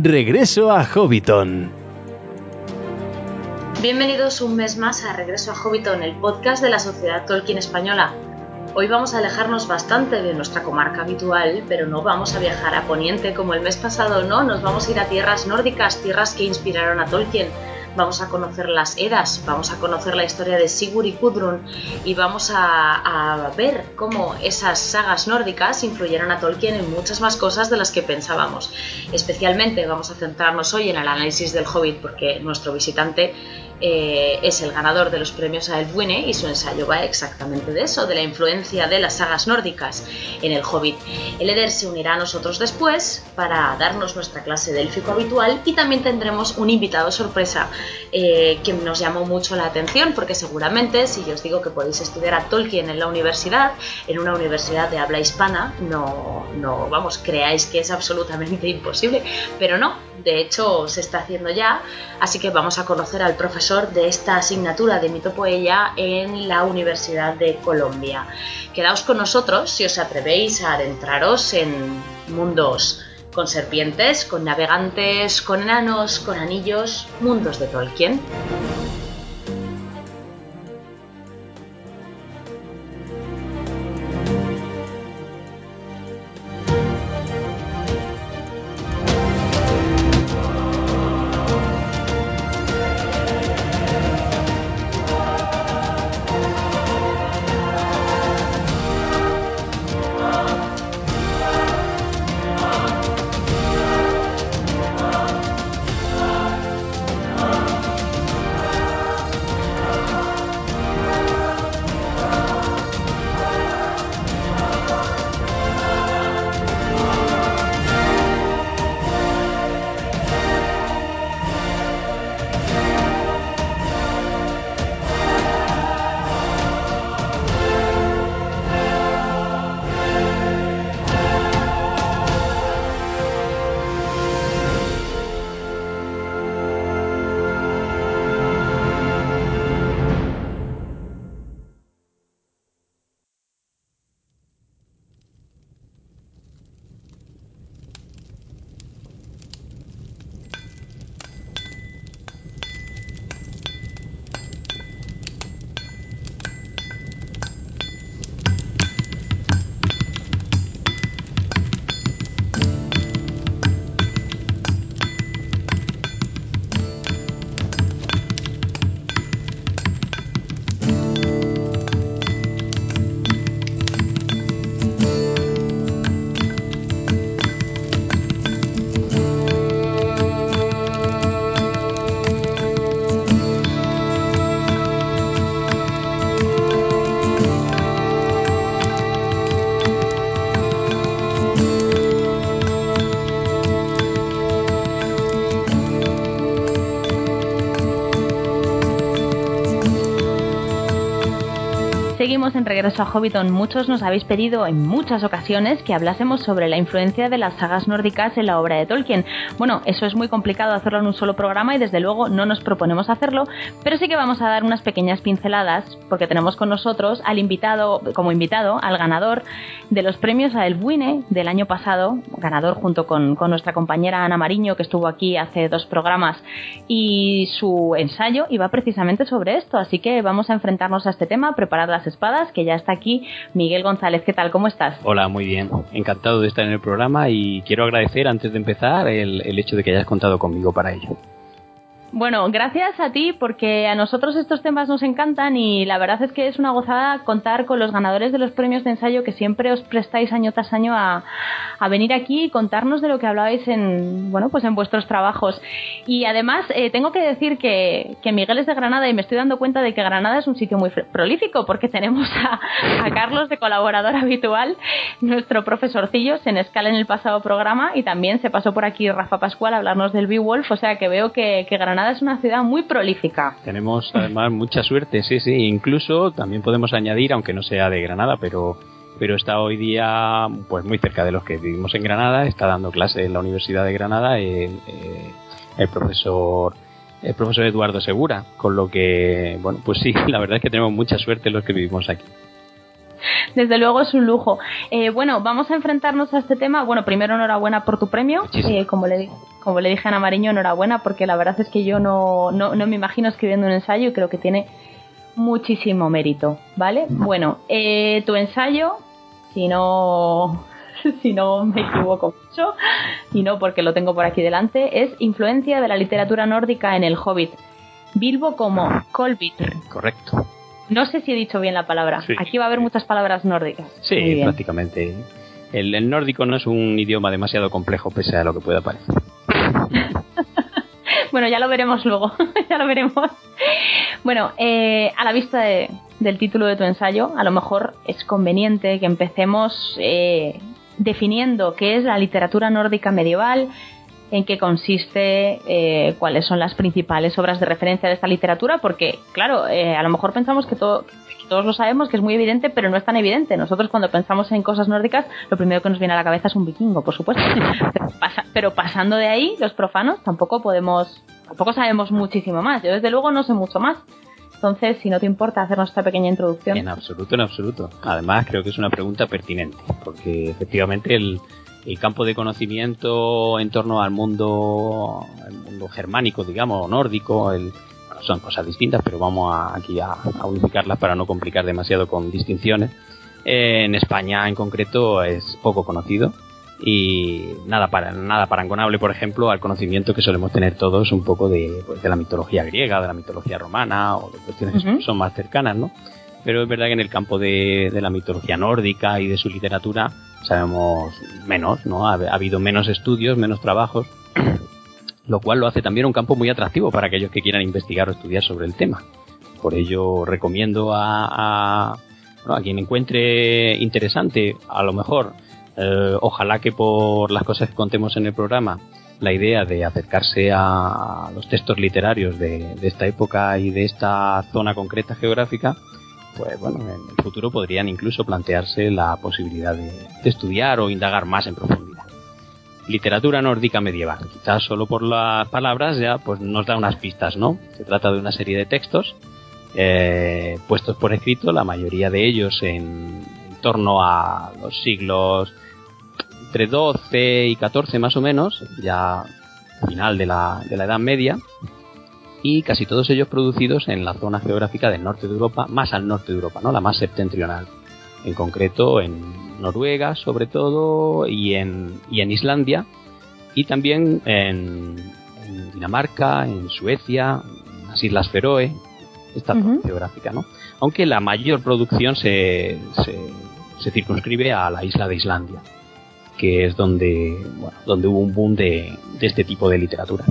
Regreso a Hobbiton. Bienvenidos un mes más a Regreso a Hobbiton, el podcast de la Sociedad Tolkien Española. Hoy vamos a alejarnos bastante de nuestra comarca habitual, pero no vamos a viajar a Poniente como el mes pasado, no, nos vamos a ir a tierras nórdicas, tierras que inspiraron a Tolkien vamos a conocer las Edas, vamos a conocer la historia de Sigurd y Gudrun y vamos a, ver cómo esas sagas nórdicas influyeron a Tolkien en muchas más cosas de las que pensábamos. Especialmente vamos a centrarnos hoy en el análisis del Hobbit porque nuestro visitante eh, es el ganador de los premios a Elfwine y su ensayo va exactamente de eso, de la influencia de las sagas nórdicas en el Hobbit. El Eder se unirá a nosotros después para darnos nuestra clase de élfico habitual y también tendremos un invitado sorpresa eh, que nos llamó mucho la atención porque seguramente si yo os digo que podéis estudiar a Tolkien en la universidad, en una universidad de habla hispana, no, no vamos, creáis que es absolutamente imposible, pero no, de hecho se está haciendo ya, así que vamos a conocer al profesor de esta asignatura de mitopoeia en la Universidad de Colombia. Quedaos con nosotros si os atrevéis a adentraros en mundos con serpientes, con navegantes, con enanos, con anillos, mundos de Tolkien. En Regreso a Hobbiton. Muchos nos habéis pedido en muchas ocasiones que hablásemos sobre la influencia de las sagas nórdicas en la obra de Tolkien. Bueno, eso es muy complicado hacerlo en un solo programa y desde luego no nos proponemos hacerlo, pero sí que vamos a dar unas pequeñas pinceladas porque tenemos con nosotros al invitado, como invitado, al ganador de los premios a Elwine del año pasado, ganador junto con, con nuestra compañera Ana Mariño que estuvo aquí hace dos programas y su ensayo iba precisamente sobre esto, así que vamos a enfrentarnos a este tema, preparar las espadas que ya está aquí Miguel González. ¿Qué tal? ¿Cómo estás? Hola, muy bien. Encantado de estar en el programa y quiero agradecer antes de empezar el, el hecho de que hayas contado conmigo para ello. Bueno, gracias a ti porque a nosotros estos temas nos encantan y la verdad es que es una gozada contar con los ganadores de los premios de ensayo que siempre os prestáis año tras año a, venir aquí y contarnos de lo que hablabais en, bueno, pues en vuestros trabajos. Y además eh, tengo que decir que, Miguel es de Granada y me estoy dando cuenta de que Granada es un sitio muy prolífico porque tenemos a, Carlos de colaborador habitual, nuestro profesorcillo, en escala en el pasado programa y también se pasó por aquí Rafa Pascual a hablarnos del Beowulf, o sea que veo que, que Granada Granada es una ciudad muy prolífica. Tenemos además mucha suerte, sí, sí. Incluso también podemos añadir, aunque no sea de Granada, pero pero está hoy día pues muy cerca de los que vivimos en Granada. Está dando clase en la Universidad de Granada eh, el profesor el profesor Eduardo Segura, con lo que bueno pues sí, la verdad es que tenemos mucha suerte los que vivimos aquí. Desde luego es un lujo. Eh, bueno, vamos a enfrentarnos a este tema. Bueno, primero enhorabuena por tu premio. Eh, como, le, como le dije a Ana Mariño, enhorabuena porque la verdad es que yo no, no, no me imagino escribiendo un ensayo y creo que tiene muchísimo mérito, ¿vale? Bueno, eh, tu ensayo, si no, si no me equivoco mucho, y no porque lo tengo por aquí delante, es Influencia de la literatura nórdica en el Hobbit. Bilbo como Colbitr. Correcto. No sé si he dicho bien la palabra. Aquí va a haber muchas palabras nórdicas. Sí, prácticamente. El, el, nórdico no es un idioma demasiado complejo pese a lo que pueda parecer. bueno, ya lo veremos luego. ya lo veremos. Bueno, eh, a la vista del título de tu ensayo, a lo mejor es conveniente que empecemos eh, definiendo qué es la literatura nórdica medieval, en qué consiste, eh, cuáles son las principales obras de referencia de esta literatura, porque, claro, a lo mejor pensamos que, todo, todos lo sabemos, que es muy evidente, pero no es tan evidente. Nosotros cuando pensamos en cosas nórdicas, lo primero que nos viene a la cabeza es un vikingo, por supuesto. pero pasando de ahí, los profanos tampoco podemos tampoco sabemos muchísimo más. Yo desde luego no sé mucho más. Entonces, si no te importa hacernos esta pequeña introducción. En absoluto, en absoluto. Además, creo que es una pregunta pertinente, porque efectivamente el, campo de conocimiento en torno al mundo, mundo germánico, digamos, nórdico, el, son cosas distintas, pero vamos aquí a, unificarlas para no complicar demasiado con distinciones. en España, en concreto, es poco conocido y nada para nada parangonable por ejemplo al conocimiento que solemos tener todos un poco de, pues, de la mitología griega de la mitología romana o de cuestiones que son más cercanas no pero es verdad que en el campo de, la mitología nórdica y de su literatura sabemos menos no ha, habido menos estudios menos trabajos lo cual lo hace también un campo muy atractivo para aquellos que quieran investigar o estudiar sobre el tema. Por ello recomiendo a, quien encuentre interesante a lo mejor eh, ojalá que por las cosas que contemos en el programa, la idea de acercarse a los textos literarios de, esta época y de esta zona concreta geográfica, pues bueno, en el futuro podrían incluso plantearse la posibilidad de, estudiar o indagar más en profundidad. Literatura nórdica medieval, quizás solo por las palabras ya pues nos da unas pistas, ¿no? Se trata de una serie de textos eh, puestos por escrito, la mayoría de ellos en, torno a los siglos entre 12 y 14 más o menos, ya final de la, de la Edad Media, y casi todos ellos producidos en la zona geográfica del norte de Europa, más al norte de Europa, ¿no? la más septentrional, en concreto en Noruega sobre todo y en, y en Islandia y también en, Dinamarca, en Suecia, en las Islas Feroe, esta zona geográfica, ¿no? Aunque la mayor producción se, se, se circunscribe a la isla de Islandia que es donde, bueno, donde hubo un boom de, este tipo de literatura.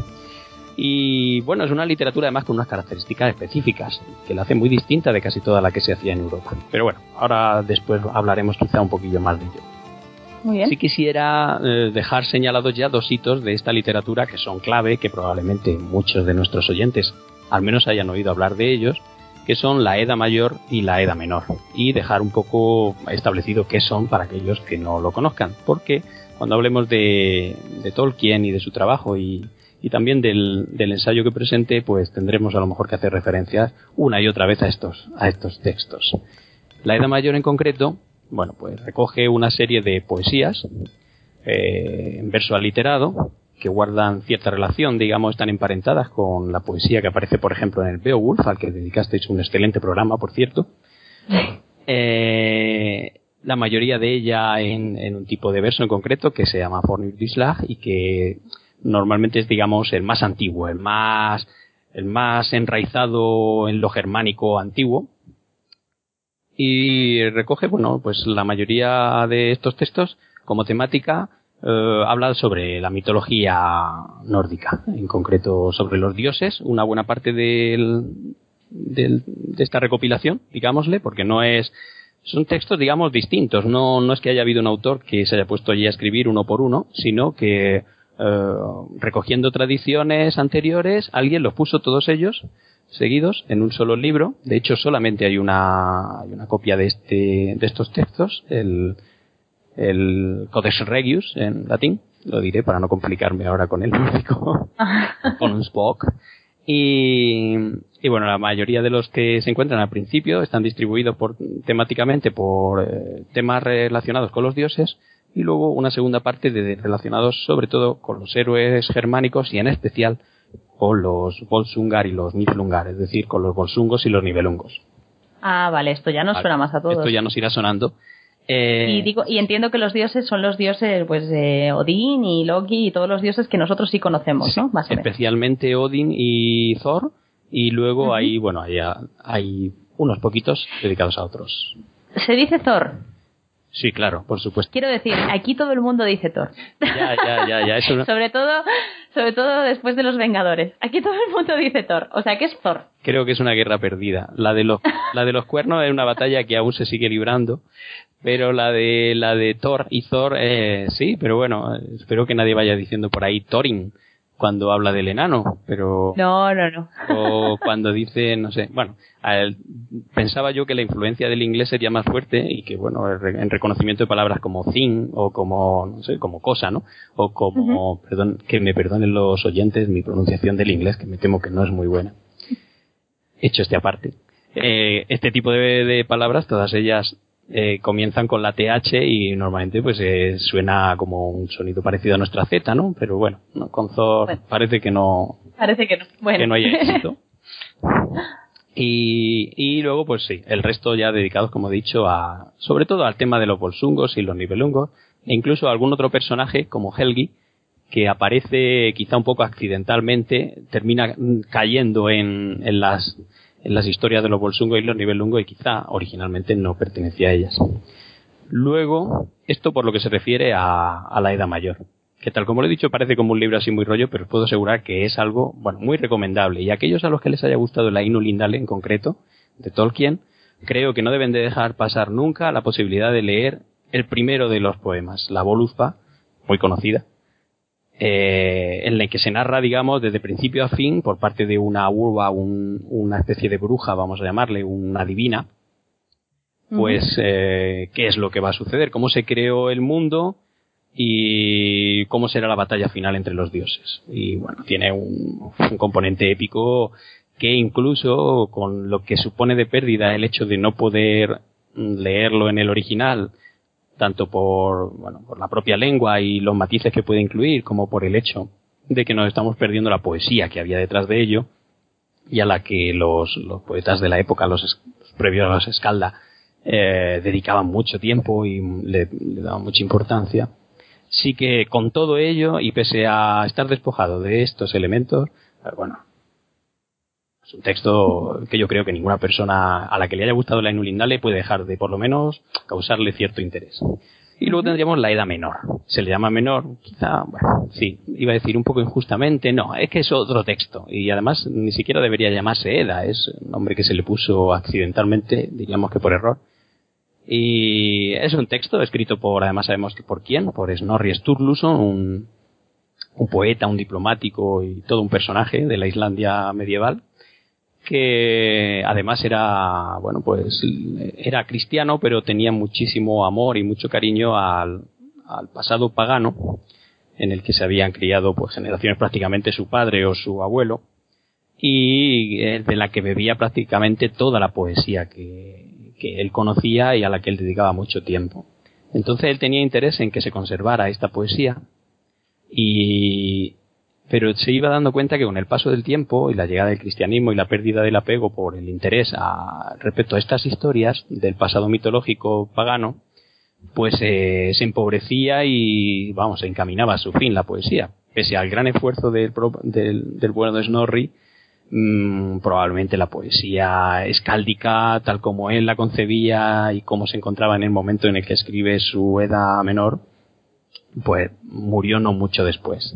Y bueno, es una literatura además con unas características específicas que la hace muy distinta de casi toda la que se hacía en Europa. Pero bueno, ahora después hablaremos quizá un poquillo más de ello. Muy bien. Sí quisiera eh, dejar señalados ya dos hitos de esta literatura que son clave, que probablemente muchos de nuestros oyentes al menos hayan oído hablar de ellos, que son la Edad Mayor y la Edad Menor, y dejar un poco establecido qué son para aquellos que no lo conozcan, porque cuando hablemos de, Tolkien y de su trabajo y, también del, ensayo que presente, pues tendremos a lo mejor que hacer referencias una y otra vez a estos, a estos textos. La Edad Mayor en concreto, bueno, pues recoge una serie de poesías eh, en verso aliterado, que guardan cierta relación, digamos, están emparentadas con la poesía que aparece, por ejemplo, en el Beowulf, al que dedicasteis un excelente programa, por cierto. Eh, la mayoría de ella en, un tipo de verso en concreto que se llama Fornirdislag y que normalmente es, digamos, el más antiguo, el más, el más enraizado en lo germánico antiguo. Y recoge, bueno, pues la mayoría de estos textos como temática eh, habla sobre la mitología nórdica, en concreto sobre los dioses, una buena parte de esta recopilación, digámosle, porque no es son textos, digamos, distintos. No, no es que haya habido un autor que se haya puesto allí a escribir uno por uno, sino que eh, recogiendo tradiciones anteriores, alguien los puso todos ellos seguidos en un solo libro. De hecho, solamente hay una, hay una copia de este, de estos textos, el, el Codex Regius en latín, lo diré para no complicarme ahora con el músico, con un Spock. Y, y, bueno, la mayoría de los que se encuentran al principio están distribuidos por, temáticamente por eh, temas relacionados con los dioses y luego una segunda parte de, relacionados sobre todo con los héroes germánicos y en especial con los Volsungar y los Niflungar, es decir, con los Volsungos y los Nibelungos. Ah, vale, esto ya nos suena más a todos. Esto ya nos irá sonando. Eh, y digo y entiendo que los dioses son los dioses pues de Odín y Loki y todos los dioses que nosotros sí conocemos, ¿no? Más especialmente Odín y Thor y luego hay bueno hay, hay unos poquitos dedicados a otros. Se dice Thor. Sí, claro, por supuesto. Quiero decir, aquí todo el mundo dice Thor. Ya, ya, ya, ya. Eso sobre todo, sobre todo después de los Vengadores. Aquí todo el mundo dice Thor. O sea, ¿qué es Thor? Creo que es una guerra perdida. La de los, la de los cuernos es una batalla que aún se sigue librando. Pero la de la de Thor y Thor, eh, sí, pero bueno, espero que nadie vaya diciendo por ahí Thorin cuando habla del enano, pero... No, no, no. O cuando dice, no sé, bueno, pensaba yo que la influencia del inglés sería más fuerte y que, bueno, en reconocimiento de palabras como thing o como, no sé, como cosa, ¿no? O como, perdón, que me perdonen los oyentes mi pronunciación del inglés, que me temo que no es muy buena. Hecho este aparte. Eh, este tipo de, de palabras, todas ellas eh, comienzan con la TH y normalmente pues eh, suena como un sonido parecido a nuestra Z, ¿no? Pero bueno, con Thor parece que no. Parece que no. Bueno. Que no hay éxito. Y, y luego, pues sí, el resto ya dedicados, como he dicho, a, sobre todo al tema de los bolsungos y los nivelungos, e incluso algún otro personaje como Helgi, que aparece quizá un poco accidentalmente, termina cayendo en, en las en las historias de los Bolsungo y los Nibelungo y quizá originalmente no pertenecía a ellas. Luego, esto por lo que se refiere a, la Edad Mayor, que tal como lo he dicho parece como un libro así muy rollo, pero os puedo asegurar que es algo, bueno, muy recomendable. Y aquellos a los que les haya gustado la Inu Lindale en concreto, de Tolkien, creo que no deben de dejar pasar nunca la posibilidad de leer el primero de los poemas, la Voluzpa, muy conocida, eh, en la que se narra, digamos, desde principio a fin, por parte de una urba, una especie de bruja, vamos a llamarle, una divina, pues eh, qué es lo que va a suceder, cómo se creó el mundo y cómo será la batalla final entre los dioses. Y bueno, tiene un, un componente épico que incluso con lo que supone de pérdida el hecho de no poder leerlo en el original, tanto por, bueno, por la propia lengua y los matices que puede incluir, como por el hecho de que nos estamos perdiendo la poesía que había detrás de ello y a la que los, los poetas de la época, los, previos a los Escalda, eh, dedicaban mucho tiempo y le, daban mucha importancia. Sí que con todo ello y pese a estar despojado de estos elementos, eh, bueno, es un texto que yo creo que ninguna persona a la que le haya gustado la Inulindale puede dejar de por lo menos causarle cierto interés. Y luego tendríamos la edad menor. Se le llama menor, quizá, bueno, sí, iba a decir un poco injustamente, no, es que es otro texto. Y además ni siquiera debería llamarse Eda, es un nombre que se le puso accidentalmente, diríamos que por error. Y es un texto escrito por, además sabemos que por quién, por Snorri Sturluson, un, un poeta, un diplomático y todo un personaje de la Islandia medieval que además era, bueno, pues era cristiano, pero tenía muchísimo amor y mucho cariño al, al pasado pagano, en el que se habían criado pues generaciones prácticamente su padre o su abuelo, y de la que bebía prácticamente toda la poesía que, que él conocía y a la que él dedicaba mucho tiempo. Entonces él tenía interés en que se conservara esta poesía y, pero se iba dando cuenta que con el paso del tiempo y la llegada del cristianismo y la pérdida del apego por el interés a, respecto a estas historias del pasado mitológico pagano, pues eh, se empobrecía y, vamos, se encaminaba a su fin la poesía. Pese al gran esfuerzo del, del, bueno de Snorri, mm, probablemente la poesía escáldica, tal como él la concebía y cómo se encontraba en el momento en el que escribe su Edad Menor, pues murió no mucho después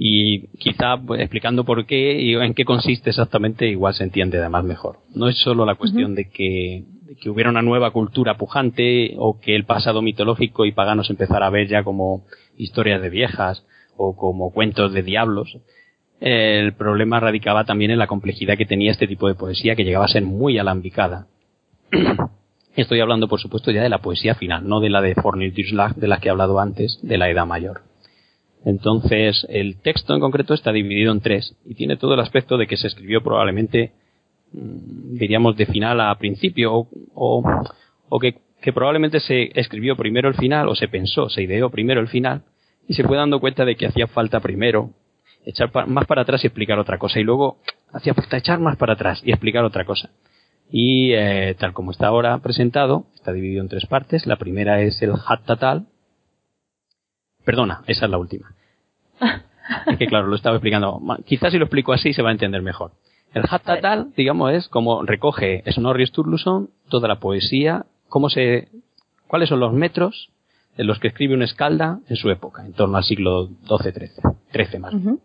y quizá pues, explicando por qué y en qué consiste exactamente igual se entiende además mejor. No es solo la cuestión de, que, que hubiera una nueva cultura pujante o que el pasado mitológico y pagano se empezara a ver ya como historias de viejas o como cuentos de diablos. El problema radicaba también en la complejidad que tenía este tipo de poesía que llegaba a ser muy alambicada. Estoy hablando, por supuesto, ya de la poesía final, no de la de Fornir de la que he hablado antes, de la Edad Mayor. Entonces, el texto en concreto está dividido en tres y tiene todo el aspecto de que se escribió probablemente, mm, diríamos, de final a principio o, o, o que, que probablemente se escribió primero el final o se pensó, se ideó primero el final y se fue dando cuenta de que hacía falta primero echar más para atrás y explicar otra cosa y luego hacía falta echar más para atrás y explicar otra cosa. Y eh, tal como está ahora presentado, está dividido en tres partes. La primera es el Hattatal. Perdona, esa es la última. Es que claro, lo estaba explicando. Quizás si lo explico así se va a entender mejor. El Hattatal, digamos, es como recoge Snorri Sturluson toda la poesía, cómo se, cuáles son los metros en los que escribe un escalda en su época, en torno al siglo XII-XIII, 13 más. Ujú.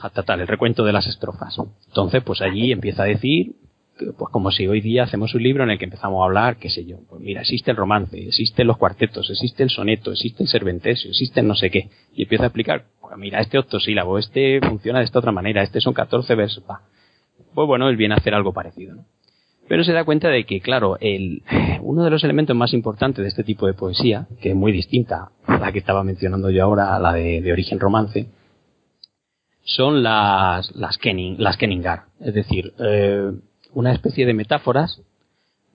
Hattatal, el recuento de las estrofas. Entonces, pues allí empieza a decir, pues como si hoy día hacemos un libro en el que empezamos a hablar, qué sé yo, pues mira, existe el romance, existen los cuartetos, existe el soneto, existe el serventesio, existe el no sé qué, y empieza a explicar, pues mira, este octosílabo, este funciona de esta otra manera, este son 14 versos, va. Pues bueno, él viene a hacer algo parecido, ¿no? Pero se da cuenta de que, claro, el, uno de los elementos más importantes de este tipo de poesía, que es muy distinta a la que estaba mencionando yo ahora, a la de, origen romance, son las, las, Kenning, las Kenningar. Es decir, eh, una especie de metáforas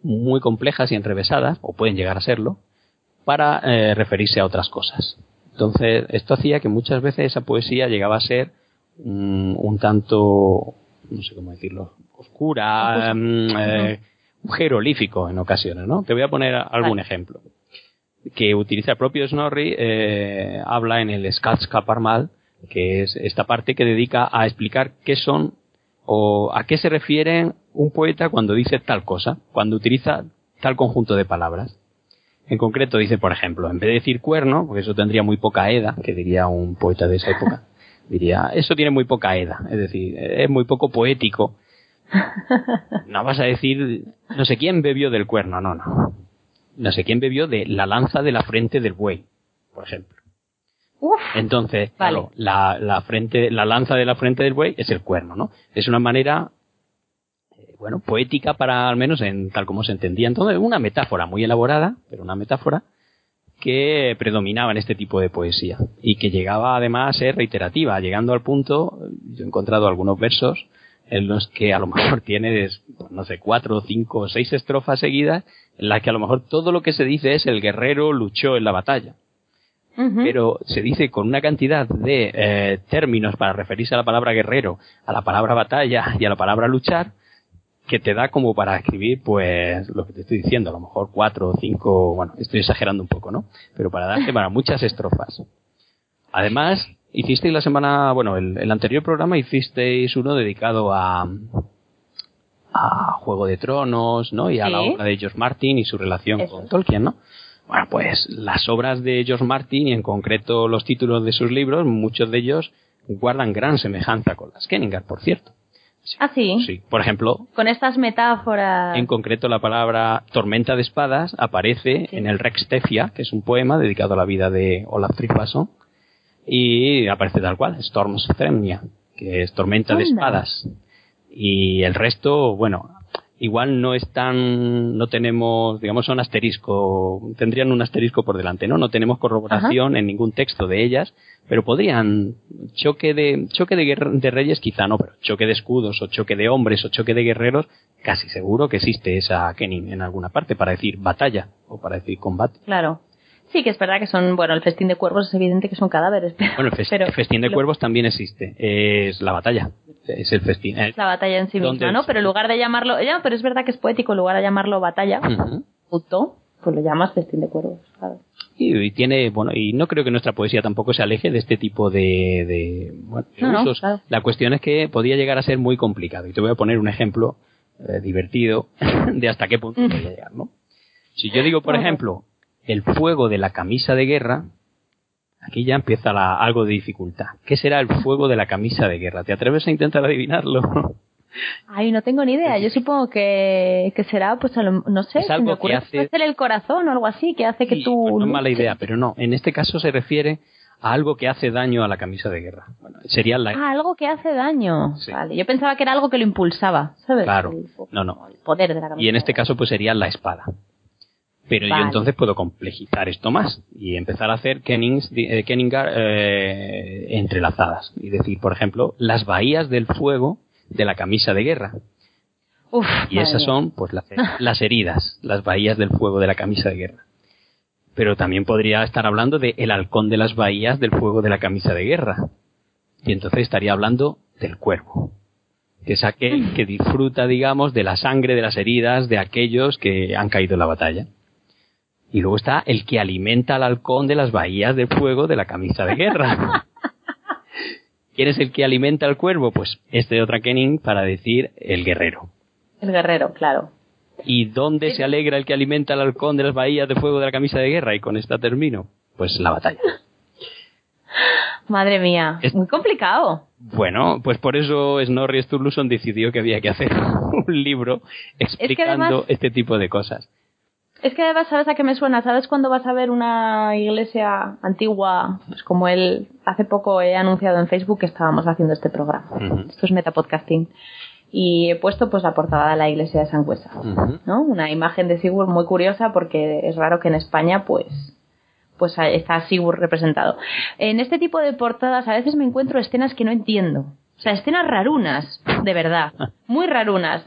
muy complejas y enrevesadas, o pueden llegar a serlo, para eh, referirse a otras cosas. Entonces, esto hacía que muchas veces esa poesía llegaba a ser mm, un tanto, no sé cómo decirlo, oscura, mm, eh, un jeroglífico en ocasiones, ¿no? Te voy a poner algún Vale. ejemplo. Que utiliza el propio Snorri, eh, habla en el Skatskaparmal, que es esta parte que dedica a explicar qué son o a qué se refiere un poeta cuando dice tal cosa, cuando utiliza tal conjunto de palabras. En concreto dice, por ejemplo, en vez de decir cuerno, porque eso tendría muy poca eda, que diría un poeta de esa época, diría, eso tiene muy poca eda, es decir, es muy poco poético. No vas a decir, no sé quién bebió del cuerno, no, no. No sé quién bebió de la lanza de la frente del buey, por ejemplo. Uf, Entonces, Vale. claro, la, la frente, la lanza de la frente del buey es el cuerno, ¿no? Es una manera, bueno, poética para al menos en tal como se entendía. Entonces, una metáfora muy elaborada, pero una metáfora que predominaba en este tipo de poesía y que llegaba además a ser reiterativa, llegando al punto, yo he encontrado algunos versos en los que a lo mejor tienes, no sé, cuatro, cinco o seis estrofas seguidas en las que a lo mejor todo lo que se dice es el guerrero luchó en la batalla pero se dice con una cantidad de eh, términos para referirse a la palabra guerrero, a la palabra batalla y a la palabra luchar, que te da como para escribir, pues, lo que te estoy diciendo, a lo mejor cuatro o cinco, bueno, estoy exagerando un poco, ¿no? Pero para darte para muchas estrofas. Además, hicisteis la semana, bueno, el, el anterior programa hicisteis uno dedicado a, a Juego de Tronos, ¿no? Y a la obra de George Martin y su relación Eso con. Tolkien, ¿no? Bueno, pues las obras de George Martin y en concreto los títulos de sus libros, muchos de ellos guardan gran semejanza con las Kenningar, por cierto. Ah, sí. Sí, por ejemplo, Con estas metáforas. en concreto la palabra tormenta de espadas aparece Sí. en el Rex Tefia, que es un poema dedicado a la vida de Olaf Tryggvason, y aparece tal cual, Storms Thremnia, que es tormenta de espadas. Y el resto, bueno, igual no están, no tenemos, digamos, son asterisco, tendrían un asterisco por delante, ¿no? No tenemos corroboración en ningún texto de ellas, pero podrían, choque de, choque de, de reyes quizá no, pero choque de escudos o choque de hombres o choque de guerreros, casi seguro que existe esa Kenin en alguna parte para decir batalla o para decir combate. Claro. Sí, que es verdad que son, bueno, el festín de cuervos es evidente que son cadáveres, pero, Bueno, el, fes- pero el festín de lo- cuervos también existe, es la batalla, es el festín. eh, es la batalla en sí ¿Dónde misma, ¿no? Pero en lugar de llamarlo, ya, pero es verdad que es poético, en lugar de llamarlo batalla, puto, pues lo llamas festín de cuervos. Y, y tiene, bueno, y no creo que nuestra poesía tampoco se aleje de este tipo de, de, bueno, de No, no, usos. claro. La cuestión es que podía llegar a ser muy complicado. Y te voy a poner un ejemplo eh, divertido de hasta qué punto podía llegar, ¿no? Si yo digo, por ejemplo, el fuego de la camisa de guerra, aquí ya empieza la- algo de dificultad. ¿Qué será el fuego de la camisa de guerra? ¿Te atreves a intentar adivinarlo? Ay, no tengo ni idea. Yo supongo que, que será, pues, a lo- no sé, Es se algo que hace- ser el corazón o algo así, que hace que Sí, tú... pues no es mala idea, pero no. En este caso se refiere a algo que hace daño a la camisa de guerra. Bueno, sería la, Ah, algo que hace daño. Sí. Vale, yo pensaba que era algo que lo impulsaba, ¿sabes? Claro. El- No, no. El poder de la camisa. Y en este caso pues sería la espada. Pero yo entonces puedo complejizar esto más y empezar a hacer kennings, eh, kenningar eh, entrelazadas. Y decir, por ejemplo, las bahías del fuego de la camisa de guerra. y esas son pues las, heridas, las bahías del fuego de la camisa de guerra. Pero también podría estar hablando de el halcón de las bahías del fuego de la camisa de guerra. Y entonces estaría hablando del cuervo. Que es aquel que disfruta, digamos, de la sangre, de las heridas de aquellos que han caído en la batalla. Y luego está el que alimenta al halcón de las bahías de fuego de la camisa de guerra. ¿Quién es el que alimenta al cuervo? Pues este otra Kenning para decir el guerrero. El guerrero, claro. ¿Y dónde se alegra el que alimenta al halcón de las bahías de fuego de la camisa de guerra? Y con esta termino. Pues la batalla. Madre mía, es muy complicado. Bueno, pues por eso Snorri Sturluson decidió que había que hacer un libro explicando este tipo de cosas. Es que además, ¿sabes a qué me suena? ¿Sabes cuando vas a ver una iglesia antigua? Pues como él, hace poco he anunciado en Facebook que estábamos haciendo este programa. Esto es metapodcasting. Y he puesto pues la portada de la iglesia de San ¿no? Una imagen de Sigurd muy curiosa porque es raro que en España pues pues está Sigurd representado. En este tipo de portadas a veces me encuentro escenas que no entiendo. O sea, escenas rarunas, de verdad. Muy rarunas.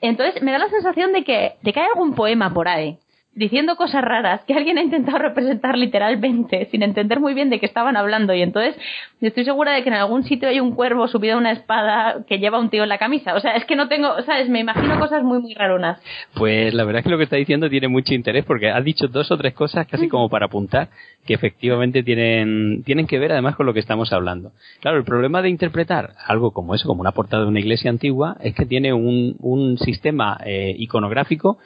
Entonces me da la sensación de que, de que hay algún poema por ahí diciendo cosas raras que alguien ha intentado representar literalmente sin entender muy bien de qué estaban hablando y entonces estoy segura de que en algún sitio hay un cuervo subido a una espada que lleva un tío en la camisa. O sea, es que no tengo, ¿sabes? Me imagino cosas muy, muy raronas. Pues la verdad es que lo que está diciendo tiene mucho interés porque ha dicho dos o tres cosas casi como para apuntar que efectivamente tienen, tienen que ver además con lo que estamos hablando. Claro, el problema de interpretar algo como eso, como una portada de una iglesia antigua, es que tiene un, un sistema eh, iconográfico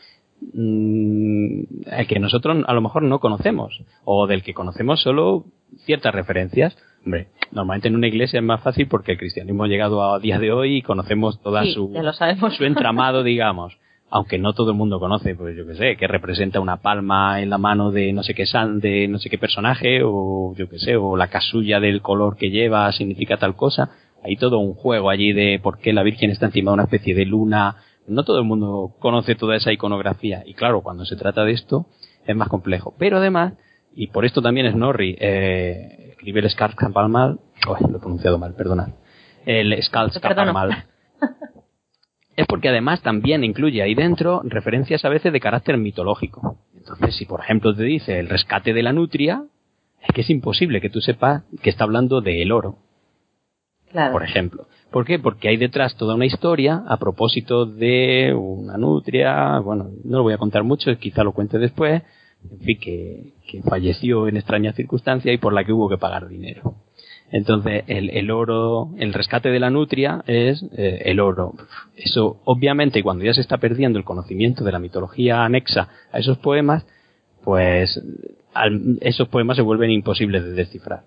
mmm, que nosotros a lo mejor no conocemos o del que conocemos solo ciertas referencias. Hombre, normalmente en una iglesia es más fácil porque el cristianismo ha llegado a día de hoy y conocemos toda su, su entramado, digamos. Aunque no todo el mundo conoce, pues yo que sé, que representa una palma en la mano de no sé qué san, de no sé qué personaje, o yo que sé, o la casulla del color que lleva significa tal cosa. Hay todo un juego allí de por qué la Virgen está encima de una especie de luna no todo el mundo conoce toda esa iconografía y claro, cuando se trata de esto es más complejo. Pero además, y por esto también Snorri eh, escribe el oh, lo he pronunciado mal, perdonad, el Skarskampalmal, es porque además también incluye ahí dentro referencias a veces de carácter mitológico. Entonces, si por ejemplo te dice el rescate de la nutria, es que es imposible que tú sepas que está hablando del oro. Por ejemplo. ¿Por qué? Porque hay detrás toda una historia a propósito de una nutria, bueno, no lo voy a contar mucho, quizá lo cuente después, en fin, que, falleció en extraña circunstancia y por la que hubo que pagar dinero. Entonces, el, oro, el rescate de la nutria es eh, el oro. Eso, obviamente, cuando ya se está perdiendo el conocimiento de la mitología anexa a esos poemas, pues esos poemas se vuelven imposibles de descifrar.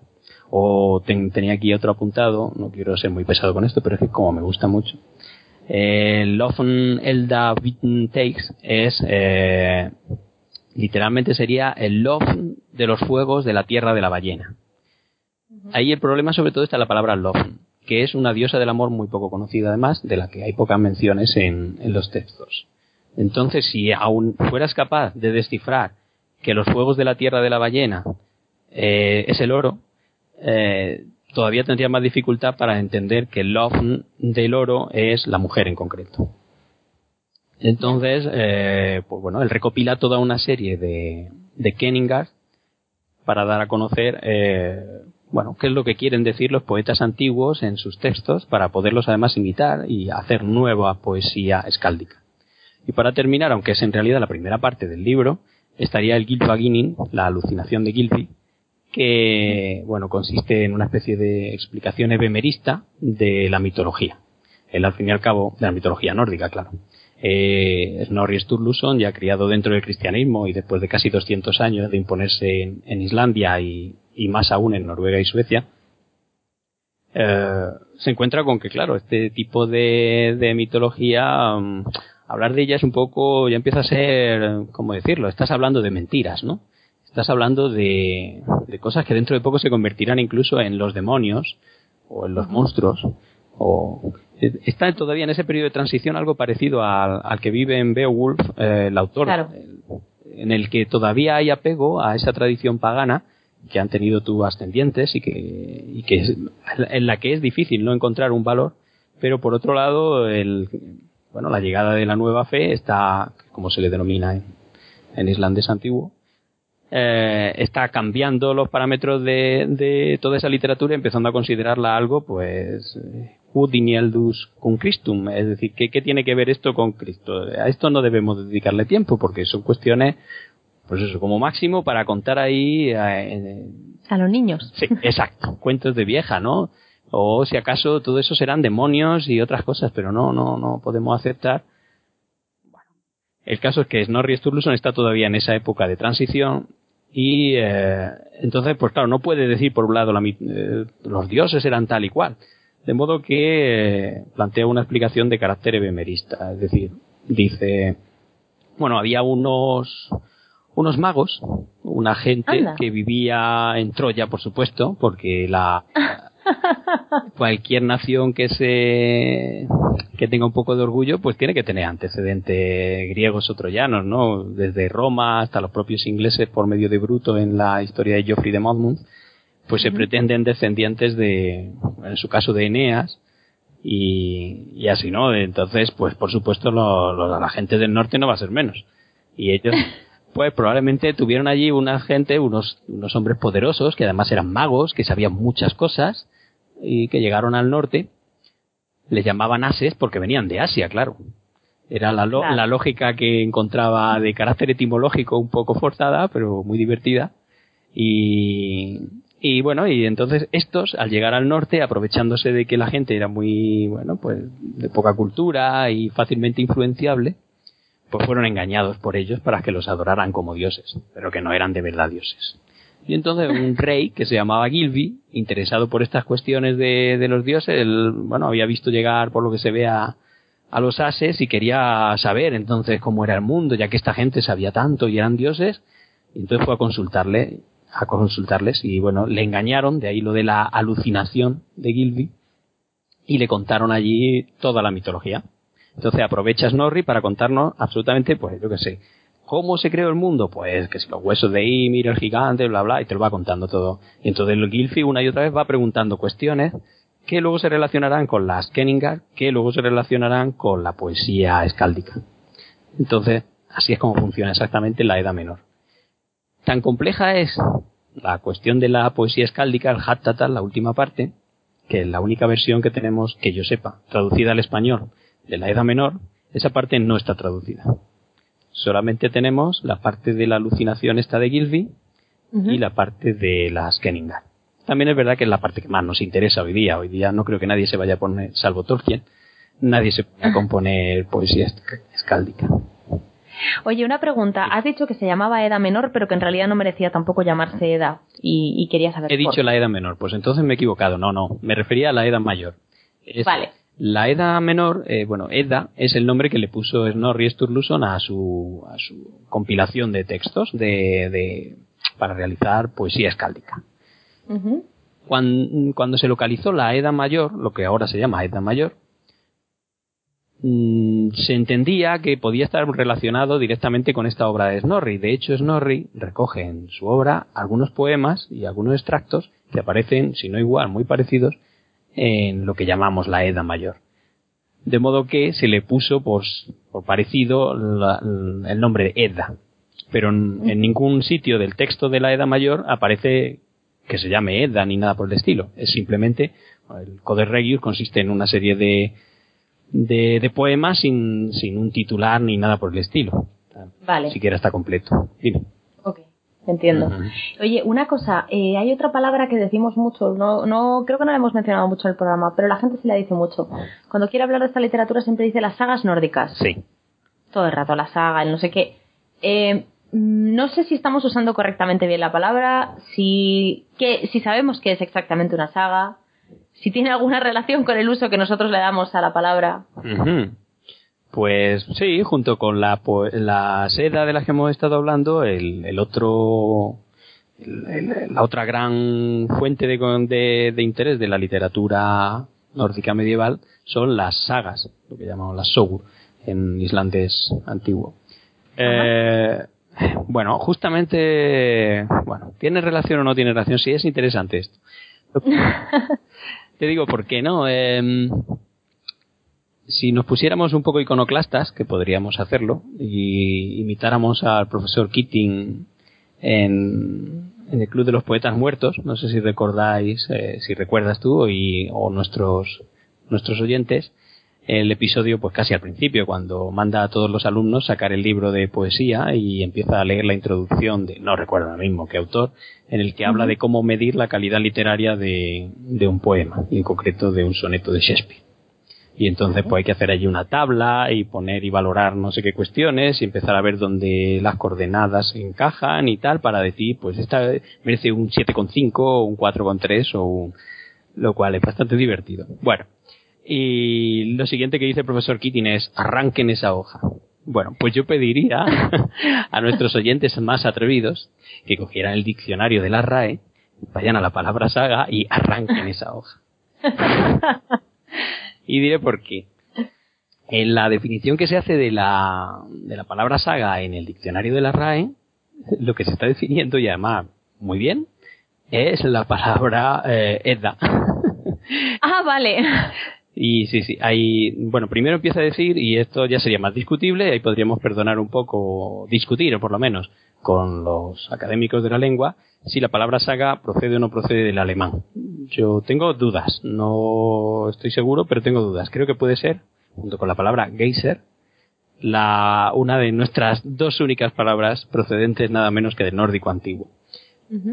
O tenía aquí otro apuntado, no quiero ser muy pesado con esto, pero es que como me gusta mucho. El Lofen Elda Witten Takes es, eh, literalmente sería el Lofen de los fuegos de la tierra de la ballena. Ahí el problema sobre todo está la palabra Lofen, que es una diosa del amor muy poco conocida además, de la que hay pocas menciones en, los textos. Entonces, si aún fueras capaz de descifrar que los fuegos de la tierra de la ballena eh, es el oro, eh, todavía tendría más dificultad para entender que el love del oro es la mujer en concreto. Entonces, eh, pues bueno, él recopila toda una serie de, de para dar a conocer, eh, bueno, qué es lo que quieren decir los poetas antiguos en sus textos para poderlos además imitar y hacer nueva poesía escáldica. Y para terminar, aunque es en realidad la primera parte del libro, estaría el Gylfaginning, la alucinación de Gylfi, que, bueno, consiste en una especie de explicación ebemerista de la mitología. Él, al fin y al cabo, de la mitología nórdica, claro. Eh, Snorri Sturluson, ya criado dentro del cristianismo y después de casi 200 años de imponerse en, Islandia y, más aún en Noruega y Suecia, eh, se encuentra con que, claro, este tipo de, mitología, mm, hablar de ella es un poco, ya empieza a ser, ¿cómo decirlo? Estás hablando de mentiras, ¿no? Estás hablando de, cosas que dentro de poco se convertirán incluso en los demonios o en los monstruos. O está todavía en ese periodo de transición algo parecido al, que vive en Beowulf, eh, el autor. en el que todavía hay apego a esa tradición pagana que han tenido tus ascendientes y que, y que en la que es difícil no encontrar un valor, pero por otro lado, el, bueno, la llegada de la nueva fe está, como se le denomina en, en islandés antiguo, eh, está cambiando los parámetros de, de, toda esa literatura y empezando a considerarla algo, pues, Udinieldus con Christum. Es decir, ¿qué, ¿qué, tiene que ver esto con Cristo? A esto no debemos dedicarle tiempo porque son cuestiones, pues eso, como máximo para contar ahí. Eh, a los niños. Sí, exacto. Cuentos de vieja, ¿no? O si acaso todo eso serán demonios y otras cosas, pero no, no, no podemos aceptar. Bueno, el caso es que Snorri Sturluson está todavía en esa época de transición y eh, entonces, pues claro, no puede decir por un lado la, eh, los dioses eran tal y cual. De modo que eh, plantea una explicación de carácter ebemerista. Es decir, dice, bueno, había unos, unos magos, una gente Anda. que vivía en Troya, por supuesto, porque la, cualquier nación que se que tenga un poco de orgullo pues tiene que tener antecedentes griegos o troyanos no desde Roma hasta los propios ingleses por medio de Bruto en la historia de Geoffrey de Monmouth pues se pretenden descendientes de en su caso de Eneas y, y así no entonces pues por supuesto lo, lo, la gente del norte no va a ser menos. Y ellos pues probablemente tuvieron allí una gente, unos, unos hombres poderosos, que además eran magos, que sabían muchas cosas, y que llegaron al norte, les llamaban ases porque venían de Asia, claro. Era la, lo, Claro. la lógica que encontraba de carácter etimológico un poco forzada, pero muy divertida. Y, y bueno, y entonces estos, al llegar al norte, aprovechándose de que la gente era muy, bueno, pues de poca cultura y fácilmente influenciable, pues fueron engañados por ellos para que los adoraran como dioses, pero que no eran de verdad dioses. Y entonces un rey que se llamaba Gilby, interesado por estas cuestiones de, de los dioses, él, bueno, había visto llegar por lo que se ve a, a los ases y quería saber entonces cómo era el mundo, ya que esta gente sabía tanto y eran dioses, y entonces fue a consultarle, a consultarles y bueno, le engañaron, de ahí lo de la alucinación de Gilby, y le contaron allí toda la mitología. Entonces aprovecha Snorri para contarnos absolutamente, pues yo qué sé, ¿cómo se creó el mundo? Pues que si los huesos de Ymir, el gigante, bla bla, y te lo va contando todo. Y entonces Gilfi una y otra vez va preguntando cuestiones que luego se relacionarán con las Kenningar, que luego se relacionarán con la poesía escáldica. Entonces, así es como funciona exactamente la Edad Menor. Tan compleja es la cuestión de la poesía escáldica, el Hattatal, la última parte, que la única versión que tenemos, que yo sepa, traducida al español de la Edad Menor, esa parte no está traducida. Solamente tenemos la parte de la alucinación esta de Gilby y la parte de las Kenningar. También es verdad que es la parte que más nos interesa hoy día. Hoy día no creo que nadie se vaya a poner, salvo Tolkien, nadie se vaya a componer poesía esc- escáldica. Oye, una pregunta. Has dicho que se llamaba Edad Menor, pero que en realidad no merecía tampoco llamarse Edad. Y, y quería saber He por dicho la Edad Menor, pues entonces me he equivocado. No, no, me refería a la Edad Mayor. Es- Vale. La Edad Menor, eh, bueno, Edda es el nombre que le puso Snorri Sturluson a su, a su compilación de textos de, de, para realizar poesía escáldica. Cuando, cuando se localizó la Edad Mayor, lo que ahora se llama Edad Mayor, mm, se entendía que podía estar relacionado directamente con esta obra de Snorri. De hecho, Snorri recoge en su obra algunos poemas y algunos extractos que aparecen, si no igual, muy parecidos, en lo que llamamos la Edad Mayor. De modo que se le puso por, por parecido la- el nombre de Edda. Pero en, en ningún sitio del texto de la Edad Mayor aparece que se llame Edda ni nada por el estilo. Es simplemente, el Codex Regius consiste en una serie de, de, de poemas sin, sin un titular ni nada por el estilo. Vale. Siquiera está completo. Dime. Entiendo. Oye, una cosa, eh, hay otra palabra que decimos mucho, no, no, creo que no la hemos mencionado mucho en el programa, pero la gente sí la dice mucho. Cuando quiere hablar de esta literatura siempre dice las sagas nórdicas. Sí. Todo el rato, la saga, el no sé qué. Eh, no sé si estamos usando correctamente bien la palabra, si, qué, si sabemos qué es exactamente una saga, si tiene alguna relación con el uso que nosotros le damos a la palabra. Ujú. Pues sí, junto con la, la seda de la que hemos estado hablando, el, el otro, la otra gran fuente de, de- de interés de la literatura nórdica medieval son las sagas, lo que llamamos las sogur en islandés antiguo. Eh, bueno, bueno, justamente, bueno, ¿tiene relación o no tiene relación? Sí, es interesante esto. Te digo, ¿por qué no? Em, si nos pusiéramos un poco iconoclastas, que podríamos hacerlo, y imitáramos al profesor Keating en, el Club de los Poetas Muertos, no sé si recordáis, eh, si recuerdas tú y, o nuestros, nuestros oyentes, el episodio pues casi al principio, cuando manda a todos los alumnos sacar el libro de poesía y empieza a leer la introducción de, no recuerdo ahora mismo qué autor, en el que habla de cómo medir la calidad literaria de, de un poema, y en concreto de un soneto de Shakespeare. Y entonces pues hay que hacer allí una tabla y poner y valorar no sé qué cuestiones y empezar a ver dónde las coordenadas encajan y tal para decir pues esta merece un 7,5 o un 4,3 o un... lo cual es bastante divertido. Bueno, y lo siguiente que dice el profesor Keating es arranquen esa hoja. Bueno, pues yo pediría a nuestros oyentes más atrevidos que cogieran el diccionario de la RAE, vayan a la palabra saga y arranquen esa hoja. Y diré por qué. En la definición que se hace de la, de la palabra saga en el diccionario de la RAE, lo que se está definiendo, y además muy bien, es la palabra eh, Edda. Ah, vale. Y sí, sí, hay, bueno, primero empieza a decir, y esto ya sería más discutible, ahí podríamos perdonar un poco, discutir por lo menos, con los académicos de la lengua, si la palabra saga procede o no procede del alemán. Yo tengo dudas, no estoy seguro, pero tengo dudas. Creo que puede ser, junto con la palabra geyser, la, una de nuestras dos únicas palabras procedentes nada menos que del nórdico antiguo.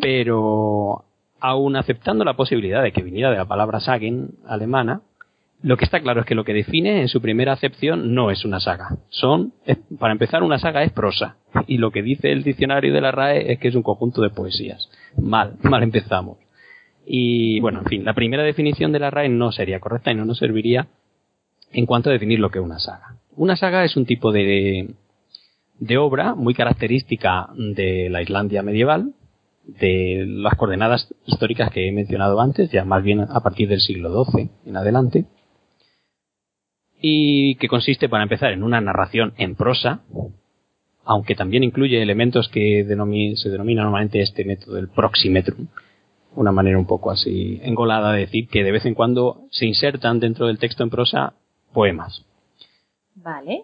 Pero, aun aceptando la posibilidad de que viniera de la palabra sagen alemana, lo que está claro es que lo que define en su primera acepción no es una saga. Son, para empezar, una saga es prosa. Y lo que dice el diccionario de la RAE es que es un conjunto de poesías. Mal, mal empezamos. Y bueno, en fin, la primera definición de la RAE no sería correcta y no nos serviría en cuanto a definir lo que es una saga. Una saga es un tipo de, de obra muy característica de la Islandia medieval, de las coordenadas históricas que he mencionado antes, ya más bien a partir del siglo XII en adelante, y que consiste, para empezar, en una narración en prosa, aunque también incluye elementos que se denomina normalmente este método del proximetrum, una manera un poco así engolada de decir que de vez en cuando se insertan dentro del texto en prosa poemas. Vale.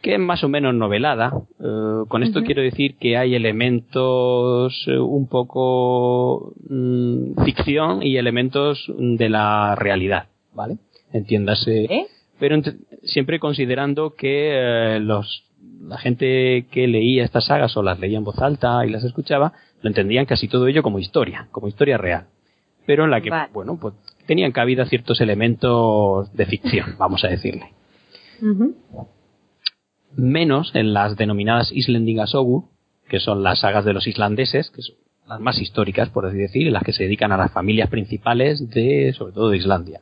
Que es más o menos novelada. Eh, con esto quiero decir que hay elementos eh, un poco mm, ficción y elementos de la realidad, ¿vale? Entiéndase. ¿Eh? pero siempre considerando que eh, los, la gente que leía estas sagas o las leía en voz alta y las escuchaba, lo entendían casi todo ello como historia, como historia real. Pero en la que, bueno, pues tenían cabida ciertos elementos de ficción, vamos a decirle. Menos en las denominadas Islandingasogu, que son las sagas de los islandeses, que son las más históricas, por así decir, las que se dedican a las familias principales de, sobre todo de Islandia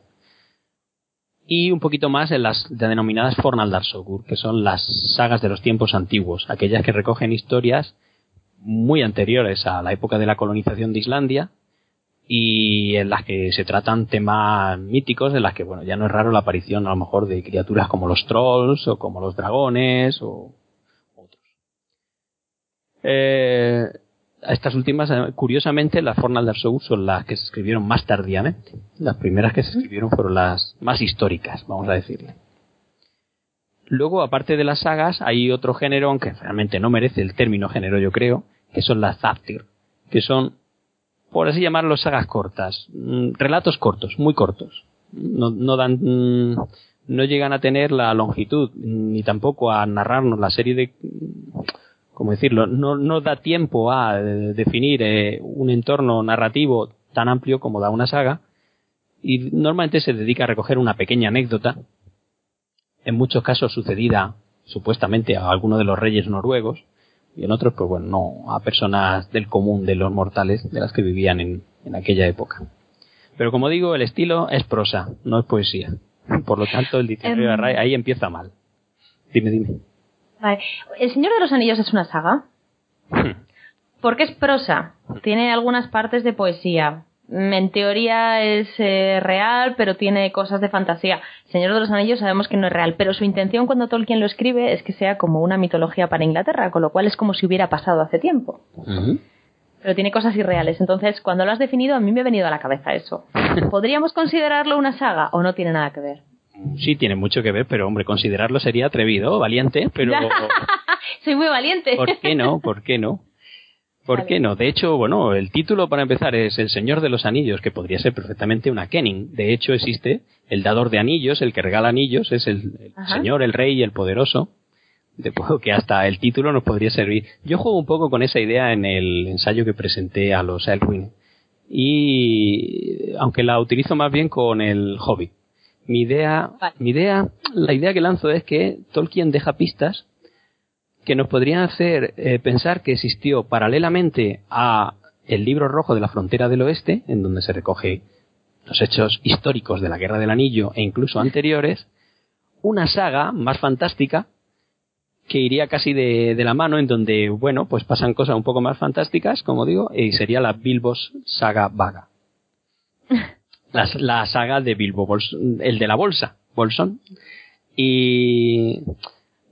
y un poquito más en las denominadas Fornaldarsogur, que son las sagas de los tiempos antiguos, aquellas que recogen historias muy anteriores a la época de la colonización de Islandia y en las que se tratan temas míticos, en las que bueno ya no es raro la aparición a lo mejor de criaturas como los trolls o como los dragones o otros. Eh, estas últimas, eh, curiosamente, las Fornal de son las que se escribieron más tardíamente. Las primeras que se escribieron fueron las más históricas, vamos a decirle. Luego, aparte de las sagas, hay otro género, aunque realmente no merece el término género, yo creo, que son las Zaptir, que son, por así llamarlo, sagas cortas, mm, relatos cortos, muy cortos. No, no dan, mm, no llegan a tener la longitud, ni tampoco a narrarnos la serie de como decirlo, no, no da tiempo a eh, definir eh, un entorno narrativo tan amplio como da una saga y normalmente se dedica a recoger una pequeña anécdota, en muchos casos sucedida supuestamente a alguno de los reyes noruegos y en otros pues bueno, no a personas del común de los mortales de las que vivían en, en aquella época. Pero como digo, el estilo es prosa, no es poesía. Por lo tanto, el diccionario de em. ahí empieza mal. Dime, dime. ¿El Señor de los Anillos es una saga? Porque es prosa. Tiene algunas partes de poesía. En teoría es eh, real, pero tiene cosas de fantasía. Señor de los Anillos sabemos que no es real, pero su intención cuando Tolkien lo escribe es que sea como una mitología para Inglaterra, con lo cual es como si hubiera pasado hace tiempo. Pero tiene cosas irreales. Entonces, cuando lo has definido, a mí me ha venido a la cabeza eso. ¿Podríamos considerarlo una saga o no tiene nada que ver? Sí, tiene mucho que ver, pero hombre, considerarlo sería atrevido, valiente, pero... Soy muy valiente. ¿Por qué no? ¿Por qué no? ¿Por qué no? De hecho, bueno, el título para empezar es El Señor de los Anillos, que podría ser perfectamente una Kenning. De hecho, existe el dador de anillos, el que regala anillos, es el, Señor, el Rey, el Poderoso. De modo que hasta el título nos podría servir. Yo juego un poco con esa idea en el ensayo que presenté a los Elwin. Y aunque la utilizo más bien con el hobby. Mi idea, mi idea, la idea que lanzo es que Tolkien deja pistas que nos podrían hacer eh, pensar que existió paralelamente a el libro rojo de la frontera del oeste, en donde se recoge los hechos históricos de la Guerra del Anillo e incluso anteriores, una saga más fantástica que iría casi de, la mano en donde, bueno, pues pasan cosas un poco más fantásticas, como digo, y sería la Bilbos Saga Vaga. La, la saga de Bilbo, el de la bolsa, Bolsón. Y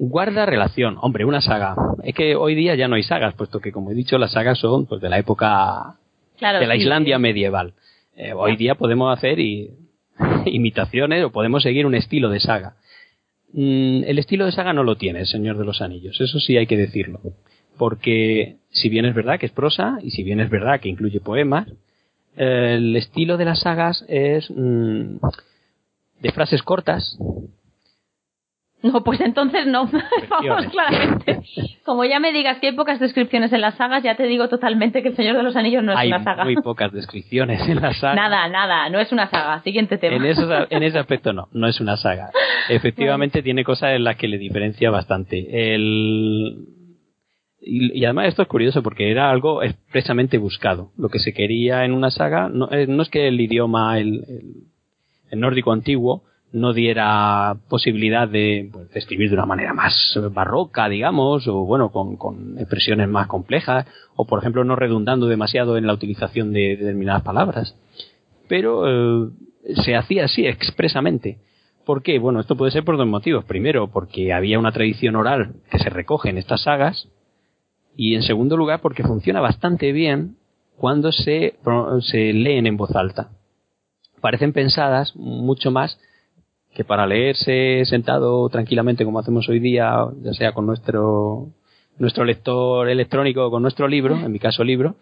guarda relación. Hombre, una saga. Es que hoy día ya no hay sagas, puesto que, como he dicho, las sagas son pues, de la época de la Islandia medieval. Eh, hoy día podemos hacer imitaciones o podemos seguir un estilo de saga. Mm, el estilo de saga no lo tiene el Señor de los Anillos, eso sí hay que decirlo. Porque si bien es verdad que es prosa y si bien es verdad que incluye poemas, el estilo de las sagas es mm, de frases cortas, no, pues entonces no. Vamos, claramente. Como ya me digas que hay pocas descripciones en las sagas, ya te digo totalmente que El Señor de los Anillos no es una saga. Hay muy pocas descripciones en las sagas. Nada, nada, no es una saga. Siguiente tema. En, en ese aspecto no, no es una saga. Efectivamente tiene cosas en las que le diferencia bastante. El... Y, además esto es curioso porque era algo expresamente buscado. Lo que se quería en una saga no, eh, no es que el idioma, el, el nórdico antiguo, no diera posibilidad de, pues, escribir de una manera más barroca, digamos, o bueno, con, expresiones más complejas, o por ejemplo no redundando demasiado en la utilización de determinadas palabras. Pero eh, se hacía así expresamente. ¿Por qué? Bueno, esto puede ser por dos motivos. Primero, porque había una tradición oral que se recoge en estas sagas, y en segundo lugar, porque funciona bastante bien cuando se, se leen en voz alta. Parecen pensadas mucho más que para leerse sentado tranquilamente como hacemos hoy día, ya sea con nuestro, nuestro lector electrónico o con nuestro libro, en mi caso libro,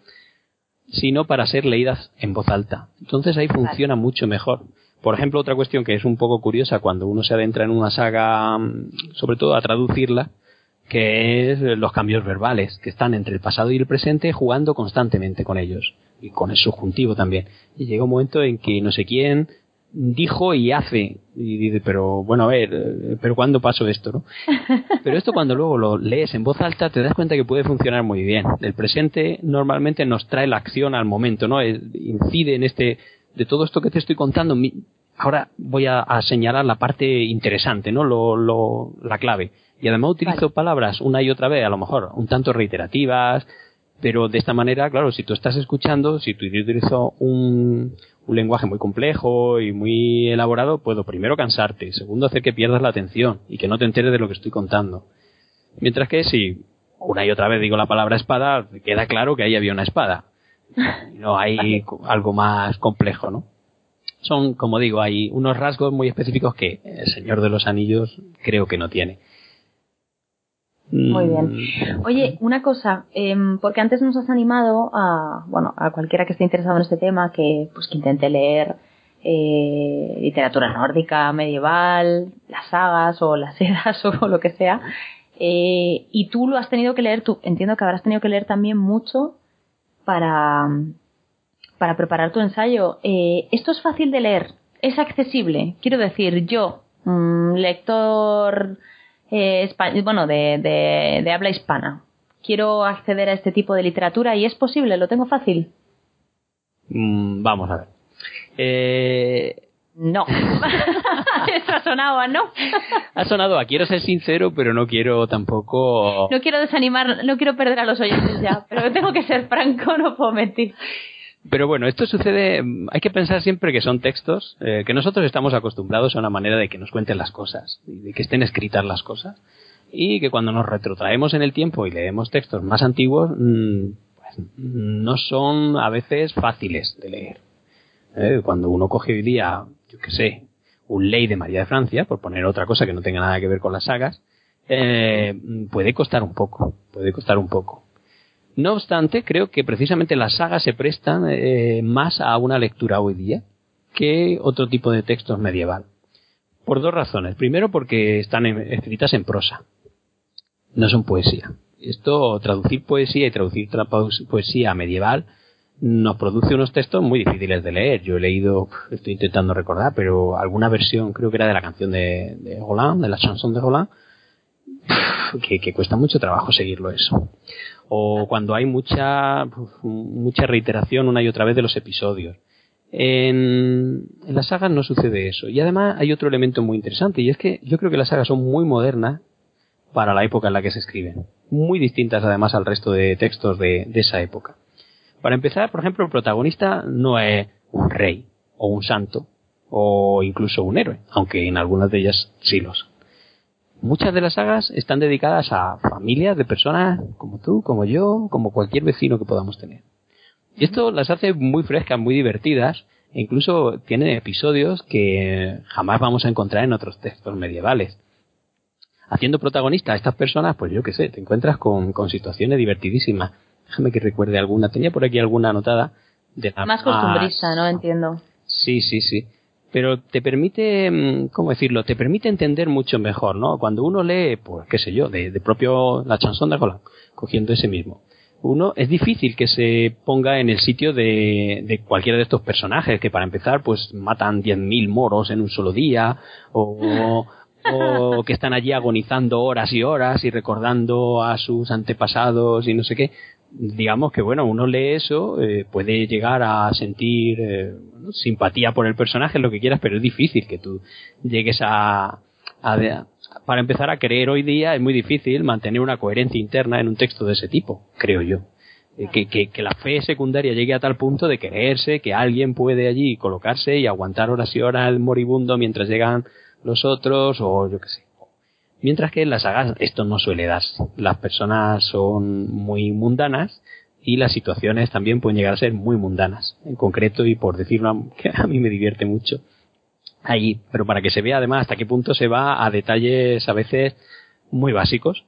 sino para ser leídas en voz alta. Entonces ahí funciona mucho mejor. Por ejemplo, otra cuestión que es un poco curiosa cuando uno se adentra en una saga, sobre todo a traducirla, que es los cambios verbales, que están entre el pasado y el presente jugando constantemente con ellos, y con el subjuntivo también. Y llega un momento en que no sé quién dijo y hace. Y dice, pero bueno, a ver, eh, pero ¿cuándo pasó esto? ¿no? Pero esto cuando luego lo lees en voz alta te das cuenta que puede funcionar muy bien. El presente normalmente nos trae la acción al momento, ¿no? Incide en este, de todo esto que te estoy contando. Ahora voy a, señalar la parte interesante, ¿no? Lo, lo, la clave. Y además utilizo palabras una y otra vez, a lo mejor un tanto reiterativas, pero de esta manera, claro, si tú estás escuchando, si tú utilizo un, un lenguaje muy complejo y muy elaborado, puedo primero cansarte, segundo hacer que pierdas la atención y que no te enteres de lo que estoy contando. Mientras que si una y otra vez digo la palabra espada, queda claro que ahí había una espada. No hay algo más complejo, ¿no? Son, como digo, hay unos rasgos muy específicos que el Señor de los Anillos creo que no tiene. Muy bien. Mm. Oye, una cosa, em, porque antes nos has animado a, bueno, a cualquiera que esté interesado en este tema, que, pues, que intente leer eh, literatura nórdica, medieval, las sagas o las eras o lo que sea. Eh, y tú lo has tenido que leer, tú entiendo que habrás tenido que leer también mucho para, para preparar tu ensayo. Eh, ¿Esto es fácil de leer? ¿Es accesible? Quiero decir, yo, mm, lector eh, bueno, de, de, habla hispana. Quiero acceder a este tipo de literatura y es posible, lo tengo fácil. Mm, vamos a ver. Eh... No. Eso ha sonado, ¿no? ha sonado a quiero ser sincero, pero no quiero tampoco. No quiero desanimar, no quiero perder a los oyentes ya, pero tengo que ser franco, no puedo mentir. Pero bueno, esto sucede, hay que pensar siempre que son textos, eh, que nosotros estamos acostumbrados a una manera de que nos cuenten las cosas, de que estén escritas las cosas, y que cuando nos retrotraemos en el tiempo y leemos textos más antiguos, mm, pues, no son a veces fáciles de leer. Eh, cuando uno coge hoy día, yo qué sé, un ley de María de Francia, por poner otra cosa que no tenga nada que ver con las sagas, eh, puede costar un poco, puede costar un poco. No obstante, creo que precisamente las sagas se prestan eh, más a una lectura hoy día que otro tipo de textos medieval. Por dos razones. Primero, porque están escritas en prosa. No son poesía. Esto, traducir poesía y traducir poesía medieval, nos produce unos textos muy difíciles de leer. Yo he leído, estoy intentando recordar, pero alguna versión, creo que era de la canción de, de Roland, de la chanson de Roland, que, cuesta mucho trabajo seguirlo eso. O cuando hay mucha, mucha reiteración una y otra vez de los episodios. En, en, las sagas no sucede eso. Y además hay otro elemento muy interesante, y es que yo creo que las sagas son muy modernas para la época en la que se escriben. Muy distintas además al resto de textos de, de esa época. Para empezar, por ejemplo, el protagonista no es un rey, o un santo, o incluso un héroe, aunque en algunas de ellas sí lo son muchas de las sagas están dedicadas a familias de personas como tú, como yo, como cualquier vecino que podamos tener. Y esto las hace muy frescas, muy divertidas, e incluso tienen episodios que jamás vamos a encontrar en otros textos medievales. Haciendo protagonista a estas personas, pues yo qué sé, te encuentras con, con situaciones divertidísimas. Déjame que recuerde alguna. Tenía por aquí alguna anotada. De más costumbrista, ¿no? Entiendo. Sí, sí, sí pero te permite, mm, ¿cómo decirlo? Te permite entender mucho mejor, ¿no? Cuando uno lee, pues, qué sé yo, de, propio la chanson de Roland, cogiendo ese mismo. Uno, es difícil que se ponga en el sitio de, de cualquiera de estos personajes, que para empezar, pues matan 10.000 moros en un solo día, o, o que están allí agonizando horas y horas y recordando a sus antepasados y no sé qué digamos que bueno, uno lee eso, eh, puede llegar a sentir eh, simpatía por el personaje, lo que quieras, pero es difícil que tú llegues a, a, para empezar a creer hoy día es muy difícil mantener una coherencia interna en un texto de ese tipo, creo yo. Eh, que, que, que, la fe secundaria llegue a tal punto de creerse que alguien puede allí colocarse y aguantar horas y horas el moribundo mientras llegan los otros o yo qué sé. Mientras que en las sagas esto no suele darse. Las personas son muy mundanas y las situaciones también pueden llegar a ser muy mundanas. En concreto, y por decirlo que a mí me divierte mucho, ahí, pero para que se vea además hasta qué punto se va a detalles a veces muy básicos.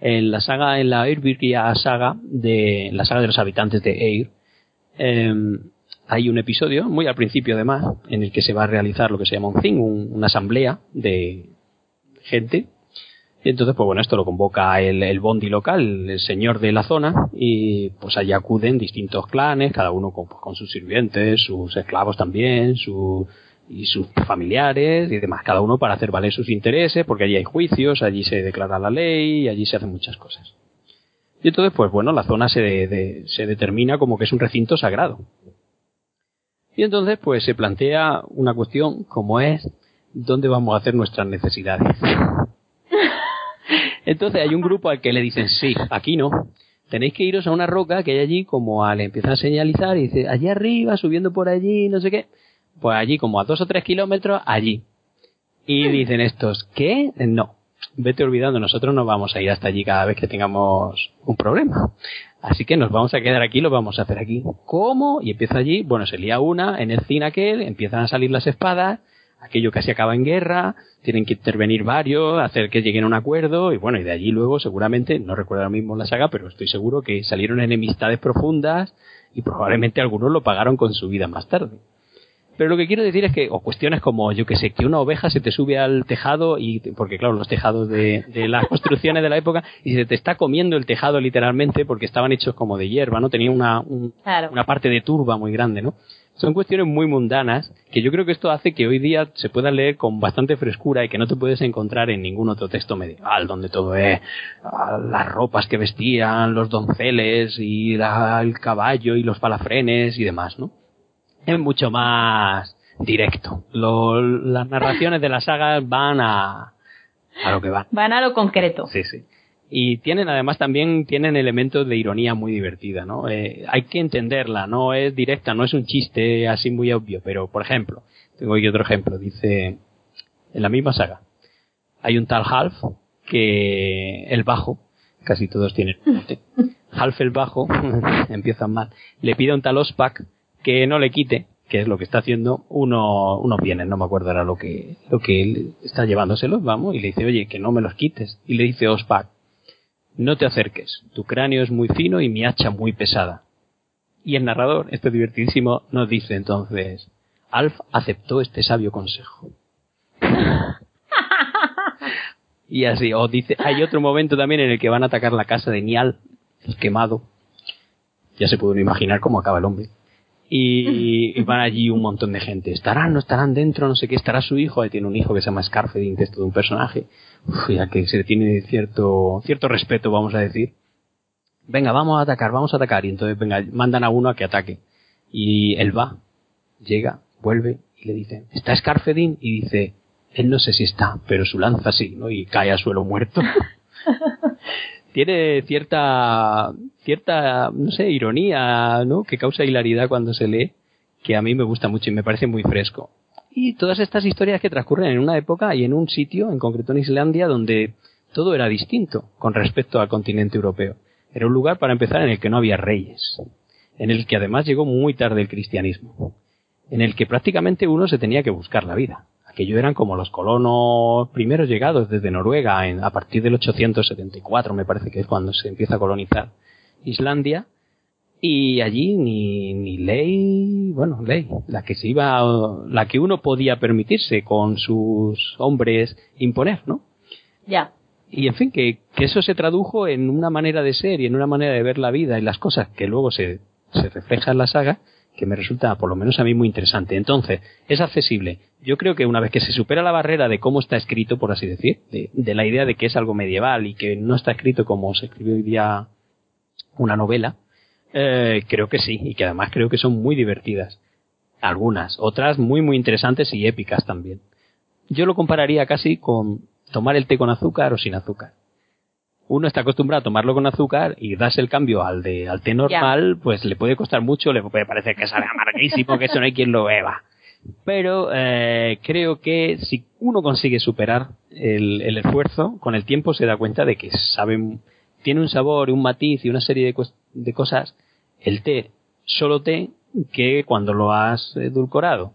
En la saga, en la Eirvirgia saga, de la saga de los habitantes de Eir, em, hay un episodio, muy al principio además, en el que se va a realizar lo que se llama un thing, una asamblea de gente y entonces, pues bueno, esto lo convoca el, el bondi local, el señor de la zona, y pues allí acuden distintos clanes, cada uno con, pues, con sus sirvientes, sus esclavos también, su, y sus familiares y demás, cada uno para hacer valer sus intereses, porque allí hay juicios, allí se declara la ley, y allí se hacen muchas cosas. Y entonces, pues bueno, la zona se, de, se determina como que es un recinto sagrado. Y entonces, pues se plantea una cuestión como es, ¿dónde vamos a hacer nuestras necesidades? Entonces hay un grupo al que le dicen, sí, aquí no. Tenéis que iros a una roca que hay allí, como a, le empiezan a señalizar y dice, allí arriba, subiendo por allí, no sé qué. Pues allí, como a dos o tres kilómetros, allí. Y dicen estos, ¿qué? No. Vete olvidando, nosotros no vamos a ir hasta allí cada vez que tengamos un problema. Así que nos vamos a quedar aquí, lo vamos a hacer aquí. ¿Cómo? Y empieza allí, bueno, se lía una, en el cine aquel, empiezan a salir las espadas, aquello casi acaba en guerra, tienen que intervenir varios, hacer que lleguen a un acuerdo y bueno, y de allí luego seguramente, no recuerdo ahora mismo la saga, pero estoy seguro que salieron enemistades profundas y probablemente algunos lo pagaron con su vida más tarde. Pero lo que quiero decir es que, o cuestiones como, yo que sé, que una oveja se te sube al tejado y, porque claro, los tejados de, de las construcciones de la época, y se te está comiendo el tejado literalmente porque estaban hechos como de hierba, ¿no? Tenía una, una parte de turba muy grande, ¿no? Son cuestiones muy mundanas que yo creo que esto hace que hoy día se pueda leer con bastante frescura y que no te puedes encontrar en ningún otro texto medieval donde todo es ah, las ropas que vestían, los donceles y el caballo y los palafrenes y demás, ¿no? Es mucho más directo. las narraciones de la saga van a, a lo que van. Van a lo concreto. Sí, sí. Y tienen además también tienen elementos de ironía muy divertida, ¿no? Eh, hay que entenderla, no es directa, no es un chiste así muy obvio, pero por ejemplo, tengo aquí otro ejemplo, dice en la misma saga hay un tal Half que el bajo, casi todos tienen Half el bajo, empiezan mal, le pide a un tal Ospak que no le quite, que es lo que está haciendo, uno, unos bienes, no me acuerdo ahora lo que, lo que él está llevándoselos, vamos, y le dice, oye, que no me los quites. Y le dice Ospak, no te acerques, tu cráneo es muy fino y mi hacha muy pesada. Y el narrador, este divertidísimo, nos dice entonces, Alf aceptó este sabio consejo. y así, o dice, hay otro momento también en el que van a atacar la casa de Nial, el quemado. Ya se pueden imaginar cómo acaba el hombre. Y, van allí un montón de gente. ¿Estarán, no estarán dentro? No sé qué. ¿Estará su hijo? tiene un hijo que se llama Scarfedin, que es todo un personaje. ya que se le tiene cierto, cierto respeto, vamos a decir. Venga, vamos a atacar, vamos a atacar. Y entonces, venga, mandan a uno a que ataque. Y él va, llega, vuelve y le dice, ¿está Scarfedin? Y dice, él no sé si está, pero su lanza sí, ¿no? Y cae al suelo muerto. tiene cierta, cierta, no sé, ironía, ¿no? Que causa hilaridad cuando se lee, que a mí me gusta mucho y me parece muy fresco. Y todas estas historias que transcurren en una época y en un sitio, en concreto en Islandia, donde todo era distinto con respecto al continente europeo. Era un lugar, para empezar, en el que no había reyes, en el que además llegó muy tarde el cristianismo, en el que prácticamente uno se tenía que buscar la vida aquello eran como los colonos primeros llegados desde Noruega a partir del 874, me parece que es cuando se empieza a colonizar Islandia. Y allí ni, ni ley, bueno, ley, la que se iba, la que uno podía permitirse con sus hombres imponer, ¿no? Ya. Y en fin, que, que eso se tradujo en una manera de ser y en una manera de ver la vida y las cosas que luego se, se refleja en la saga, que me resulta, por lo menos a mí, muy interesante. Entonces, es accesible. Yo creo que una vez que se supera la barrera de cómo está escrito, por así decir, de, la idea de que es algo medieval y que no está escrito como se escribió hoy día una novela, eh, creo que sí, y que además creo que son muy divertidas. Algunas, otras muy, muy interesantes y épicas también. Yo lo compararía casi con tomar el té con azúcar o sin azúcar uno está acostumbrado a tomarlo con azúcar y das el cambio al de al té normal, pues le puede costar mucho, le puede parecer que sale amarguísimo, que eso no hay quien lo beba. Pero eh, creo que si uno consigue superar el, el, esfuerzo, con el tiempo se da cuenta de que sabe, tiene un sabor, un matiz y una serie de, cosas, el té, solo té, que cuando lo has edulcorado.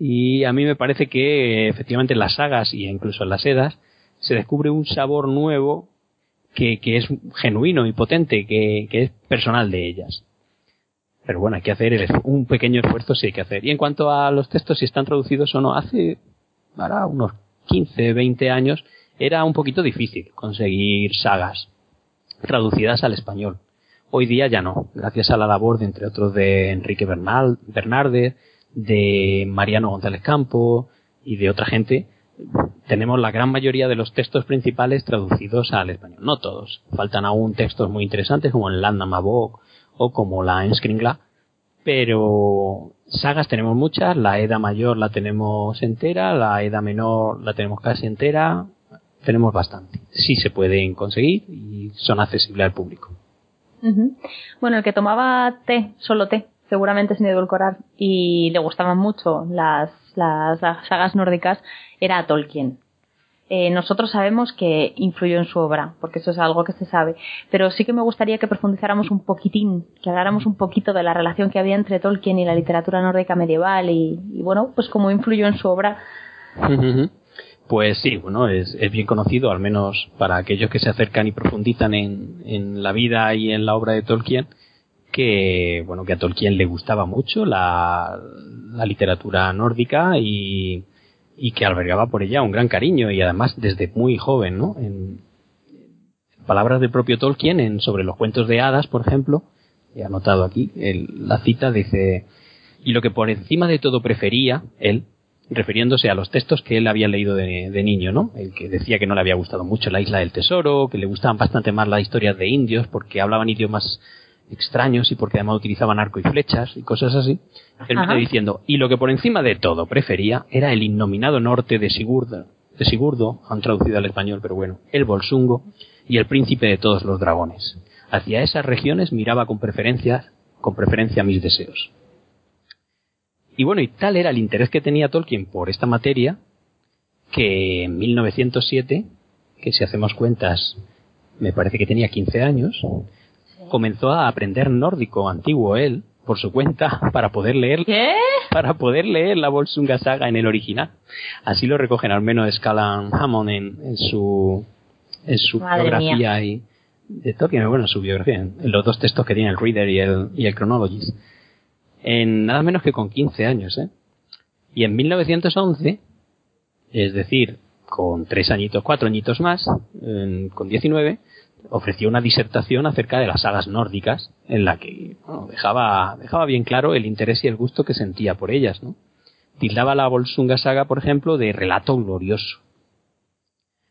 Y a mí me parece que efectivamente en las sagas y incluso en las sedas se descubre un sabor nuevo que, es genuino y potente, que, es personal de ellas. Pero bueno, hay que hacer un pequeño esfuerzo, sí hay que hacer. Y en cuanto a los textos, si están traducidos o no, hace ahora unos 15, 20 años era un poquito difícil conseguir sagas traducidas al español. Hoy día ya no, gracias a la labor de, entre otros, de Enrique Bernal, de Mariano González Campo y de otra gente, tenemos la gran mayoría de los textos principales traducidos al español. No todos. Faltan aún textos muy interesantes como el Landa Mabok o como la Enskringla. Pero sagas tenemos muchas. La Edad Mayor la tenemos entera. La Edad Menor la tenemos casi entera. Tenemos bastante. Sí se pueden conseguir y son accesibles al público. Bueno, el que tomaba té, solo té, seguramente sin edulcorar, y le gustaban mucho las, las sagas nórdicas, era Tolkien. Eh, nosotros sabemos que influyó en su obra, porque eso es algo que se sabe, pero sí que me gustaría que profundizáramos un poquitín, que habláramos un poquito de la relación que había entre Tolkien y la literatura nórdica medieval y, bueno, pues cómo influyó en su obra. Pues sí, bueno, es, bien conocido, al menos para aquellos que se acercan y profundizan en, en la vida y en la obra de Tolkien, que bueno que a Tolkien le gustaba mucho la, la literatura nórdica y, y que albergaba por ella un gran cariño y además desde muy joven, ¿no? En, palabras del propio Tolkien en sobre los cuentos de hadas, por ejemplo, he anotado aquí la cita dice y lo que por encima de todo prefería él refiriéndose a los textos que él había leído de, de, niño, ¿no? El que decía que no le había gustado mucho la isla del tesoro, que le gustaban bastante más las historias de indios porque hablaban idiomas extraños y porque además utilizaban arco y flechas y cosas así. Él diciendo, y lo que por encima de todo prefería era el innominado norte de Sigurd, de Sigurdo, han traducido al español, pero bueno, el Volsungo y el príncipe de todos los dragones. Hacia esas regiones miraba con preferencia, con preferencia mis deseos. Y bueno, y tal era el interés que tenía Tolkien por esta materia, que en 1907, que si hacemos cuentas, me parece que tenía 15 años, comenzó a aprender nórdico antiguo él, por su cuenta, para poder leer, ¿Qué? para poder leer la Volsunga Saga en el original. Así lo recogen al menos Scallan Hammond en, en su, en su Madre biografía y de Tolkien, bueno, en su biografía, en los dos textos que tiene el Reader y el, y el Chronologist. En nada menos que con 15 años, ¿eh? Y en 1911, es decir, con tres añitos, cuatro añitos más, con 19, ofreció una disertación acerca de las sagas nórdicas, en la que bueno, dejaba, dejaba bien claro el interés y el gusto que sentía por ellas, ¿no? Tildaba la Volsunga saga, por ejemplo, de relato glorioso.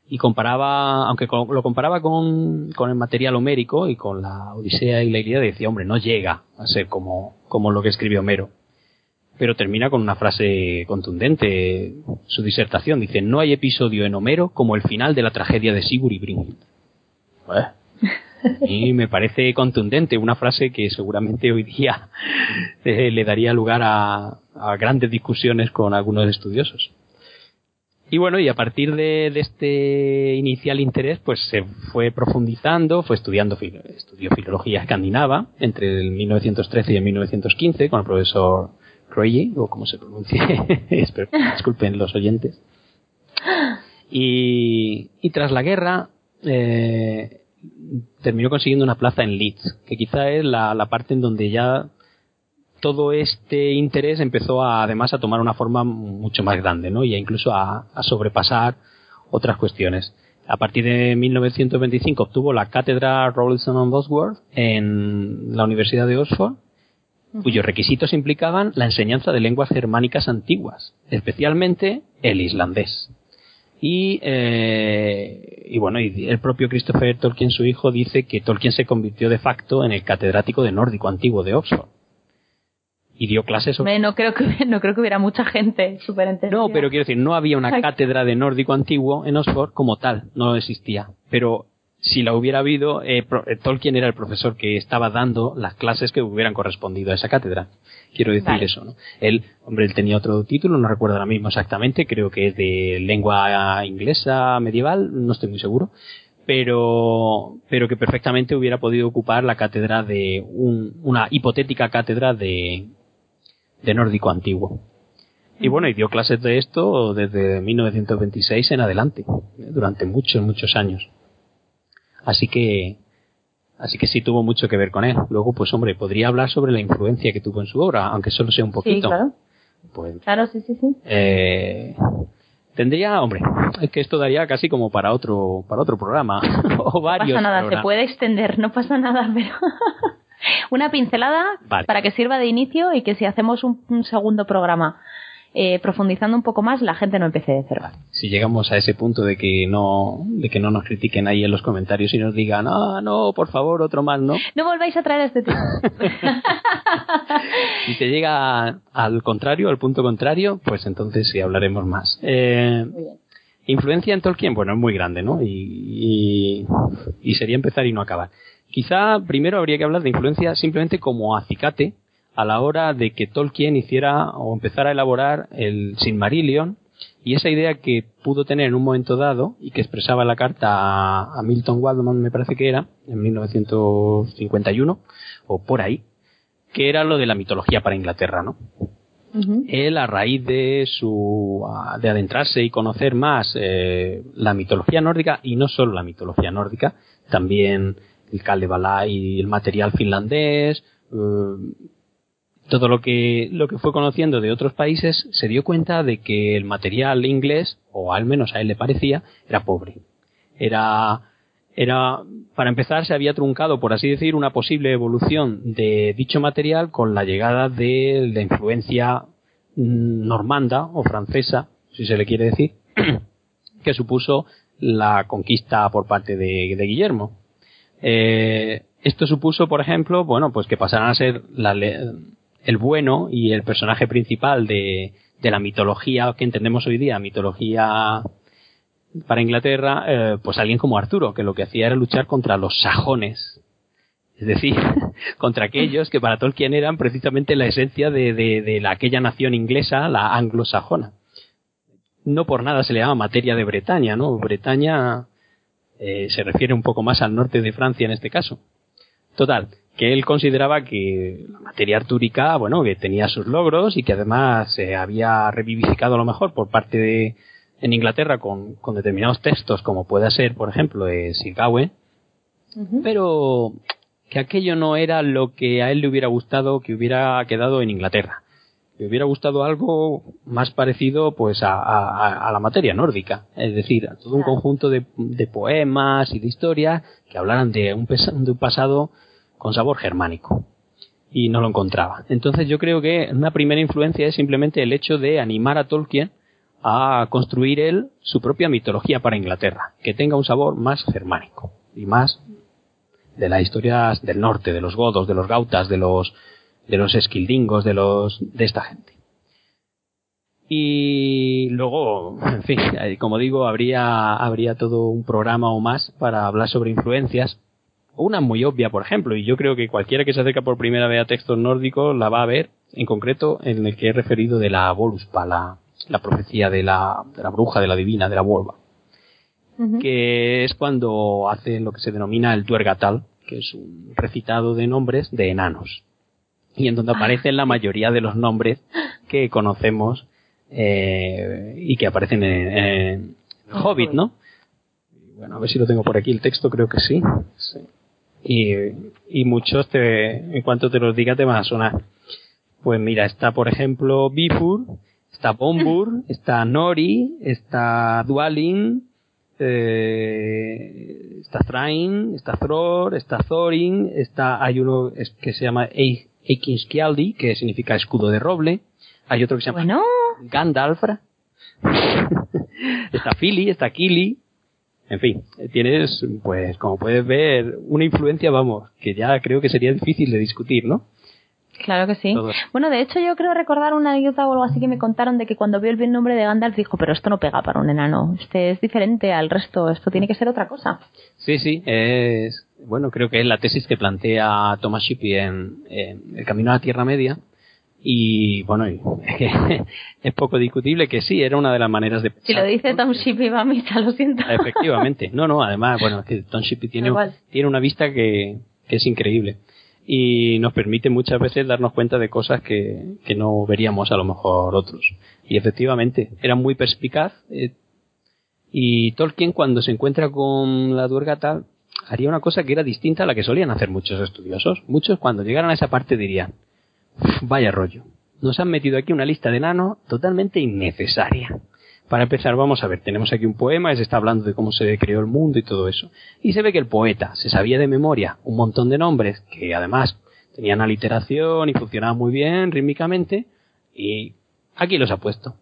Y comparaba, aunque lo comparaba con, con el material homérico y con la Odisea y la Ilíada, decía, hombre, no llega a ser como, como lo que escribió Homero pero termina con una frase contundente. Su disertación dice: No hay episodio en Homero como el final de la tragedia de Sigurd y Brynhild. Eh, Y me parece contundente, una frase que seguramente hoy día eh, le daría lugar a, a grandes discusiones con algunos estudiosos. Y bueno, y a partir de, este inicial interés, pues se fue profundizando, fue estudiando, estudió filología escandinava entre el 1913 y el 1915 con el profesor Roye, o como se pronuncie, disculpen los oyentes. Y, y tras la guerra, eh, terminó consiguiendo una plaza en Leeds, que quizá es la, la parte en donde ya todo este interés empezó a, además a tomar una forma mucho más grande, ¿no? Y a incluso a, a sobrepasar otras cuestiones. A partir de 1925 obtuvo la cátedra Rawlinson and Bosworth en la Universidad de Oxford, cuyos requisitos implicaban la enseñanza de lenguas germánicas antiguas, especialmente el islandés. Y, eh, y bueno, y el propio Christopher Tolkien, su hijo, dice que Tolkien se convirtió de facto en el catedrático de nórdico antiguo de Oxford. Y dio clases sobre... Hombre, no creo que no creo que hubiera mucha gente súper entendida. No, pero quiero decir, no había una cátedra de nórdico antiguo en Oxford como tal, no existía. Pero si la hubiera habido, eh, eh, Tolkien era el profesor que estaba dando las clases que hubieran correspondido a esa cátedra. Quiero decir Vale. eso, ¿no? Él, hombre, él tenía otro título, no recuerdo ahora mismo exactamente, creo que es de lengua inglesa medieval, no estoy muy seguro, pero, pero que perfectamente hubiera podido ocupar la cátedra de un- una hipotética cátedra de, de nórdico antiguo. Y bueno, y dio clases de esto desde 1926 en adelante, eh, durante muchos, muchos años. Así que, así que sí tuvo mucho que ver con él. Luego, pues hombre, podría hablar sobre la influencia que tuvo en su obra, aunque solo sea un Sí, poquito. claro. Pues, Claro, sí, sí, sí. eh, tendría, hombre, es que esto daría casi como para otro, para otro programa o No varios. pasa nada, se puede extender, no pasa nada, pero una pincelada Vale. para que sirva de inicio y que si hacemos un, un segundo programa eh, profundizando un poco más, la gente no empiece de cero. si llegamos a ese punto de que no de que no nos critiquen ahí en los comentarios y nos digan ah no por favor otro más no No volváis a traer a este tema. si te llega al contrario al punto contrario pues entonces sí hablaremos más Eh, Muy bien. influencia en Tolkien bueno es muy grande no y, y, y sería empezar y no acabar quizá primero habría que hablar de influencia simplemente como acicate a la hora de que Tolkien hiciera o empezara a elaborar el Silmarillion y esa idea que pudo tener en un momento dado y que expresaba la carta a, a Milton Waldman, me parece que era, en 1951, o por ahí, que era lo de la mitología para Inglaterra, ¿no? Él, a raíz de su de adentrarse y conocer más eh, la mitología nórdica, y no solo la mitología nórdica, también el Kalevala y el material finlandés, eh, todo lo que, lo que fue conociendo de otros países, se dio cuenta de que el material inglés, o al menos a él le parecía, era pobre. Era, era, para empezar, se había truncado, por así decir, una posible evolución de dicho material con la llegada de la influencia mm, normanda o francesa, si se le quiere decir, que supuso la conquista por parte de, de Guillermo. Eh, esto supuso, por ejemplo, bueno, pues que pasaran a ser la el bueno y el personaje principal de, de la mitología que entendemos hoy día, mitología para Inglaterra, eh, pues alguien como Arturo, que lo que hacía era luchar contra los sajones. Es decir, contra aquellos que para Tolkien eran precisamente la esencia de, de, la, aquella nación inglesa, la anglosajona. No por nada se le llama materia de Bretaña, ¿no? Bretaña eh, se refiere un poco más al norte de Francia en este caso. Total, que él consideraba que la materia artúrica, bueno, que tenía sus logros y que además se había revivificado a lo mejor por parte de, en Inglaterra con, con determinados textos, como pueda ser, por ejemplo, de Sir Gawain, pero que aquello no era lo que a él le hubiera gustado que hubiera quedado en Inglaterra. Le hubiera gustado algo más parecido pues a, a, a la materia nórdica, es decir, a todo un conjunto de, de, poemas y de historias que hablaran de un, de un pasado con sabor germánico. Y no lo encontraba. Entonces yo creo que una primera influencia es simplemente el hecho de animar a Tolkien a construir él su propia mitología para Inglaterra, que tenga un sabor más germánico y más de las historias del norte, de los godos, de los gautas, de los de los esquildingos, de los de esta gente. Y luego, en fin, como digo, habría habría todo un programa o más para hablar sobre influencias, una muy obvia, por ejemplo, y yo creo que cualquiera que se acerca por primera vez a textos nórdicos la va a ver, en concreto en el que he referido de la Voluspa, la, la profecía de la, de la bruja, de la divina, de la Volva, que es cuando hace lo que se denomina el Tuergatal, que es un recitado de nombres de enanos, y en donde ah. aparecen la mayoría de los nombres que conocemos eh, y que aparecen en, en Hobbit, ¿no? Bueno, a ver si lo tengo por aquí el texto, creo que sí. sí y, y muchos te, en cuanto te los diga te van a sonar. Pues mira, está por ejemplo Bifur, está Bombur, está Nori, está Dualin, eh, está Thrain, está Thror, está Thorin, está, hay uno que se llama Eikinskialdi, que significa escudo de roble, hay otro que se llama bueno. Gandalfra, está Fili, está Kili, en fin, tienes, pues como puedes ver, una influencia, vamos, que ya creo que sería difícil de discutir, ¿no? Claro que sí. Bueno, de hecho yo creo recordar una anécdota o algo así que me contaron de que cuando vio el nombre de Gandalf dijo, pero esto no pega para un enano, este es diferente al resto, esto tiene que ser otra cosa. Sí, sí, es, bueno, creo que es la tesis que plantea Thomas Shippey en, en El Camino a la Tierra Media, y bueno, es poco discutible que sí, era una de las maneras de... Si lo dice Tom Shippey va a misa, lo siento. Efectivamente. No, no, además, bueno, es que Tom Shippey tiene, tiene una vista que, que, es increíble. Y nos permite muchas veces darnos cuenta de cosas que, que no veríamos a lo mejor otros. Y efectivamente, era muy perspicaz. Eh, y Tolkien cuando se encuentra con la duerga tal, haría una cosa que era distinta a la que solían hacer muchos estudiosos. Muchos cuando llegaran a esa parte dirían, Vaya rollo. Nos han metido aquí una lista de enanos totalmente innecesaria. Para empezar, vamos a ver, tenemos aquí un poema, se está hablando de cómo se creó el mundo y todo eso. Y se ve que el poeta se sabía de memoria un montón de nombres que además tenían aliteración y funcionaban muy bien rítmicamente y aquí los ha puesto.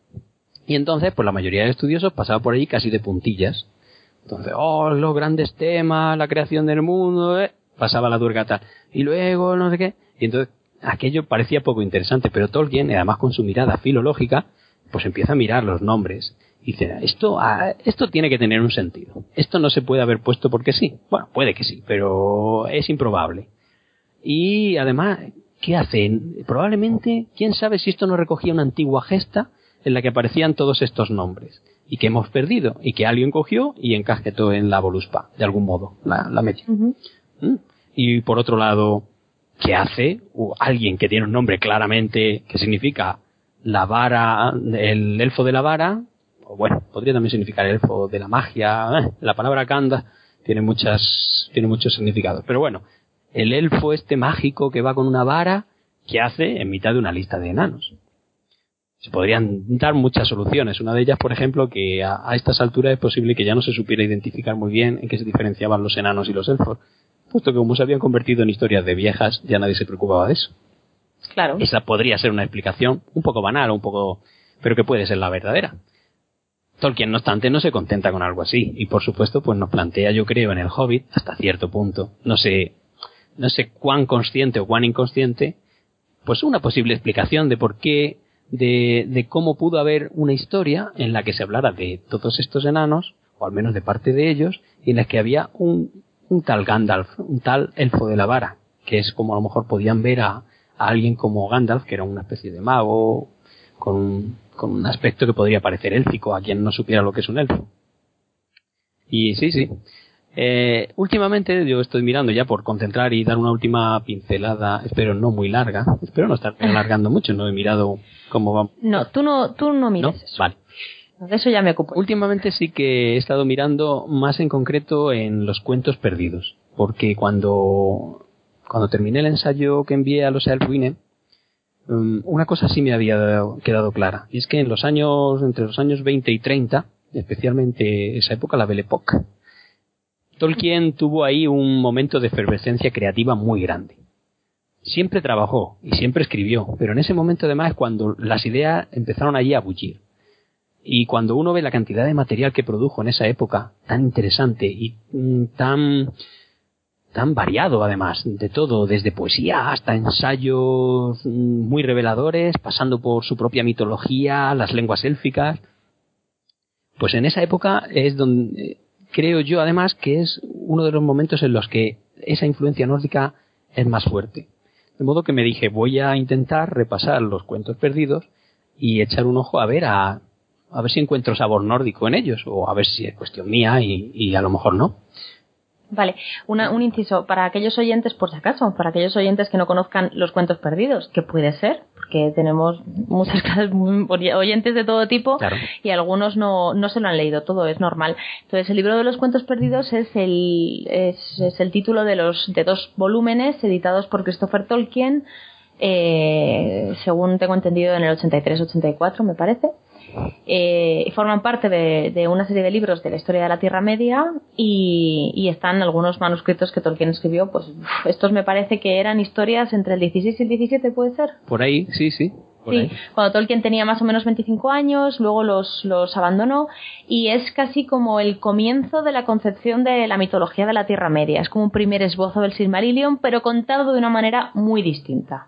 Y entonces, pues la mayoría de estudiosos pasaba por ahí casi de puntillas. Entonces, oh, los grandes temas, la creación del mundo, eh, pasaba la durgata. Y luego, no sé qué. Y entonces, aquello parecía poco interesante, pero Tolkien, además con su mirada filológica, pues empieza a mirar los nombres. Y dice, esto, ah, esto tiene que tener un sentido. Esto no se puede haber puesto porque sí. Bueno, puede que sí, pero es improbable. Y además, ¿qué hacen? Probablemente, quién sabe si esto no recogía una antigua gesta en la que aparecían todos estos nombres y que hemos perdido y que alguien cogió y encajetó en la Voluspa, de algún modo, la, la metió. ¿Mm? Y por otro lado, que hace alguien que tiene un nombre claramente que significa la vara, el elfo de la vara, o bueno, podría también significar el elfo de la magia, eh, la palabra kanda tiene muchas, tiene muchos significados. Pero bueno, el elfo este mágico que va con una vara, que hace en mitad de una lista de enanos. Se podrían dar muchas soluciones. Una de ellas, por ejemplo, que a, a estas alturas es posible que ya no se supiera identificar muy bien en qué se diferenciaban los enanos y los elfos puesto que como se habían convertido en historias de viejas, ya nadie se preocupaba de eso. Claro. Esa podría ser una explicación un poco banal, un poco, pero que puede ser la verdadera. Tolkien, no obstante, no se contenta con algo así, y por supuesto, pues nos plantea, yo creo, en el Hobbit, hasta cierto punto, no sé, no sé cuán consciente o cuán inconsciente, pues una posible explicación de por qué, de, de cómo pudo haber una historia en la que se hablara de todos estos enanos, o al menos de parte de ellos, en las que había un, un tal Gandalf, un tal elfo de la vara, que es como a lo mejor podían ver a, a alguien como Gandalf, que era una especie de mago, con un, con un aspecto que podría parecer élfico a quien no supiera lo que es un elfo. Y sí, sí. Eh, últimamente yo estoy mirando ya por concentrar y dar una última pincelada, espero no muy larga, espero no estar alargando mucho, no he mirado cómo va. No, tú no, tú no mires ¿No? eso. Vale. De eso ya me ocupo. Últimamente sí que he estado mirando más en concreto en los cuentos perdidos, porque cuando, cuando terminé el ensayo que envié a los Elfwine, um, una cosa sí me había dado- quedado clara, y es que en los años, entre los años 20 y 30, especialmente esa época, la Belle Époque, Tolkien tuvo ahí un momento de efervescencia creativa muy grande. Siempre trabajó y siempre escribió, pero en ese momento además es cuando las ideas empezaron allí a bullir. Y cuando uno ve la cantidad de material que produjo en esa época, tan interesante y mm, tan, tan variado además, de todo, desde poesía hasta ensayos mm, muy reveladores, pasando por su propia mitología, las lenguas élficas, pues en esa época es donde creo yo además que es uno de los momentos en los que esa influencia nórdica es más fuerte. De modo que me dije, voy a intentar repasar los cuentos perdidos y echar un ojo a ver a, a ver si encuentro sabor nórdico en ellos, o a ver si es cuestión mía y, y a lo mejor no. Vale, una, un inciso para aquellos oyentes, por si acaso, para aquellos oyentes que no conozcan los cuentos perdidos, que puede ser, porque tenemos muchas muy- oyentes de todo tipo Claro. y algunos no, no se lo han leído todo, es normal. Entonces, el libro de los cuentos perdidos es el, es, es el título de, los, de dos volúmenes editados por Christopher Tolkien, eh, según tengo entendido en el 83-84, me parece. Eh, forman parte de, de una serie de libros de la historia de la Tierra Media y, y están algunos manuscritos que Tolkien escribió. Pues estos me parece que eran historias entre el 16 y el 17, ¿puede ser? Por ahí, sí, sí. Por Sí, ahí. cuando Tolkien tenía más o menos 25 años, luego los, los abandonó y es casi como el comienzo de la concepción de la mitología de la Tierra Media. Es como un primer esbozo del Silmarillion, pero contado de una manera muy distinta.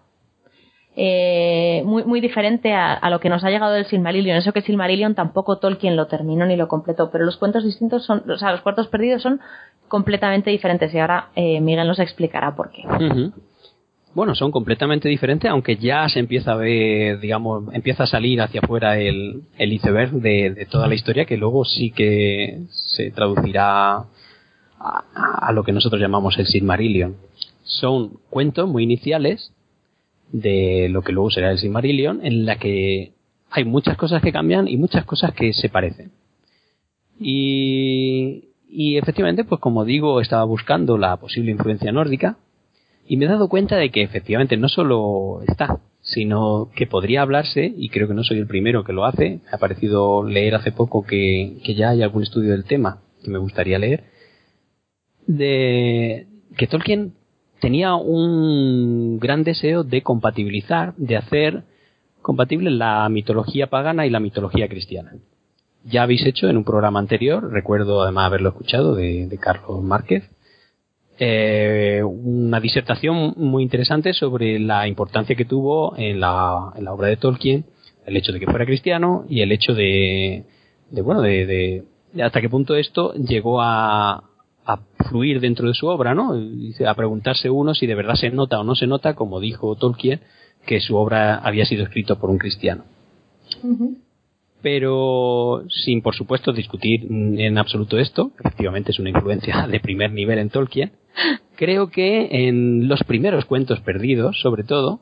Eh, muy, muy diferente a, lo que nos ha llegado del Silmarillion. Eso que Silmarillion tampoco Tolkien lo terminó ni lo completó, pero los cuentos distintos son, o sea, los cuartos perdidos son completamente diferentes y ahora eh, Miguel nos explicará por qué. Bueno, son completamente diferentes, aunque ya se empieza a ver, digamos, empieza a salir hacia afuera el, el iceberg de, de toda la historia, que luego sí que se traducirá a, a lo que nosotros llamamos el Silmarillion. Son cuentos muy iniciales de lo que luego será el Silmarillion, en la que hay muchas cosas que cambian y muchas cosas que se parecen. Y, y efectivamente, pues como digo, estaba buscando la posible influencia nórdica y me he dado cuenta de que efectivamente no solo está, sino que podría hablarse, y creo que no soy el primero que lo hace, me ha parecido leer hace poco que, que ya hay algún estudio del tema que me gustaría leer, de que Tolkien tenía un gran deseo de compatibilizar, de hacer compatible la mitología pagana y la mitología cristiana. Ya habéis hecho en un programa anterior, recuerdo además haberlo escuchado, de, de Carlos Márquez, eh, una disertación muy interesante sobre la importancia que tuvo en la, en la obra de Tolkien el hecho de que fuera cristiano y el hecho de, de bueno, de, hasta qué punto esto llegó a fluir dentro de su obra, ¿no? A preguntarse uno si de verdad se nota o no se nota, como dijo Tolkien, que su obra había sido escrita por un cristiano pero sin por supuesto discutir en absoluto esto, efectivamente es una influencia de primer nivel en Tolkien, creo que en los primeros cuentos perdidos, sobre todo,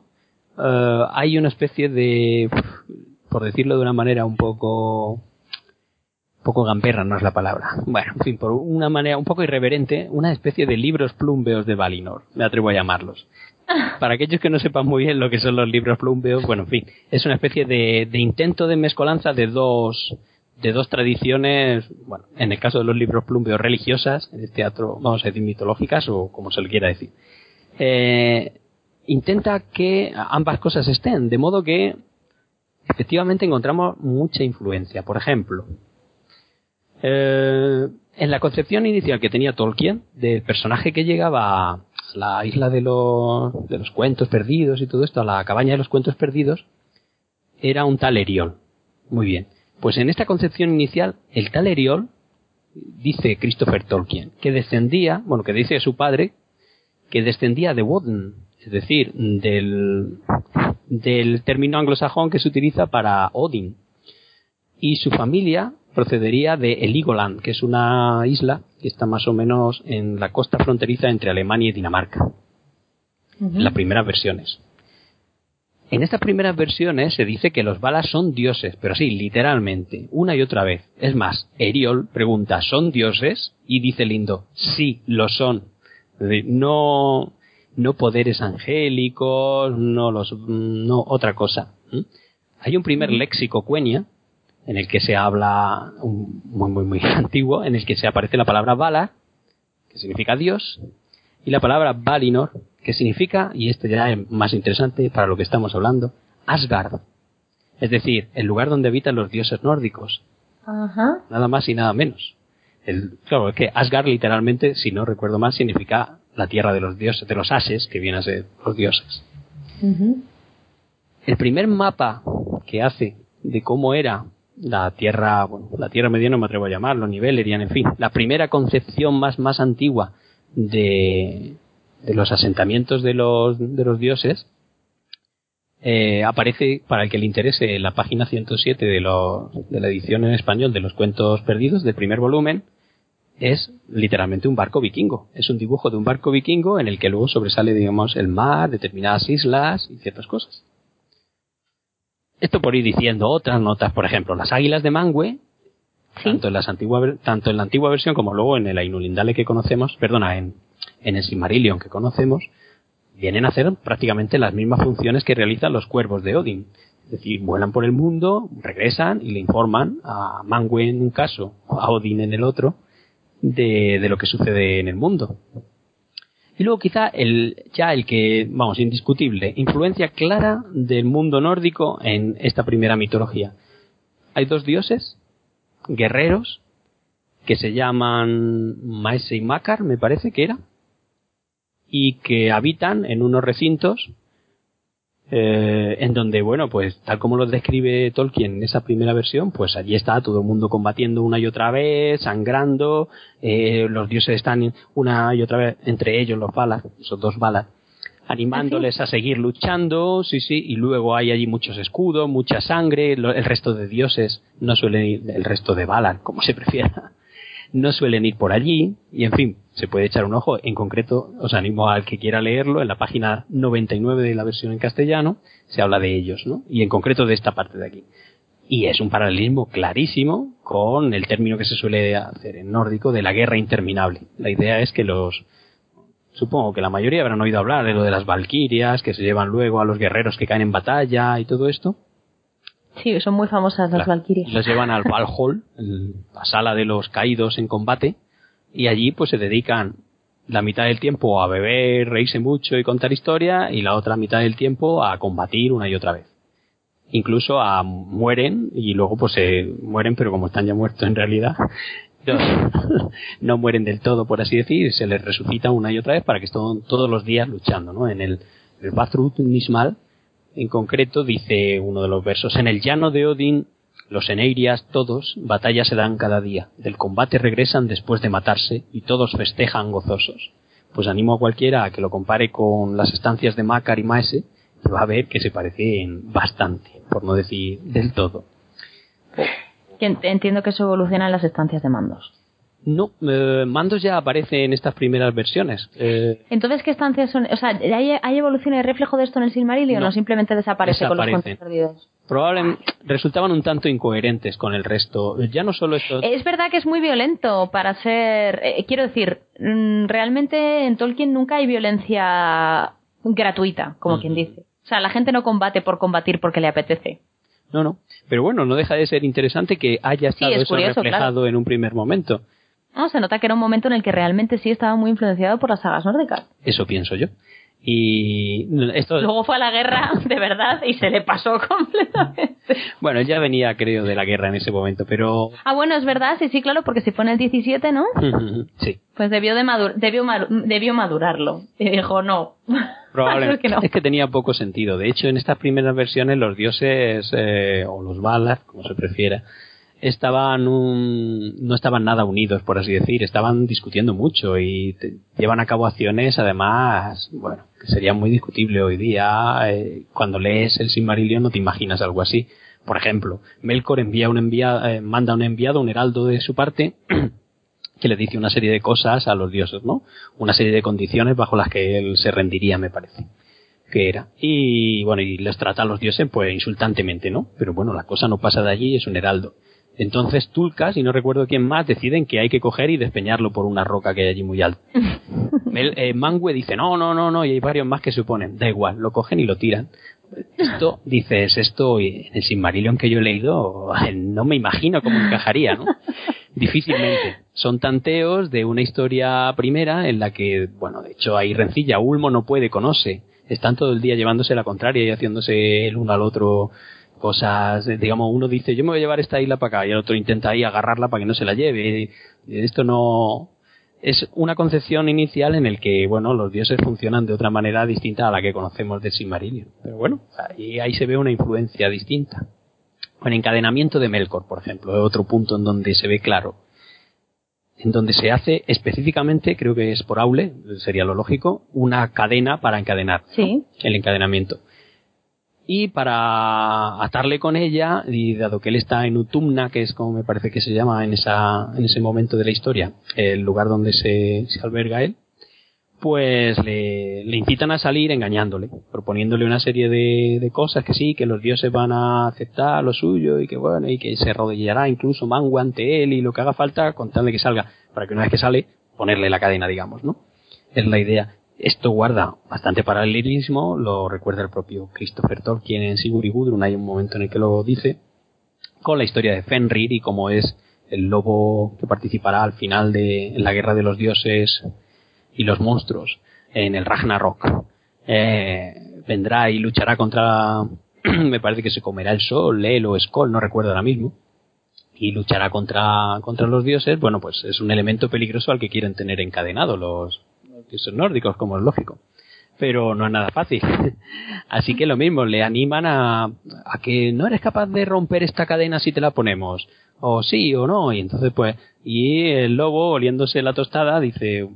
eh, hay una especie de, por decirlo de una manera un poco, poco gamberra no es la palabra, bueno, en fin, por una manera un poco irreverente, una especie de libros plumbeos de Valinor, me atrevo a llamarlos. Para aquellos que no sepan muy bien lo que son los libros plumbeos, bueno, en fin, es una especie de, de intento de mezcolanza de dos, de dos tradiciones, bueno, en el caso de los libros plumbeos religiosas, en el teatro, vamos a decir mitológicas o como se le quiera decir. Eh, intenta que ambas cosas estén, de modo que efectivamente encontramos mucha influencia. Por ejemplo, eh, en la concepción inicial que tenía Tolkien del personaje que llegaba a la isla de los, de los cuentos perdidos y todo esto, a la cabaña de los cuentos perdidos, era un tal Eriol. Muy bien. Pues en esta concepción inicial, el tal Eriol dice Christopher Tolkien, que descendía, bueno, que dice su padre, que descendía de Woden, es decir, del, del término anglosajón que se utiliza para Odin. Y su familia procedería de Heligoland, que es una isla que está más o menos en la costa fronteriza entre Alemania y Dinamarca. En las primeras versiones. En estas primeras versiones se dice que los balas son dioses, pero sí, literalmente, una y otra vez. Es más, Eriol pregunta, ¿son dioses? Y dice Lindo, sí, lo son. No, no poderes angélicos, no los, no otra cosa. Hay un primer léxico cuenia en el que se habla muy muy muy antiguo, en el que se aparece la palabra Valar, que significa Dios, y la palabra Valinor, que significa, y esto ya es más interesante para lo que estamos hablando, Asgard. Es decir, el lugar donde habitan los dioses nórdicos. Nada más y nada menos. El, claro, es que Asgard literalmente, si no recuerdo mal, significa la tierra de los dioses, de los ases, que vienen a ser los dioses. El primer mapa que hace de cómo era la tierra, bueno, la tierra mediana no me atrevo a llamarlo, Nivelerian, en fin, la primera concepción más, más antigua de, de los asentamientos de los, de los dioses, eh, aparece, para el que le interese, en la página 107 de, de la edición en español de los cuentos perdidos del primer volumen, es literalmente un barco vikingo. Es un dibujo de un barco vikingo en el que luego sobresale, digamos, el mar, determinadas islas y ciertas cosas. Esto por ir diciendo otras notas, por ejemplo, las águilas de Mangue, tanto, en las antigua, tanto en la antigua versión como luego en el Ainulindale que conocemos, perdona, en, en el Silmarillion que conocemos, vienen a hacer prácticamente las mismas funciones que realizan los cuervos de Odin. Es decir, vuelan por el mundo, regresan y le informan a Mangue en un caso, a Odin en el otro, de, de lo que sucede en el mundo. Y luego quizá el, ya el que, vamos, indiscutible, influencia clara del mundo nórdico en esta primera mitología. Hay dos dioses, guerreros, que se llaman Maese y Makar, me parece que era, y que habitan en unos recintos eh, en donde, bueno, pues tal como lo describe Tolkien en esa primera versión, pues allí está todo el mundo combatiendo una y otra vez, sangrando, eh, los dioses están una y otra vez, entre ellos los balas, esos dos balas, animándoles a seguir luchando, sí, sí, y luego hay allí muchos escudos, mucha sangre, el resto de dioses no suelen ir, el resto de balas, como se prefiera, no suelen ir por allí, y en fin, se puede echar un ojo. En concreto, os animo al que quiera leerlo, en la página 99 de la versión en castellano, se habla de ellos, ¿no? Y en concreto de esta parte de aquí. Y es un paralelismo clarísimo con el término que se suele hacer en nórdico de la guerra interminable. La idea es que los, supongo que la mayoría habrán oído hablar de lo de las valquirias, que se llevan luego a los guerreros que caen en batalla y todo esto. Sí, son muy famosas las valquirias. Los llevan al Valhall, la sala de los caídos en combate, y allí pues se dedican la mitad del tiempo a beber, reírse mucho y contar historia y la otra mitad del tiempo a combatir una y otra vez. Incluso a mueren y luego pues se mueren pero como están ya muertos en realidad no, mueren del todo por así decir, se les resucita una y otra vez para que estén todos los días luchando, ¿no? En el, el Nismal en concreto dice uno de los versos, en el llano de Odin los Eneirias, todos, batalla se dan cada día. Del combate regresan después de matarse y todos festejan gozosos. Pues animo a cualquiera a que lo compare con las estancias de Macar y Maese y va a ver que se parecen bastante, por no decir del todo. Entiendo que eso evoluciona en las estancias de mandos. No, eh, Mandos ya aparece en estas primeras versiones. Eh, Entonces, ¿qué estancias son? O sea, ¿hay, hay evolución y reflejo de esto en el Silmarillion o no simplemente desaparece con los cuentos perdidos? Probablemente resultaban un tanto incoherentes con el resto. Ya no solo esto. Es verdad que es muy violento para ser. Eh, quiero decir, mm, realmente en Tolkien nunca hay violencia gratuita, como quien dice. O sea, la gente no combate por combatir porque le apetece. No, no. Pero bueno, no deja de ser interesante que haya estado eso reflejado en un primer momento. No, se nota que era un momento en el que realmente sí estaba muy influenciado por las sagas nórdicas. Eso pienso yo. Y esto... Luego fue a la guerra, de verdad, y se le pasó completamente. Bueno, ya venía, creo, de la guerra en ese momento, pero... Ah, bueno, es verdad, sí, sí, claro, porque si fue en el 17, ¿no? sí. Pues debió, de debió, debió madurarlo. Y dijo, no. Probablemente. es, que tenía poco sentido. De hecho, en estas primeras versiones los dioses, eh, o los balas, como se prefiera, estaban no estaban nada unidos, por así decir, estaban discutiendo mucho y llevan a cabo acciones, además, bueno, que sería muy discutible hoy día. Eh, cuando lees el Silmarillion no te imaginas algo así. Por ejemplo, Melkor envía un enviado, eh, manda un enviado, un heraldo de su parte, que le dice una serie de cosas a los dioses, ¿no? Una serie de condiciones bajo las que él se rendiría, me parece que era. Y bueno, y les trata a los dioses pues insultantemente, ¿no? Pero bueno, la cosa no pasa de allí, es un heraldo. Entonces Tulkas, y no recuerdo quién más, deciden que hay que coger y despeñarlo por una roca que hay allí muy alta. El, eh, Mangue dice, no, no, no, no, y hay varios más que se oponen. Da igual, lo cogen y lo tiran. Esto, dices, esto en el Silmarillion que yo he leído, no me imagino cómo encajaría, ¿no? Difícilmente. Son tanteos de una historia primera en la que, bueno, de hecho hay rencilla, Ulmo no puede, conoce. Están todo el día llevándose la contraria y haciéndose el uno al otro cosas, digamos, uno dice, yo me voy a llevar esta isla para acá y el otro intenta ahí agarrarla para que no se la lleve. Esto no es una concepción inicial en el que, bueno, los dioses funcionan de otra manera distinta a la que conocemos del Silmarillion. Pero bueno, ahí, ahí se ve una influencia distinta. El encadenamiento de Melkor, por ejemplo, es otro punto en donde se ve claro. En donde se hace específicamente, creo que es por Aule, sería lo lógico, una cadena para encadenar. Sí. El encadenamiento y para atarle con ella, y dado que él está en Utumna, que es como me parece que se llama en, esa, en ese momento de la historia, el lugar donde se, se alberga él, pues le, le, incitan a salir engañándole, proponiéndole una serie de, de, cosas que sí, que los dioses van a aceptar lo suyo y que bueno, y que se arrodillará incluso Mangu ante él y lo que haga falta con que salga, para que una vez que sale, ponerle la cadena, digamos, ¿no? Es la idea. Esto guarda bastante paralelismo, lo recuerda el propio Christopher Tolkien en Sigurd y Gudrun, hay un momento en el que lo dice, con la historia de Fenrir y cómo es el lobo que participará al final de la guerra de los dioses y los monstruos en el Ragnarok. Eh, vendrá y luchará contra, me parece que se comerá el sol, El o Skoll, no recuerdo ahora mismo, y luchará contra, contra los dioses. Bueno, pues es un elemento peligroso al que quieren tener encadenado los, son nórdicos, como es lógico. Pero no es nada fácil. Así que lo mismo, le animan a, a que no eres capaz de romper esta cadena si te la ponemos. O sí o no. Y entonces pues, y el lobo oliéndose la tostada dice,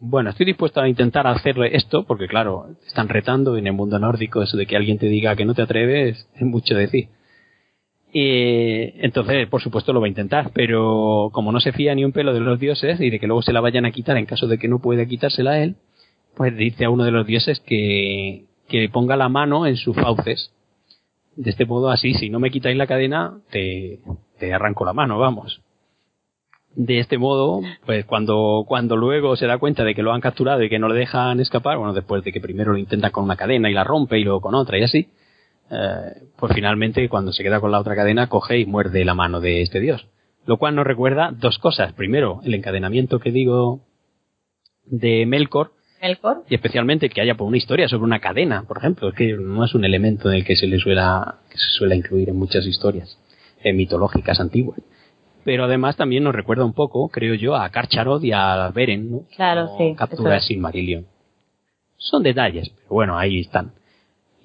bueno, estoy dispuesto a intentar hacerle esto, porque claro, están retando en el mundo nórdico eso de que alguien te diga que no te atreves, es mucho decir. Y entonces, por supuesto, lo va a intentar, pero como no se fía ni un pelo de los dioses y de que luego se la vayan a quitar en caso de que no pueda quitársela a él, pues dice a uno de los dioses que, que ponga la mano en sus fauces. De este modo, así, si no me quitáis la cadena, te, te arranco la mano, vamos. De este modo, pues cuando, cuando luego se da cuenta de que lo han capturado y que no le dejan escapar, bueno, después de que primero lo intenta con una cadena y la rompe y luego con otra y así, eh, pues finalmente cuando se queda con la otra cadena coge y muerde la mano de este dios. Lo cual nos recuerda dos cosas. Primero, el encadenamiento que digo de Melkor. Melkor. Y especialmente que haya por una historia sobre una cadena, por ejemplo, que no es un elemento en el que se le suela, que se suele incluir en muchas historias eh, mitológicas antiguas. Pero además también nos recuerda un poco, creo yo, a Karcharod y a Beren, ¿no? Claro, sí. Captura de Silmarillion. Son detalles, pero bueno, ahí están.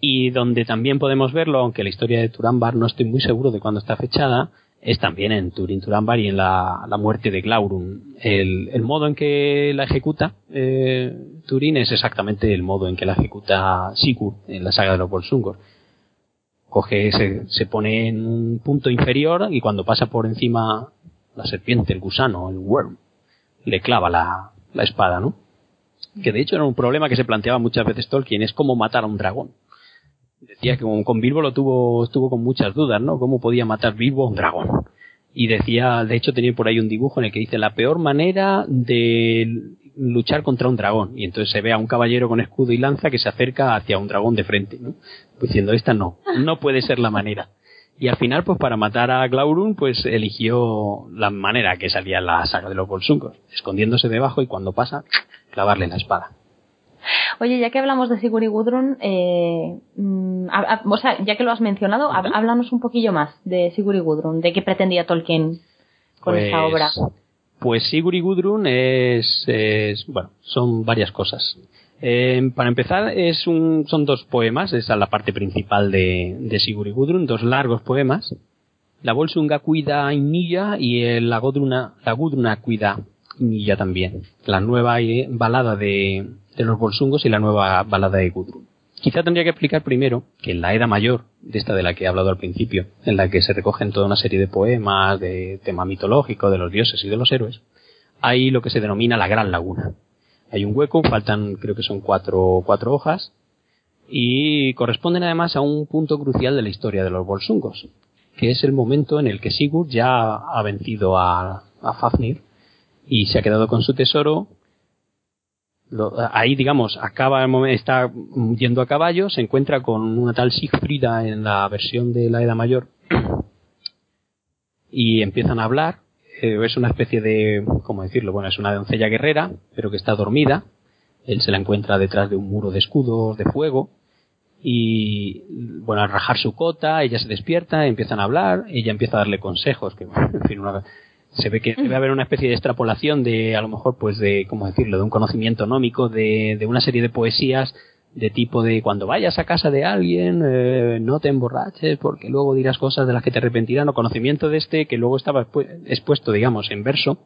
Y donde también podemos verlo, aunque la historia de Turambar no estoy muy seguro de cuándo está fechada, es también en Turin Turambar y en la, muerte de Glaurung. El, modo en que la ejecuta eh, Turin es exactamente el modo en que la ejecuta Sigurd en la saga de los Bolsungor. Coge, se, se pone en un punto inferior y cuando pasa por encima la serpiente, el gusano, el worm, le clava la, la espada, ¿no? Que de hecho era un problema que se planteaba muchas veces Tolkien, es cómo matar a un dragón decía que con, Bilbo lo tuvo, estuvo con muchas dudas, ¿no? ¿Cómo podía matar Bilbo a un dragón? Y decía, de hecho tenía por ahí un dibujo en el que dice la peor manera de luchar contra un dragón. Y entonces se ve a un caballero con escudo y lanza que se acerca hacia un dragón de frente, ¿no? Diciendo, esta no, no puede ser la manera. Y al final, pues para matar a Glaurung, pues eligió la manera que salía en la saga de los Bolsungos, escondiéndose debajo y cuando pasa, clavarle la espada. Oye, ya que hablamos de Sigurd y Gudrun, eh, mm, o sea, ya que lo has mencionado, háblanos un poquillo más de Sigurd y Gudrun, de qué pretendía Tolkien con esta pues, obra. Pues Sigurd y Gudrun es, bueno, son varias cosas. Eh, para empezar, es un, son dos poemas, esa es la parte principal de, de Sigurd y Gudrun, dos largos poemas, la Volsunga cuida Inilla y la Godruna, la Gudruna cuida Inilla también. La nueva eh, balada de, de los Volsungos y la nueva balada de Gudrun. Quizá tendría que explicar primero que en la Edad Mayor, de esta de la que he hablado al principio, en la que se recogen toda una serie de poemas, de tema mitológico, de los dioses y de los héroes, hay lo que se denomina la Gran Laguna. Hay un hueco, faltan creo que son cuatro, cuatro hojas, y corresponden además a un punto crucial de la historia de los Volsungos, que es el momento en el que Sigurd ya ha vencido a, a Fafnir y se ha quedado con su tesoro ahí, digamos, acaba el momento, está yendo a caballo, se encuentra con una tal Sigfrida en la versión de la Edad Mayor y empiezan a hablar. Eh, es una especie de, ¿cómo decirlo? Bueno, es una doncella guerrera, pero que está dormida. Él se la encuentra detrás de un muro de escudos de fuego y, bueno, al rajar su cota, ella se despierta, empiezan a hablar, ella empieza a darle consejos, que, en fin, una, se ve que debe haber una especie de extrapolación de, a lo mejor, pues de, ¿cómo decirlo?, de un conocimiento nómico, de, de una serie de poesías de tipo de cuando vayas a casa de alguien, eh, no te emborraches porque luego dirás cosas de las que te arrepentirán, o conocimiento de este que luego estaba expuesto, digamos, en verso,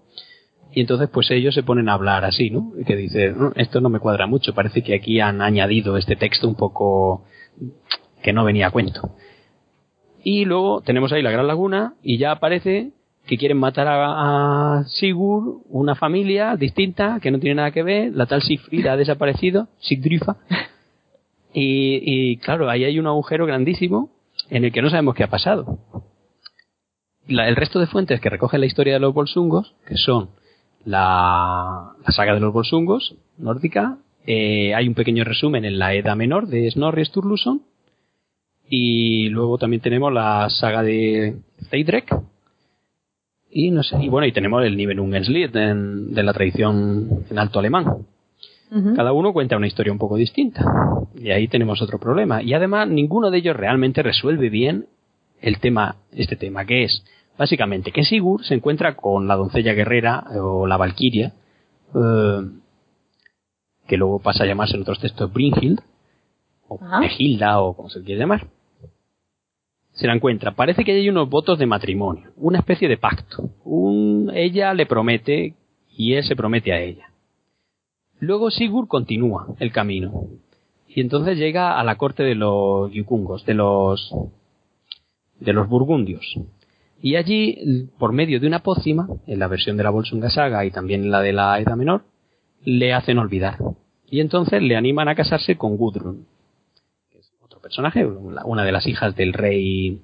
y entonces pues ellos se ponen a hablar así, ¿no? Y que dice, esto no me cuadra mucho, parece que aquí han añadido este texto un poco que no venía a cuento. Y luego tenemos ahí la Gran Laguna y ya aparece que quieren matar a, Sigurd, una familia distinta que no tiene nada que ver, la tal Sigfrida ha desaparecido, Sigdrifa, y, claro, ahí hay un agujero grandísimo en el que no sabemos qué ha pasado. el resto de fuentes que recogen la historia de los bolsungos, que son la, saga de los bolsungos nórdica, eh, hay un pequeño resumen en la Edad Menor de Snorri Sturluson, y luego también tenemos la saga de Theidrek, y no sé, y bueno, y tenemos el Nibelungenlied de la tradición en alto alemán. Cada uno cuenta una historia un poco distinta. Y ahí tenemos otro problema. Y además, ninguno de ellos realmente resuelve bien el tema, este tema, que es básicamente que Sigurd se encuentra con la doncella guerrera o la valquiria, eh, que luego pasa a llamarse en otros textos Brynhild, o Mehilda, o como se quiere llamar se la encuentra. Parece que hay unos votos de matrimonio, una especie de pacto. Un, ella le promete y él se promete a ella. Luego Sigurd continúa el camino y entonces llega a la corte de los yukungos, de los de los burgundios. Y allí, por medio de una pócima, en la versión de la Volsunga Saga y también en la de la Edad Menor, le hacen olvidar. Y entonces le animan a casarse con Gudrun, personaje, una de las hijas del rey.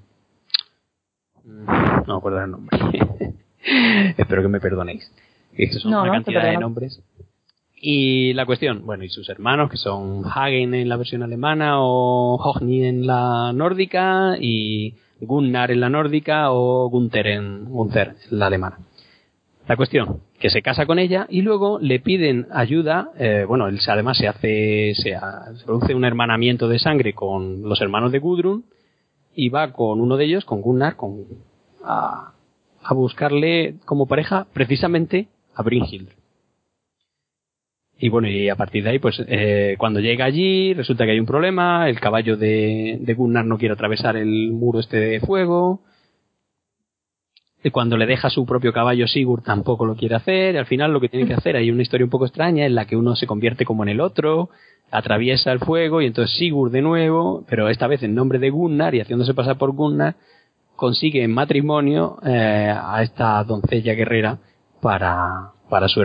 No me acuerdo el nombre. Espero que me perdonéis. Estos son una cantidad de nombres. Y la cuestión, bueno, y sus hermanos, que son Hagen en la versión alemana, o Hogni en la nórdica, y Gunnar en la nórdica, o Gunther en, Gunther en la alemana. La cuestión, que se casa con ella y luego le piden ayuda, eh, bueno, él además se hace, se, produce un hermanamiento de sangre con los hermanos de Gudrun y va con uno de ellos, con Gunnar, con, a, buscarle como pareja precisamente a Brynhild. Y bueno, y a partir de ahí, pues eh, cuando llega allí, resulta que hay un problema, el caballo de, de Gunnar no quiere atravesar el muro este de fuego, cuando le deja su propio caballo Sigurd tampoco lo quiere hacer, y al final lo que tiene que hacer, hay una historia un poco extraña en la que uno se convierte como en el otro, atraviesa el fuego y entonces Sigurd de nuevo, pero esta vez en nombre de Gunnar y haciéndose pasar por Gunnar, consigue en matrimonio eh, a esta doncella guerrera para, para su,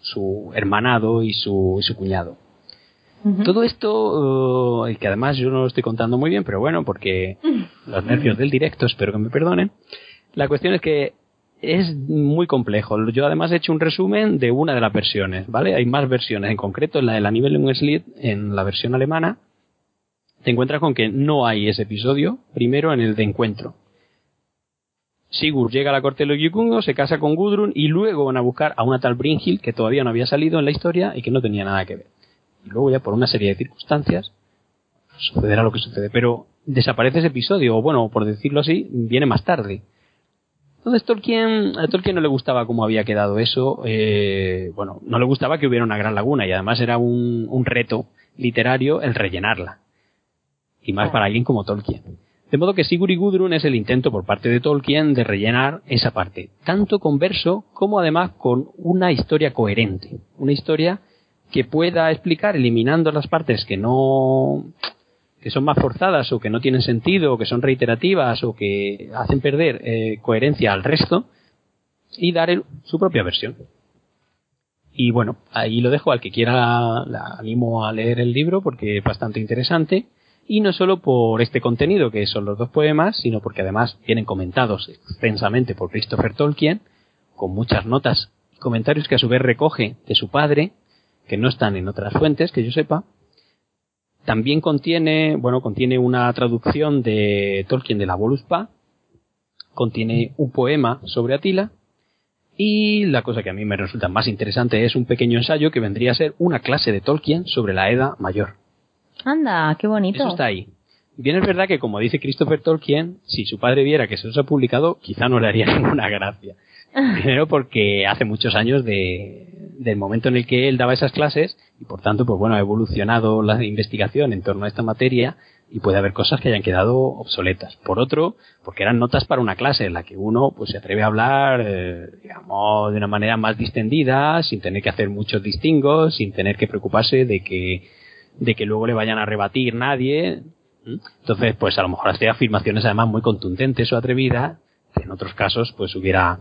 su hermanado y su, su cuñado. Todo esto, eh, que además yo no lo estoy contando muy bien, pero bueno, porque los nervios del directo, espero que me perdonen, la cuestión es que es muy complejo. Yo además he hecho un resumen de una de las versiones, ¿vale? Hay más versiones, en concreto en la de la Nivel Slid, en la versión alemana, te encuentras con que no hay ese episodio, primero en el de encuentro. Sigurd llega a la corte de los Yukungos, se casa con Gudrun y luego van a buscar a una tal Brynhild que todavía no había salido en la historia y que no tenía nada que ver. Y luego ya por una serie de circunstancias sucederá lo que sucede. Pero desaparece ese episodio, o bueno, por decirlo así, viene más tarde. Entonces Tolkien, a Tolkien no le gustaba cómo había quedado eso. Eh, bueno, no le gustaba que hubiera una gran laguna y además era un, reto literario el rellenarla. Y más para alguien como Tolkien. De modo que Sigurd y Gudrun es el intento por parte de Tolkien de rellenar esa parte, tanto con verso como además con una historia coherente, una historia que pueda explicar eliminando las partes que no que son más forzadas o que no tienen sentido o que son reiterativas o que hacen perder eh, coherencia al resto y dar su propia versión. Y bueno, ahí lo dejo al que quiera, la animo a leer el libro porque es bastante interesante y no solo por este contenido que son los dos poemas, sino porque además vienen comentados extensamente por Christopher Tolkien, con muchas notas y comentarios que a su vez recoge de su padre, que no están en otras fuentes, que yo sepa. También contiene, bueno, contiene una traducción de Tolkien de la Voluspa, contiene un poema sobre Atila, y la cosa que a mí me resulta más interesante es un pequeño ensayo que vendría a ser una clase de Tolkien sobre la Edad Mayor. Anda, qué bonito. Eso está ahí. Bien es verdad que, como dice Christopher Tolkien, si su padre viera que se los ha publicado, quizá no le haría ninguna gracia. Primero porque hace muchos años de, del momento en el que él daba esas clases y por tanto, pues bueno, ha evolucionado la investigación en torno a esta materia y puede haber cosas que hayan quedado obsoletas. Por otro, porque eran notas para una clase en la que uno pues se atreve a hablar, eh, digamos, de una manera más distendida, sin tener que hacer muchos distingos, sin tener que preocuparse de que de que luego le vayan a rebatir nadie. Entonces, pues a lo mejor hace afirmaciones además muy contundentes o atrevidas, que en otros casos pues hubiera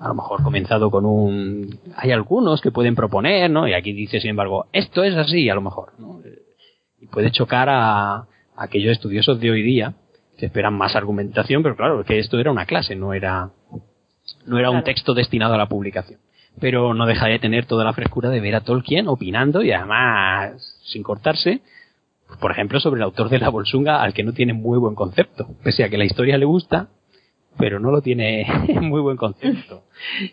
a lo mejor comenzado con un... Hay algunos que pueden proponer, ¿no? Y aquí dice, sin embargo, esto es así, a lo mejor, ¿no? Y puede chocar a, aquellos estudiosos de hoy día que esperan más argumentación, pero claro, que esto era una clase, no era, no era un texto destinado a la publicación pero no deja de tener toda la frescura de ver a Tolkien opinando y además sin cortarse, por ejemplo, sobre el autor de la Bolsunga al que no tiene muy buen concepto, pese a que la historia le gusta, pero no lo tiene muy buen concepto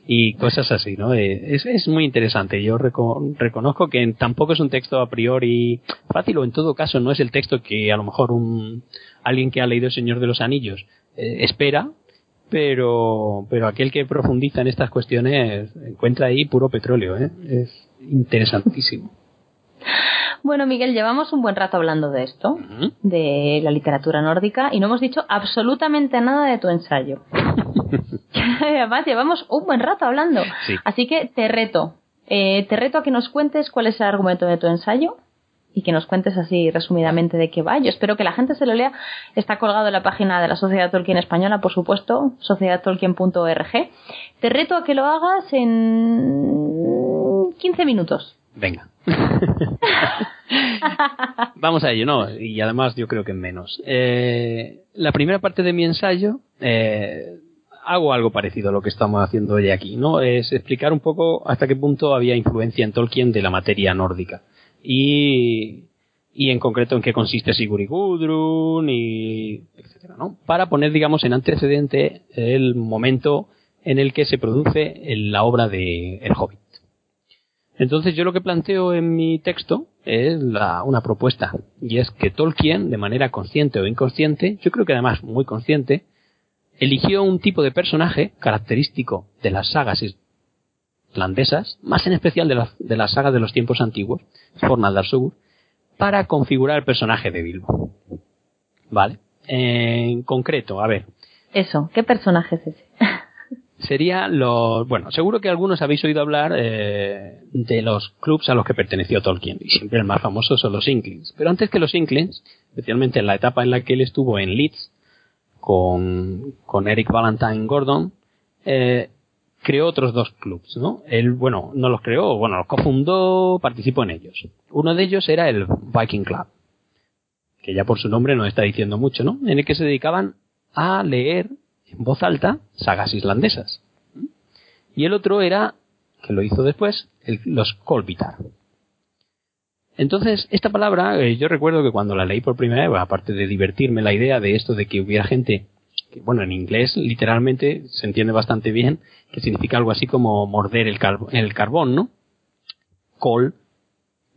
y cosas así, ¿no? Eh, es, es muy interesante. Yo reconozco que tampoco es un texto a priori fácil o en todo caso no es el texto que a lo mejor un alguien que ha leído El Señor de los Anillos eh, espera, pero, pero aquel que profundiza en estas cuestiones encuentra ahí puro petróleo, ¿eh? Es interesantísimo. Bueno, Miguel, llevamos un buen rato hablando de esto, de la literatura nórdica, y no hemos dicho absolutamente nada de tu ensayo. Además, llevamos un buen rato hablando. Así que te reto. Eh, te reto a que nos cuentes cuál es el argumento de tu ensayo y que nos cuentes así resumidamente de qué va. Yo espero que la gente se lo lea. Está colgado en la página de la Sociedad Tolkien Española, por supuesto, sociedadtolkien.org. Te reto a que lo hagas en 15 minutos. Venga. Vamos a ello, ¿no? Y además yo creo que en menos. Eh, la primera parte de mi ensayo eh, hago algo parecido a lo que estamos haciendo hoy aquí, ¿no? Es explicar un poco hasta qué punto había influencia en Tolkien de la materia nórdica y, y en concreto en qué consiste Sigurd Gudrun y etcétera, ¿no? Para poner, digamos, en antecedente el momento en el que se produce la obra de El Hobbit. Entonces yo lo que planteo en mi texto es la, una propuesta y es que Tolkien, de manera consciente o inconsciente, yo creo que además muy consciente, eligió un tipo de personaje característico de las sagas irlandesas, más en especial de, la, de las sagas de los tiempos antiguos, Fornaldar Sugur, para configurar el personaje de Bilbo. ¿Vale? En concreto, a ver. Eso, ¿qué personaje es ese? Sería los... Bueno, seguro que algunos habéis oído hablar eh, de los clubs a los que perteneció Tolkien, y siempre el más famoso son los Inklings. Pero antes que los Inklings, especialmente en la etapa en la que él estuvo en Leeds, con, con Eric Valentine Gordon, eh, creó otros dos clubs, ¿no? Él, bueno, no los creó, bueno, los cofundó, participó en ellos. Uno de ellos era el Viking Club, que ya por su nombre nos está diciendo mucho, ¿no? En el que se dedicaban a leer en voz alta sagas islandesas. Y el otro era, que lo hizo después, los Kolbitar. Entonces, esta palabra, eh, yo recuerdo que cuando la leí por primera vez, aparte de divertirme la idea de esto de que hubiera gente bueno, en inglés literalmente se entiende bastante bien, que significa algo así como morder el, el carbón, ¿no? Col,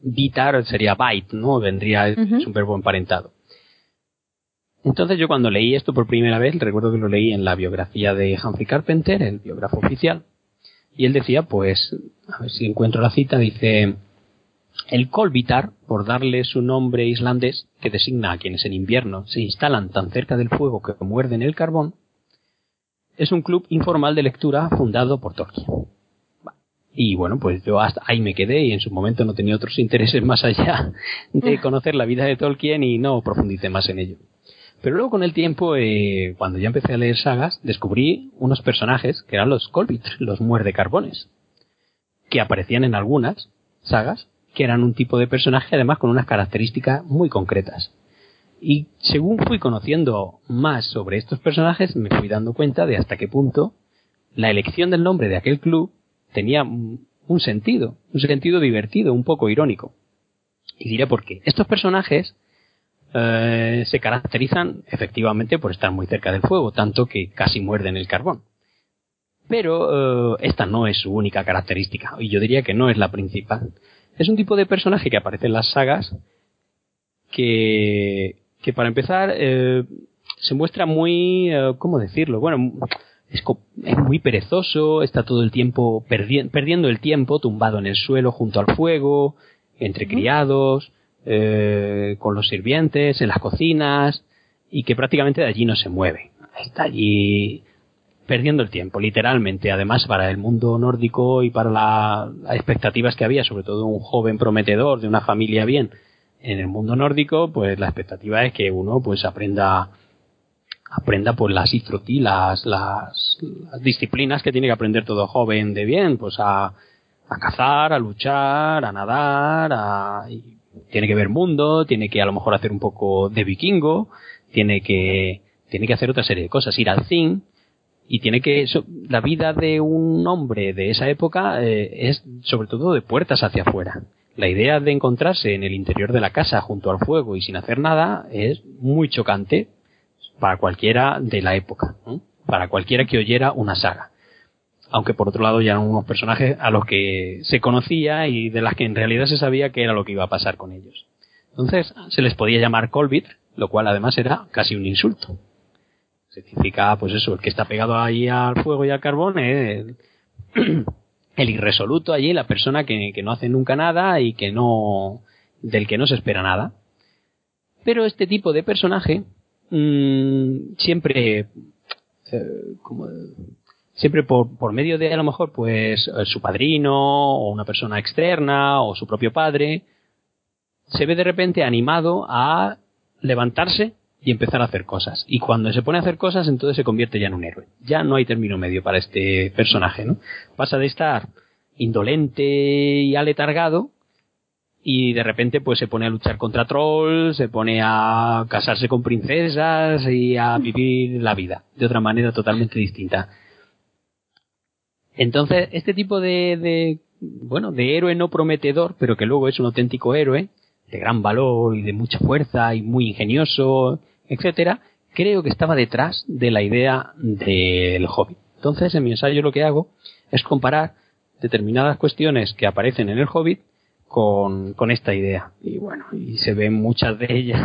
bitar sería bite, ¿no? Vendría, es un verbo emparentado. Entonces yo cuando leí esto por primera vez, recuerdo que lo leí en la biografía de Humphrey Carpenter, el biógrafo oficial, y él decía, pues, a ver si encuentro la cita, dice, El Kolbitar, por darle su nombre islandés, que designa a quienes en invierno se instalan tan cerca del fuego que muerden el carbón, es un club informal de lectura fundado por Tolkien. Y bueno, pues yo hasta ahí me quedé y en su momento no tenía otros intereses más allá de conocer la vida de Tolkien y no profundicé más en ello. Pero luego con el tiempo, eh, cuando ya empecé a leer sagas, descubrí unos personajes que eran los Colbit, los muerdecarbones, que aparecían en algunas sagas, que eran un tipo de personaje además con unas características muy concretas. Y según fui conociendo más sobre estos personajes, me fui dando cuenta de hasta qué punto la elección del nombre de aquel club tenía un sentido, un sentido divertido, un poco irónico. Y diré por qué. Estos personajes eh, se caracterizan efectivamente por estar muy cerca del fuego, tanto que casi muerden el carbón. Pero eh, esta no es su única característica, y yo diría que no es la principal. Es un tipo de personaje que aparece en las sagas que, que para empezar eh, se muestra muy, ¿cómo decirlo? Bueno, es, muy perezoso, está todo el tiempo perdiendo el tiempo tumbado en el suelo junto al fuego, entre criados, eh, con los sirvientes, en las cocinas, y que prácticamente de allí no se mueve. Está allí perdiendo el tiempo, literalmente. Además, para el mundo nórdico y para las expectativas que había, sobre todo un joven prometedor de una familia bien en el mundo nórdico, pues la expectativa es que uno pues aprenda aprenda pues las isfroti, las, las, disciplinas que tiene que aprender todo joven de bien, pues a, a cazar, a luchar, a nadar, a, tiene que ver mundo, tiene que a lo mejor hacer un poco de vikingo, tiene que, tiene que hacer otra serie de cosas, ir al zinc, y tiene que, la vida de un hombre de esa época eh, es sobre todo de puertas hacia afuera. La idea de encontrarse en el interior de la casa junto al fuego y sin hacer nada es muy chocante para cualquiera de la época, para cualquiera que oyera una saga aunque por otro lado ya eran unos personajes a los que se conocía y de las que en realidad se sabía que era lo que iba a pasar con ellos. Entonces se les podía llamar Colbit, lo cual además era casi un insulto. Significa, pues eso, el que está pegado ahí al fuego y al carbón, el, irresoluto allí, la persona que, no hace nunca nada y que no, del que no se espera nada. Pero este tipo de personaje mmm, siempre, eh, como siempre por, por medio de a lo mejor pues eh, su padrino o una persona externa o su propio padre, se ve de repente animado a levantarse y empezar a hacer cosas. Y cuando se pone a hacer cosas, entonces se convierte ya en un héroe. Ya no hay término medio para este personaje, ¿no? Pasa de estar indolente y aletargado y de repente pues se pone a luchar contra trolls, se pone a casarse con princesas y a vivir la vida de otra manera totalmente distinta. Entonces, este tipo de, de, bueno, de héroe no prometedor, pero que luego es un auténtico héroe, de gran valor y de mucha fuerza y muy ingenioso, etcétera, creo que estaba detrás de la idea del Hobbit. Entonces, en mi ensayo lo que hago es comparar determinadas cuestiones que aparecen en el Hobbit con, con esta idea. Y bueno, y se ven muchas de ellas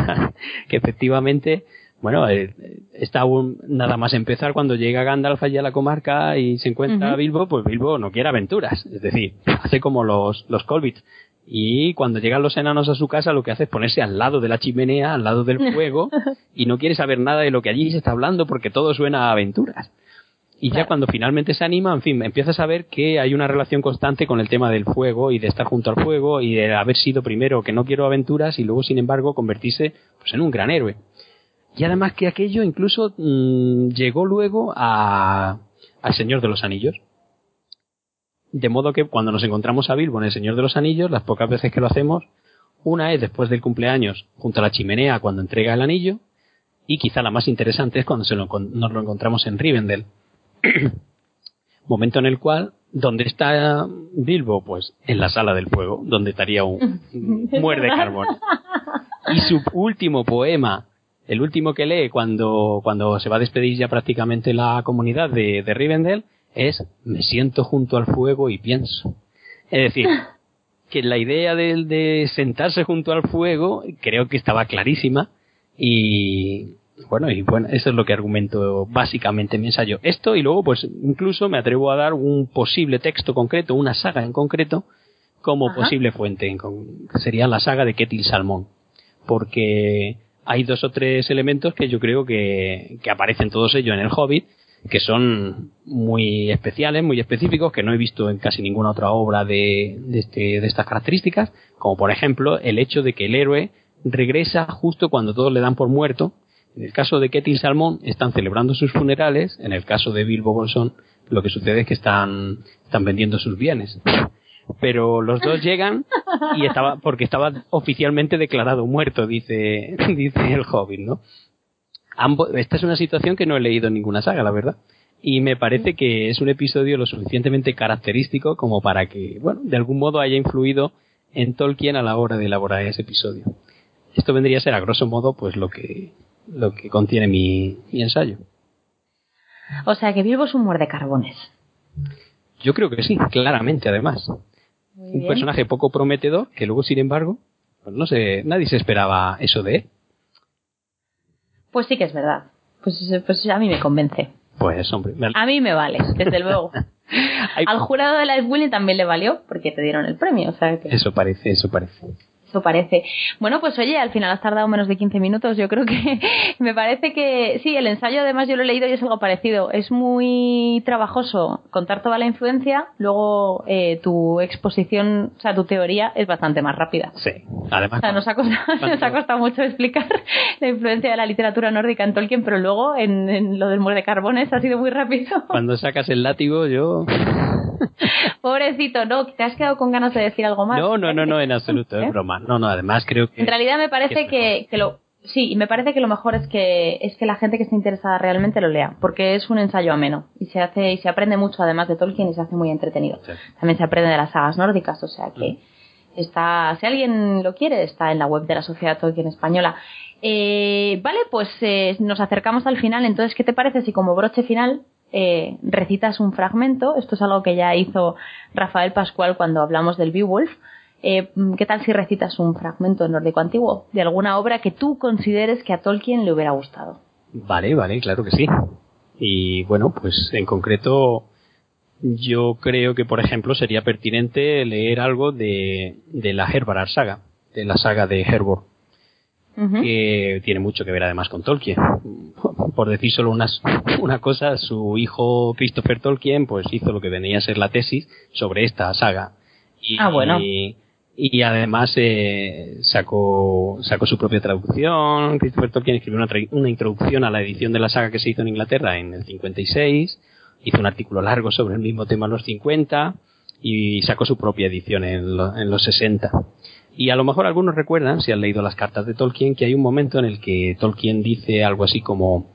que efectivamente bueno, eh, está aún nada más empezar cuando llega Gandalf allí a la comarca y se encuentra a Bilbo, pues Bilbo no quiere aventuras. Es decir, hace como los, los Colbits. Y cuando llegan los enanos a su casa, lo que hace es ponerse al lado de la chimenea, al lado del fuego, y no quiere saber nada de lo que allí se está hablando porque todo suena a aventuras. Y ya cuando finalmente se anima, en fin, empieza a saber que hay una relación constante con el tema del fuego y de estar junto al fuego y de haber sido primero que no quiero aventuras y luego, sin embargo, convertirse pues, en un gran héroe. Y además que aquello incluso mm, llegó luego a, al Señor de los Anillos. De modo que cuando nos encontramos a Bilbo en el Señor de los Anillos, las pocas veces que lo hacemos, una es después del cumpleaños junto a la chimenea cuando entrega el anillo, y quizá la más interesante es cuando se lo, nos lo encontramos en Rivendell. Momento en el cual, ¿dónde está Bilbo? Pues en la sala del fuego, donde estaría un, un muerde carbón. Y su último poema el último que lee cuando, cuando se va a despedir ya prácticamente la comunidad de, de Rivendell es me siento junto al fuego y pienso. Es decir, que la idea de, de sentarse junto al fuego creo que estaba clarísima y bueno, y bueno, eso es lo que argumento básicamente en mi ensayo. Esto y luego pues incluso me atrevo a dar un posible texto concreto, una saga en concreto, como posible fuente, que sería la saga de Ketil Salmón, porque hay dos o tres elementos que yo creo que, que aparecen todos ellos en el Hobbit, que son muy especiales, muy específicos, que no he visto en casi ninguna otra obra de, de, este, de estas características, como por ejemplo el hecho de que el héroe regresa justo cuando todos le dan por muerto. En el caso de Ketil Salmón están celebrando sus funerales, en el caso de Bilbo Bolsón lo que sucede es que están, están vendiendo sus bienes. Pero los dos llegan y estaba, porque estaba oficialmente declarado muerto, dice, dice el Hobbit, ¿no? esta es una situación que no he leído en ninguna saga, la verdad. Y me parece que es un episodio lo suficientemente característico como para que, bueno, de algún modo haya influido en Tolkien a la hora de elaborar ese episodio. Esto vendría a ser, a grosso modo, pues lo que, lo que contiene mi, mi ensayo. O sea que Bilbo es un muerde carbones. Yo creo que sí, claramente, además. Un personaje poco prometedor que luego, sin embargo, pues no sé, nadie se esperaba eso de él. Pues sí que es verdad. Pues, pues a mí me convence. Pues hombre. A mí me vale, desde luego. Al jurado de la Willy también le valió porque te dieron el premio. O sea Eso parece, eso parece. Eso parece. Bueno, pues oye, al final has tardado menos de 15 minutos. Yo creo que me parece que sí, el ensayo además yo lo he leído y es algo parecido. Es muy trabajoso contar toda la influencia, luego eh, tu exposición, o sea, tu teoría es bastante más rápida. Sí, además. O sea, nos ha costado, nos ha costado mucho explicar la influencia de la literatura nórdica en Tolkien, pero luego en, lo del muerde de carbones ha sido muy rápido. Cuando sacas el látigo, yo. Pobrecito, no, te has quedado con ganas de decir algo más. No, no, no, no, en absoluto, es ¿Eh? broma. No, no, además creo que. En realidad me parece que, que, lo. Sí, y me parece que lo mejor es que es que la gente que esté interesada realmente lo lea, porque es un ensayo ameno y se hace y se aprende mucho además de Tolkien y se hace muy entretenido. También se aprende de las sagas nórdicas, o sea que mm. está, si alguien lo quiere, está en la web de la Sociedad Tolkien Española. Eh, vale, pues eh, nos acercamos al final. Entonces, ¿qué te parece si como broche final eh, recitas un fragmento? Esto es algo que ya hizo Rafael Pascual cuando hablamos del Beowulf. Eh, ¿Qué tal si recitas un fragmento nórdico antiguo de alguna obra que tú consideres que a Tolkien le hubiera gustado? Vale, vale, claro que sí. Y bueno, pues en concreto yo creo que, por ejemplo, sería pertinente leer algo de, de la Herbarar saga, de la saga de Herbor, que tiene mucho que ver además con Tolkien. Por decir solo unas, una cosa, su hijo Christopher Tolkien pues hizo lo que venía a ser la tesis sobre esta saga. Y, ah, bueno y además eh, sacó, sacó su propia traducción. Christopher Tolkien escribió una, una, introducción a la edición de la saga que se hizo en Inglaterra en el 56, hizo un artículo largo sobre el mismo tema en los 50 y sacó su propia edición en, en los 60. Y a lo mejor algunos recuerdan, si han leído las cartas de Tolkien, que hay un momento en el que Tolkien dice algo así como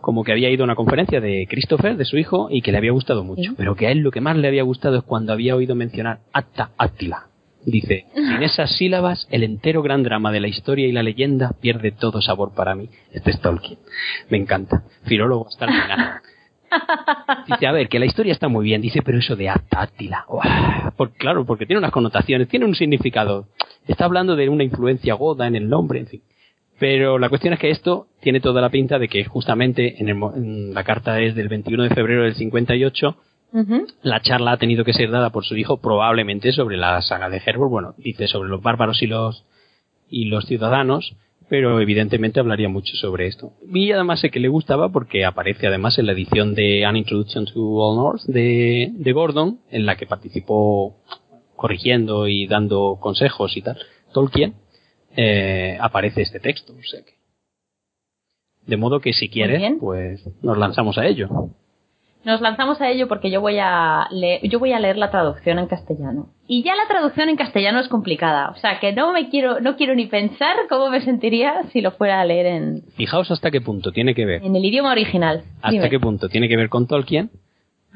como que había ido a una conferencia de Christopher, de su hijo, y que le había gustado mucho, pero que a él lo que más le había gustado es cuando había oído mencionar Atta Attila, Dice, sin esas sílabas, el entero gran drama de la historia y la leyenda pierde todo sabor para mí. Este es Tolkien. Me encanta. Filólogo hasta el final. Dice, a ver, que la historia está muy bien. Dice, pero eso de Atátila. Por, claro, porque tiene unas connotaciones, tiene un significado. Está hablando de una influencia goda en el nombre, en fin. Pero la cuestión es que esto tiene toda la pinta de que justamente en, en la carta es del 21 de febrero del 58 la charla ha tenido que ser dada por su hijo probablemente sobre la saga de Herbert. Bueno, dice sobre los bárbaros y los, y los ciudadanos, pero evidentemente hablaría mucho sobre esto. Y además sé que le gustaba porque aparece además en la edición de An Introduction to All North de, de Gordon, en la que participó corrigiendo y dando consejos y tal. Tolkien, eh, aparece este texto. O sea que. De modo que si quiere, pues nos lanzamos a ello. Nos lanzamos a ello porque yo voy a leer, yo voy a leer la traducción en castellano. Y ya la traducción en castellano es complicada, o sea que no me quiero no quiero ni pensar cómo me sentiría si lo fuera a leer en Fijaos hasta qué punto tiene que ver. En el idioma original. Hasta qué punto tiene que ver con Tolkien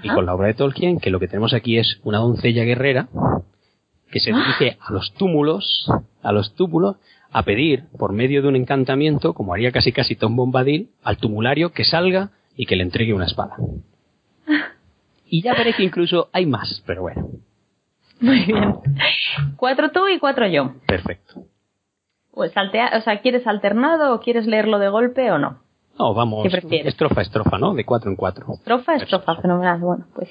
y con la obra de Tolkien, que lo que tenemos aquí es una doncella guerrera que se dirige a los túmulos, a los túmulos a pedir por medio de un encantamiento, como haría casi casi Tom Bombadil, al tumulario que salga y que le entregue una espada. Y ya veré que incluso hay más, pero bueno. Muy bien. Cuatro tú y cuatro yo. Perfecto. Pues saltea, o sea, ¿quieres alternado o quieres leerlo de golpe o no? No, vamos. Estrofa, estrofa, ¿no? De cuatro en cuatro. Estrofa, estrofa, fenomenal. Bueno, pues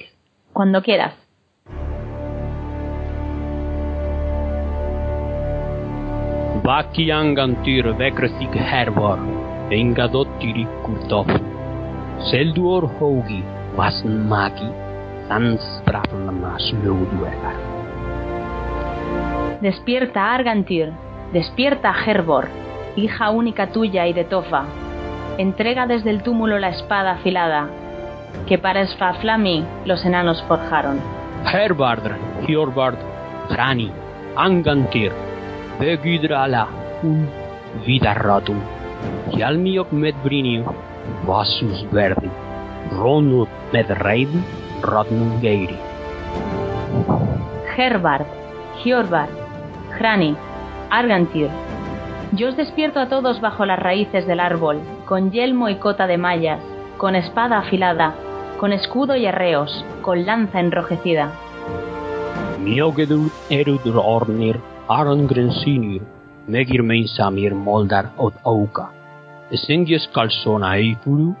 cuando quieras. Vaki angantyr vekresik hervar, enga dottiri kurtofu. Selduor hogi, vasn magi, Despierta, Argantir, despierta, Hervor, hija única tuya y de Tofa. Entrega desde el túmulo la espada afilada, que para Sfaflami los enanos forjaron. Herbardr, Hjorvard, Grani, Angantir, Begidrala, un Vidarratum, Hjalmiok medbrinio, Vasus verdi, Ronut medreid, Rodnum geiri. Herbard, Hjorvard, Hrani, Argantir. Yo os despierto a todos bajo las raíces del árbol, con yelmo y cota de mallas, con espada afilada, con escudo y arreos, con lanza enrojecida. Miogedur erudur ornir, Arngrensinir, Megir meinsamir moldar od auka. Esengies calzona eifuru,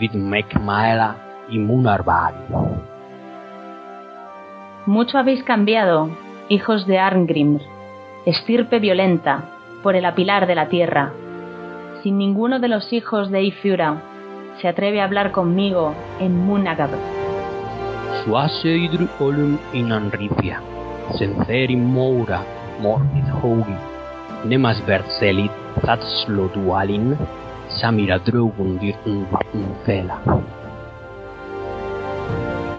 vid mekmaela y munarbari. Mucho habéis cambiado, hijos de Arngrimr, estirpe violenta, por el apilar de la tierra. Sin ninguno de los hijos de Ifura se atreve a hablar conmigo en Munagab. Suaseidr olun inanripia, Sentheri moura, mormid hogi, Nemas vertselit, Tatslo dualin, Samira drogundir fela.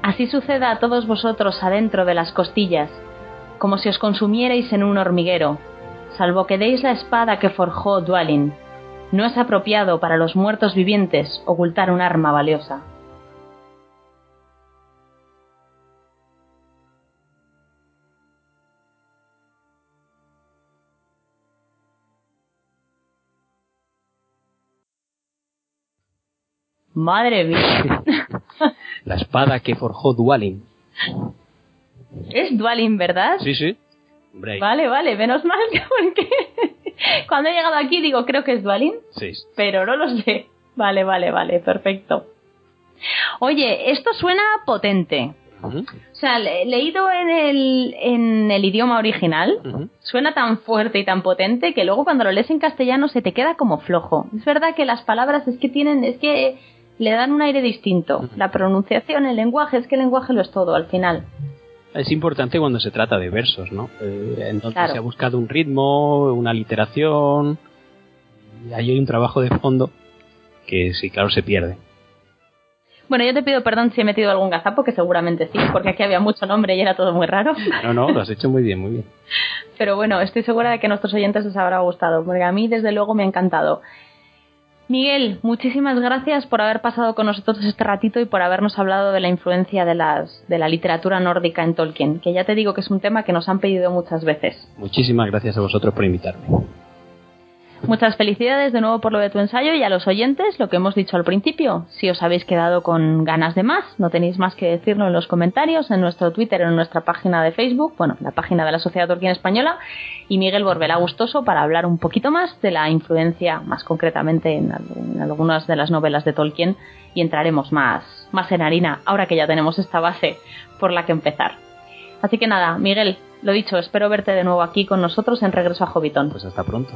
Así suceda a todos vosotros adentro de las costillas, como si os consumierais en un hormiguero, salvo que deis la espada que forjó Dualin. No es apropiado para los muertos vivientes ocultar un arma valiosa. Madre mía. La espada que forjó Dualin. es Dualin, ¿verdad? Sí, sí. Hombre, Vale, vale, menos mal que porque cuando he llegado aquí digo creo que es Dualin, Sí. pero no lo sé. Vale, vale, vale, perfecto. Oye, esto suena potente. O sea, le- leído en el, en el idioma original, suena tan fuerte y tan potente que luego cuando lo lees en castellano se te queda como flojo. Es verdad que las palabras es que tienen, es que le dan un aire distinto. La pronunciación, el lenguaje, es que el lenguaje lo es todo al final. Es importante cuando se trata de versos, ¿no? Eh, entonces Claro. se ha buscado un ritmo, una literación, y ahí hay un trabajo de fondo que sí, claro, se pierde. Bueno, yo te pido perdón si he metido algún gazapo, que seguramente sí, porque aquí había mucho nombre y era todo muy raro. No, no, lo has hecho muy bien, muy bien. Pero bueno, estoy segura de que a nuestros oyentes les habrá gustado, porque a mí desde luego me ha encantado. Miguel, muchísimas gracias por haber pasado con nosotros este ratito y por habernos hablado de la influencia de, las, de la literatura nórdica en Tolkien, que ya te digo que es un tema que nos han pedido muchas veces. Muchísimas gracias a vosotros por invitarme. Muchas felicidades de nuevo por lo de tu ensayo y a los oyentes lo que hemos dicho al principio. Si os habéis quedado con ganas de más, no tenéis más que decirlo en los comentarios, en nuestro Twitter en nuestra página de Facebook, bueno, la página de la Sociedad Tolkien Española, y Miguel volverá gustoso para hablar un poquito más de la influencia, más concretamente en, en algunas de las novelas de Tolkien, y entraremos más, más en harina, ahora que ya tenemos esta base por la que empezar. Así que nada, Miguel, lo dicho, espero verte de nuevo aquí con nosotros en Regreso a Hobbiton. Pues hasta pronto.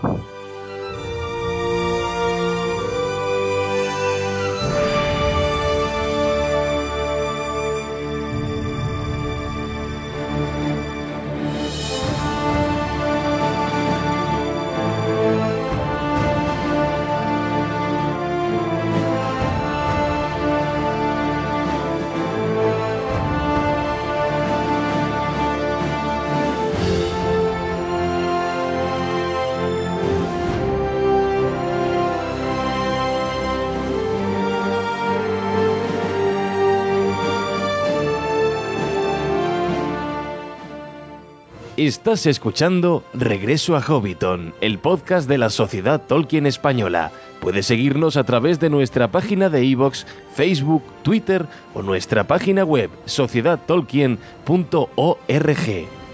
Estás escuchando Regreso a Hobbiton, el podcast de la Sociedad Tolkien Española. Puedes seguirnos a través de nuestra página de iVoox, Facebook, Twitter o nuestra página web sociedadtolkien.org.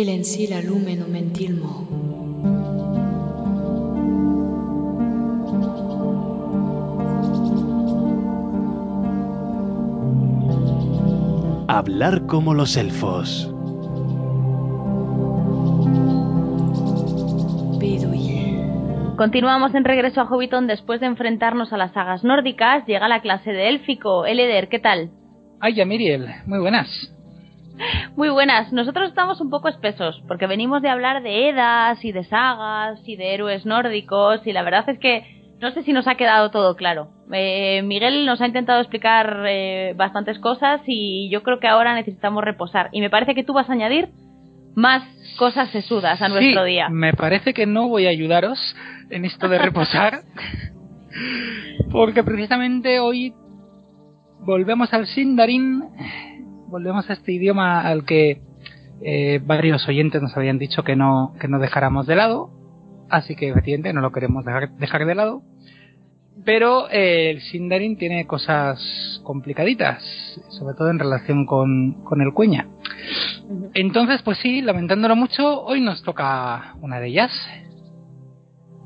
El en si la lumeno mentilmo. Hablar como los elfos. Continuamos en regreso a Hobbiton después de enfrentarnos a las sagas nórdicas. Llega la clase de élfico. Eleder, ¿qué tal? Ay, ya Miriel, muy buenas. Muy buenas. Nosotros estamos un poco espesos porque venimos de hablar de Edas y de sagas y de héroes nórdicos y la verdad es que no sé si nos ha quedado todo claro. Eh, Miguel nos ha intentado explicar eh, bastantes cosas y yo creo que ahora necesitamos reposar. Y me parece que tú vas a añadir más cosas sesudas a nuestro Sí, día. Me parece que no voy a ayudaros en esto de reposar. porque precisamente hoy volvemos al Sindarin. Volvemos a este idioma al que eh, varios oyentes nos habían dicho que no, que no dejáramos de lado. Así que efectivamente no lo queremos dejar, dejar de lado. Pero eh, el Sindarin tiene cosas complicaditas, sobre todo en relación con, con el cuña. Entonces, pues sí, lamentándolo mucho, hoy nos toca una de ellas.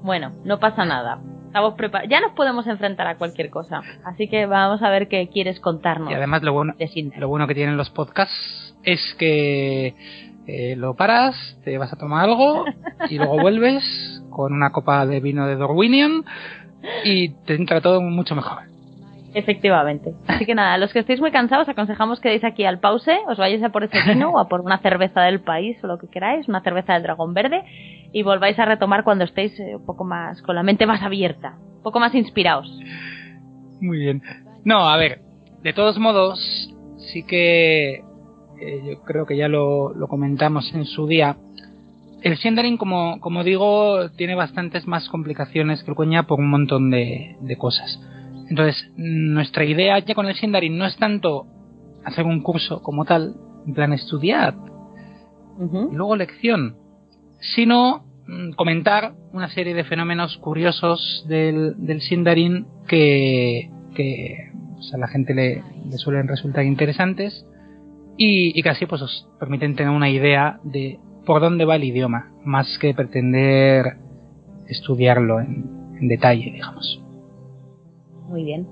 Bueno, no pasa nada. Estamos preparados. Ya nos podemos enfrentar a cualquier cosa. Así que vamos a ver qué quieres contarnos. Y además lo bueno, lo bueno que tienen los podcasts es que eh, lo paras, te vas a tomar algo y luego vuelves con una copa de vino de Dorwinion y te entra todo mucho mejor. Efectivamente. Así que nada, los que estéis muy cansados, aconsejamos que deis aquí al pause, os vayáis a por ese vino o a por una cerveza del país o lo que queráis, una cerveza del dragón verde, y volváis a retomar cuando estéis eh, un poco más, con la mente más abierta, un poco más inspirados. Muy bien. No, a ver, de todos modos, sí que eh, yo creo que ya lo, lo comentamos en su día. El Sindarin, como, como digo, tiene bastantes más complicaciones que el Cuenya por un montón de, de cosas. Entonces, nuestra idea ya con el Sindarin no es tanto hacer un curso como tal, en plan estudiar y luego lección, sino mm, comentar una serie de fenómenos curiosos del, del Sindarin que, que pues, a la gente le, le suelen resultar interesantes y, y que así pues os permiten tener una idea de por dónde va el idioma, más que pretender estudiarlo en, en detalle, digamos. Muy bien,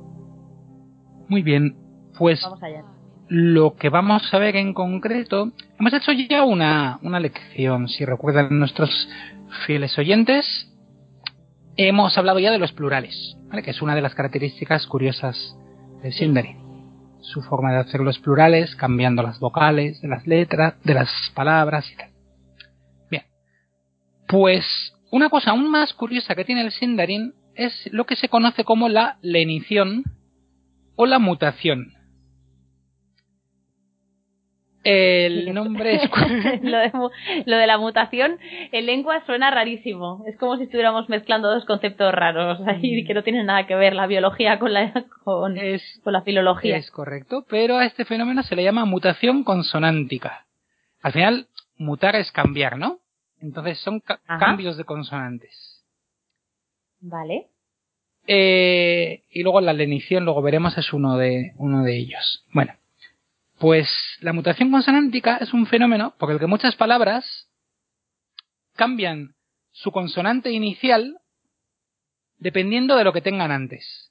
Muy bien, pues vamos allá. lo que vamos a ver en concreto, hemos hecho ya una, una lección, si recuerdan nuestros fieles oyentes, hemos hablado ya de los plurales, ¿vale? que es una de las características curiosas del Sindarin. Su forma de hacer los plurales, cambiando las vocales de las letras, de las palabras y tal. Bien. Pues una cosa aún más curiosa que tiene el Sindarin es lo que se conoce como la lenición o la mutación. El nombre es... lo, de, mu- lo de la mutación en lengua suena rarísimo. Es como si estuviéramos mezclando dos conceptos raros ahí que no tienen nada que ver la biología con la, con, es, con la filología. es correcto, pero a este fenómeno se le llama mutación consonántica. Al final, mutar es cambiar, ¿no? Entonces son ca- Ajá. cambios de consonantes. Vale. Eh, y luego la lenición, luego veremos, es uno de, uno de ellos. Bueno, pues la mutación consonántica es un fenómeno por el que muchas palabras cambian su consonante inicial dependiendo de lo que tengan antes.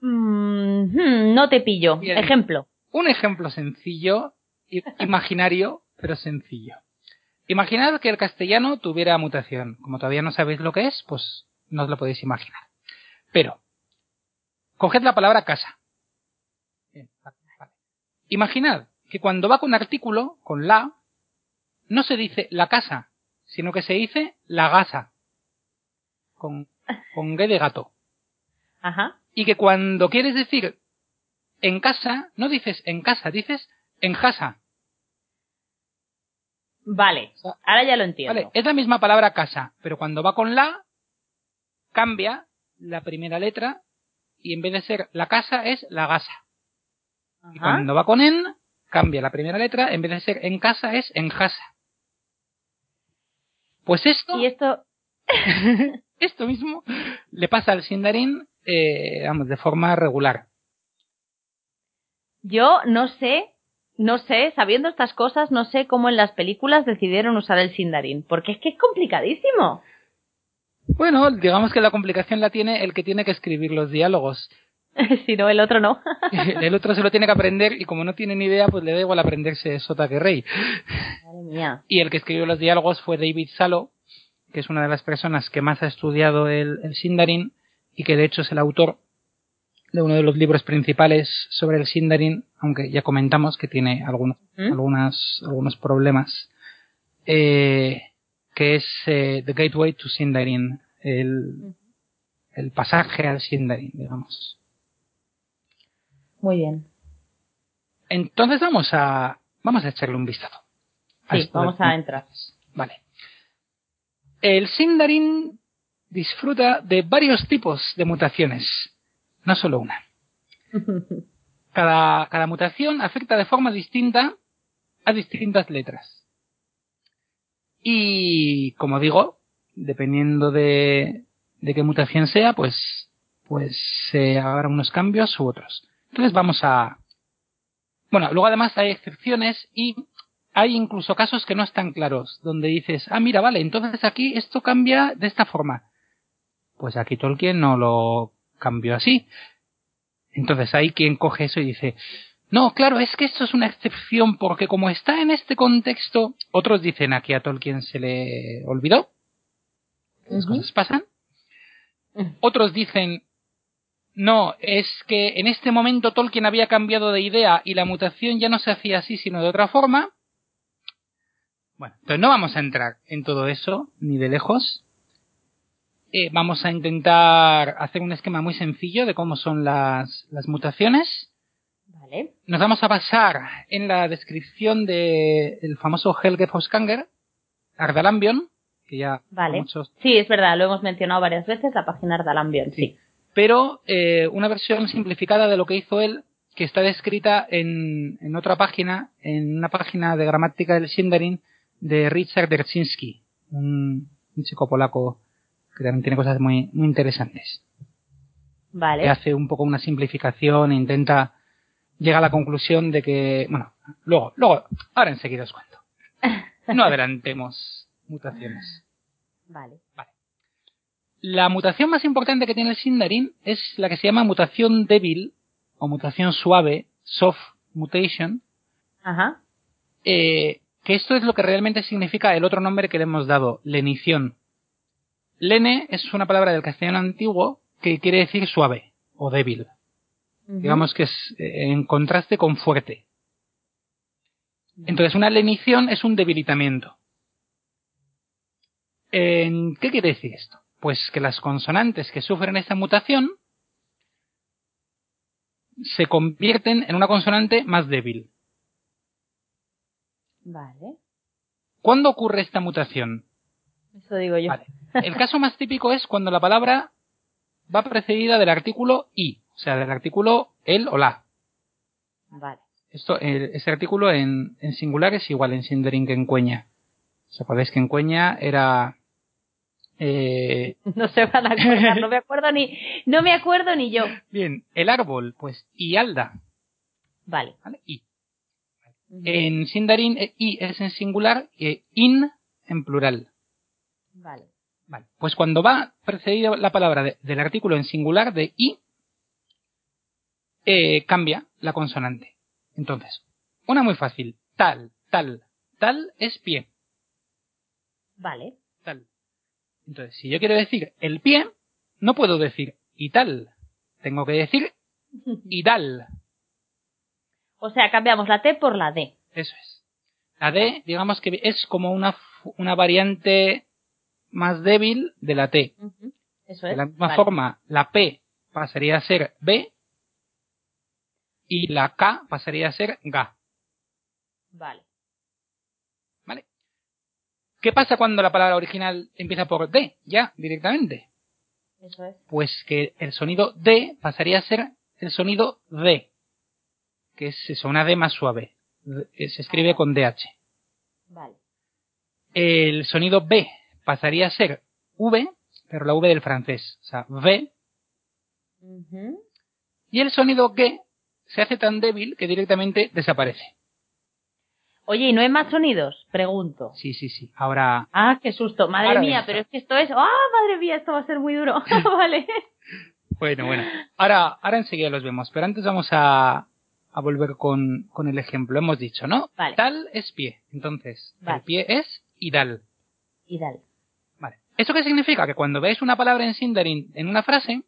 Mm, hmm, no te pillo. Bien. Ejemplo. Un ejemplo sencillo, imaginario, pero sencillo. Imaginad que el castellano tuviera mutación. Como todavía no sabéis lo que es, pues no os lo podéis imaginar. Pero, coged la palabra casa. Imaginad que cuando va con artículo, con la, no se dice la casa, sino que se dice la gasa. Con, con G de gato. Ajá. Y que cuando quieres decir en casa, no dices en casa, dices en casa. Vale. Ahora ya lo entiendo. Vale, es la misma palabra casa, pero cuando va con la, cambia la primera letra y en vez de ser la casa es la gasa. Y cuando va con en, cambia la primera letra, en vez de ser en casa es en jasa. Pues esto, Y esto. esto mismo le pasa al Sindarin, eh, vamos, de forma regular. Yo no sé no sé, sabiendo estas cosas, no sé cómo en las películas decidieron usar el Sindarin, porque es que es complicadísimo. Bueno, digamos que la complicación la tiene el que tiene que escribir los diálogos. si no, el otro no. el otro se lo tiene que aprender y como no tiene ni idea, pues le da igual aprenderse Sota que Rey. Madre mía. Y el que escribió los diálogos fue David Salo, que es una de las personas que más ha estudiado el, el Sindarin y que de hecho es el autor de uno de los libros principales sobre el Sindarin, aunque ya comentamos que tiene algunos, ¿Mm? algunas, algunos problemas, eh, que es eh, The Gateway to Sindarin, el, el pasaje al Sindarin, digamos. Muy bien. Entonces vamos a, vamos a echarle un vistazo. Sí, vamos a entrar. Vale. El Sindarin disfruta de varios tipos de mutaciones, no solo una. Cada, cada mutación afecta de forma distinta a distintas letras. Y, como digo, dependiendo de, de qué mutación sea, pues, pues eh, habrá unos cambios u otros. Entonces vamos a... Bueno, luego además hay excepciones y hay incluso casos que no están claros, donde dices, ah, mira, vale, entonces aquí esto cambia de esta forma. Pues aquí Tolkien no lo cambió así. Entonces hay quien coge eso y dice, no, claro, es que esto es una excepción porque como está en este contexto, otros dicen aquí a Tolkien se le olvidó. Las cosas pasan. Otros dicen, no, es que en este momento Tolkien había cambiado de idea y la mutación ya no se hacía así, sino de otra forma. Bueno, entonces no vamos a entrar en todo eso, ni de lejos. Eh, vamos a intentar hacer un esquema muy sencillo de cómo son las, las mutaciones. Vale. Nos vamos a basar en la descripción del famoso Helge Foscanger, Ardalambion, que ya Vale. muchos Sí, es verdad, lo hemos mencionado varias veces, la página Ardalambion, sí. pero eh, una versión simplificada de lo que hizo él, que está descrita en, en otra página, en una página de gramática del Sindarin de Richard Derczynski, un, un chico polaco que también tiene cosas muy, muy interesantes. Que Vale. hace un poco una simplificación e intenta llega a la conclusión de que, bueno, luego, luego, ahora enseguida os cuento. No adelantemos mutaciones. Vale. La mutación más importante que tiene el Sindarin es la que se llama mutación débil o mutación suave, soft mutation, Ajá. eh, que esto es lo que realmente significa el otro nombre que le hemos dado, lenición. Lene es una palabra del castellano antiguo que quiere decir suave o débil. Digamos que es eh, en contraste con fuerte. Entonces, una lenición es un debilitamiento. ¿En ¿Qué quiere decir esto? Pues que las consonantes que sufren esta mutación se convierten en una consonante más débil. Vale. ¿Cuándo ocurre esta mutación? Eso digo yo. Vale. El caso más típico es cuando la palabra va precedida del artículo i, o sea, del artículo el o la. Vale. Esto, eh, ese artículo en, en singular es igual en Sindarin que en Cueña. ¿Os acordáis que en Cueña era... eh, No se van a acordar, no me acuerdo ni, no me acuerdo ni yo. bien, el árbol, pues ialda, Vale. ¿vale? I. Ujú. En Sindarin eh, i es en singular y in en plural. Vale. Vale. Pues cuando va precedida la palabra de- del artículo en singular de i, eh, cambia la consonante. Entonces, una muy fácil. Tal, tal, tal es pie. Vale. Tal. Entonces, si yo quiero decir el pie, no puedo decir y tal. Tengo que decir y tal. O sea, cambiamos la T por la D. Eso es. La D, digamos que es como una, una variante más débil de la T. Eso es. De la misma Vale. forma, la P pasaría a ser B y la K pasaría a ser GA. Vale. ¿Vale? ¿Qué pasa cuando la palabra original empieza por D? Ya, directamente. Eso es. Pues que el sonido D pasaría a ser el sonido D, que es eso, una D más suave. Eh, Se escribe con DH. Vale. El sonido B pasaría a ser V, pero la V del francés, o sea, V, y el sonido G se hace tan débil que directamente desaparece. Oye, ¿y no hay más sonidos? Pregunto. Sí, sí, sí. Ahora. Ah, qué susto. Madre Ahora mía, pero es que esto es... ¡Ah, madre mía! Esto va a ser muy duro. vale. Bueno, bueno. Ahora, ahora enseguida los vemos. Pero antes vamos a, a volver con, con el ejemplo. Hemos dicho, ¿no? Vale. Tal es pie. Entonces, Vale. el pie es idal. Y dale. Vale. ¿Eso qué significa? Que cuando veáis una palabra en Sindarin en una frase,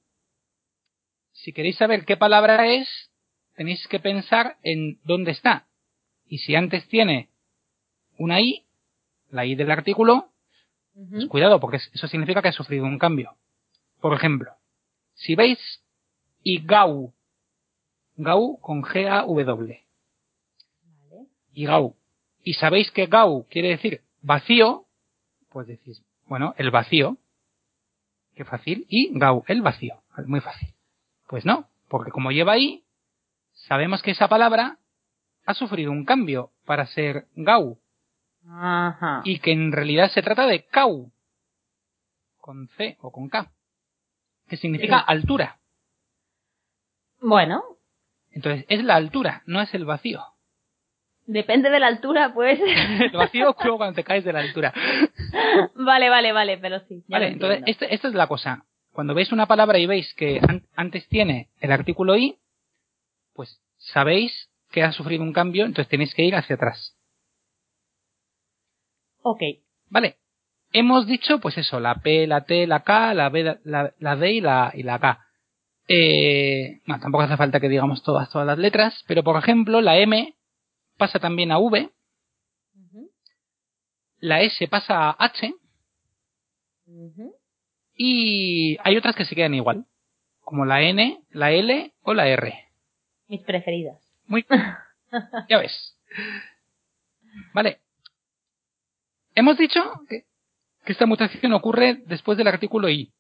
si queréis saber qué palabra es, tenéis que pensar en dónde está. Y si antes tiene una i, la i del artículo, pues cuidado, porque eso significa que ha sufrido un cambio. Por ejemplo, si veis igau, gau con G-A-W, Vale. igau, y sabéis que gau quiere decir vacío, pues decís, bueno, el vacío, qué fácil, y gau, el vacío, muy fácil. Pues no, porque como lleva ahí, sabemos que esa palabra ha sufrido un cambio para ser gau, Ajá. y que en realidad se trata de kau, con C o con K, que significa Sí. altura. Bueno, Entonces, es la altura, no es el vacío. depende de la altura, pues. El vacío ocurre cuando te caes de la altura. vale, vale, vale, pero sí. ya Vale, entonces, entiendo. esta, esta es la cosa. Cuando veis una palabra y veis que an- antes tiene el artículo i, pues sabéis que ha sufrido un cambio, entonces tenéis que ir hacia atrás. Ok. Vale. Hemos dicho, pues eso, la P, la T, la K, la B, la, la D y la, y la K. Eh, bueno, tampoco hace falta que digamos todas, todas las letras, pero por ejemplo, la M pasa también a V, la S pasa a H, y hay otras que se quedan igual, como la N, la L o la R. Mis preferidas. Muy, ya ves. Vale. Hemos dicho que, que esta mutación ocurre después del artículo i.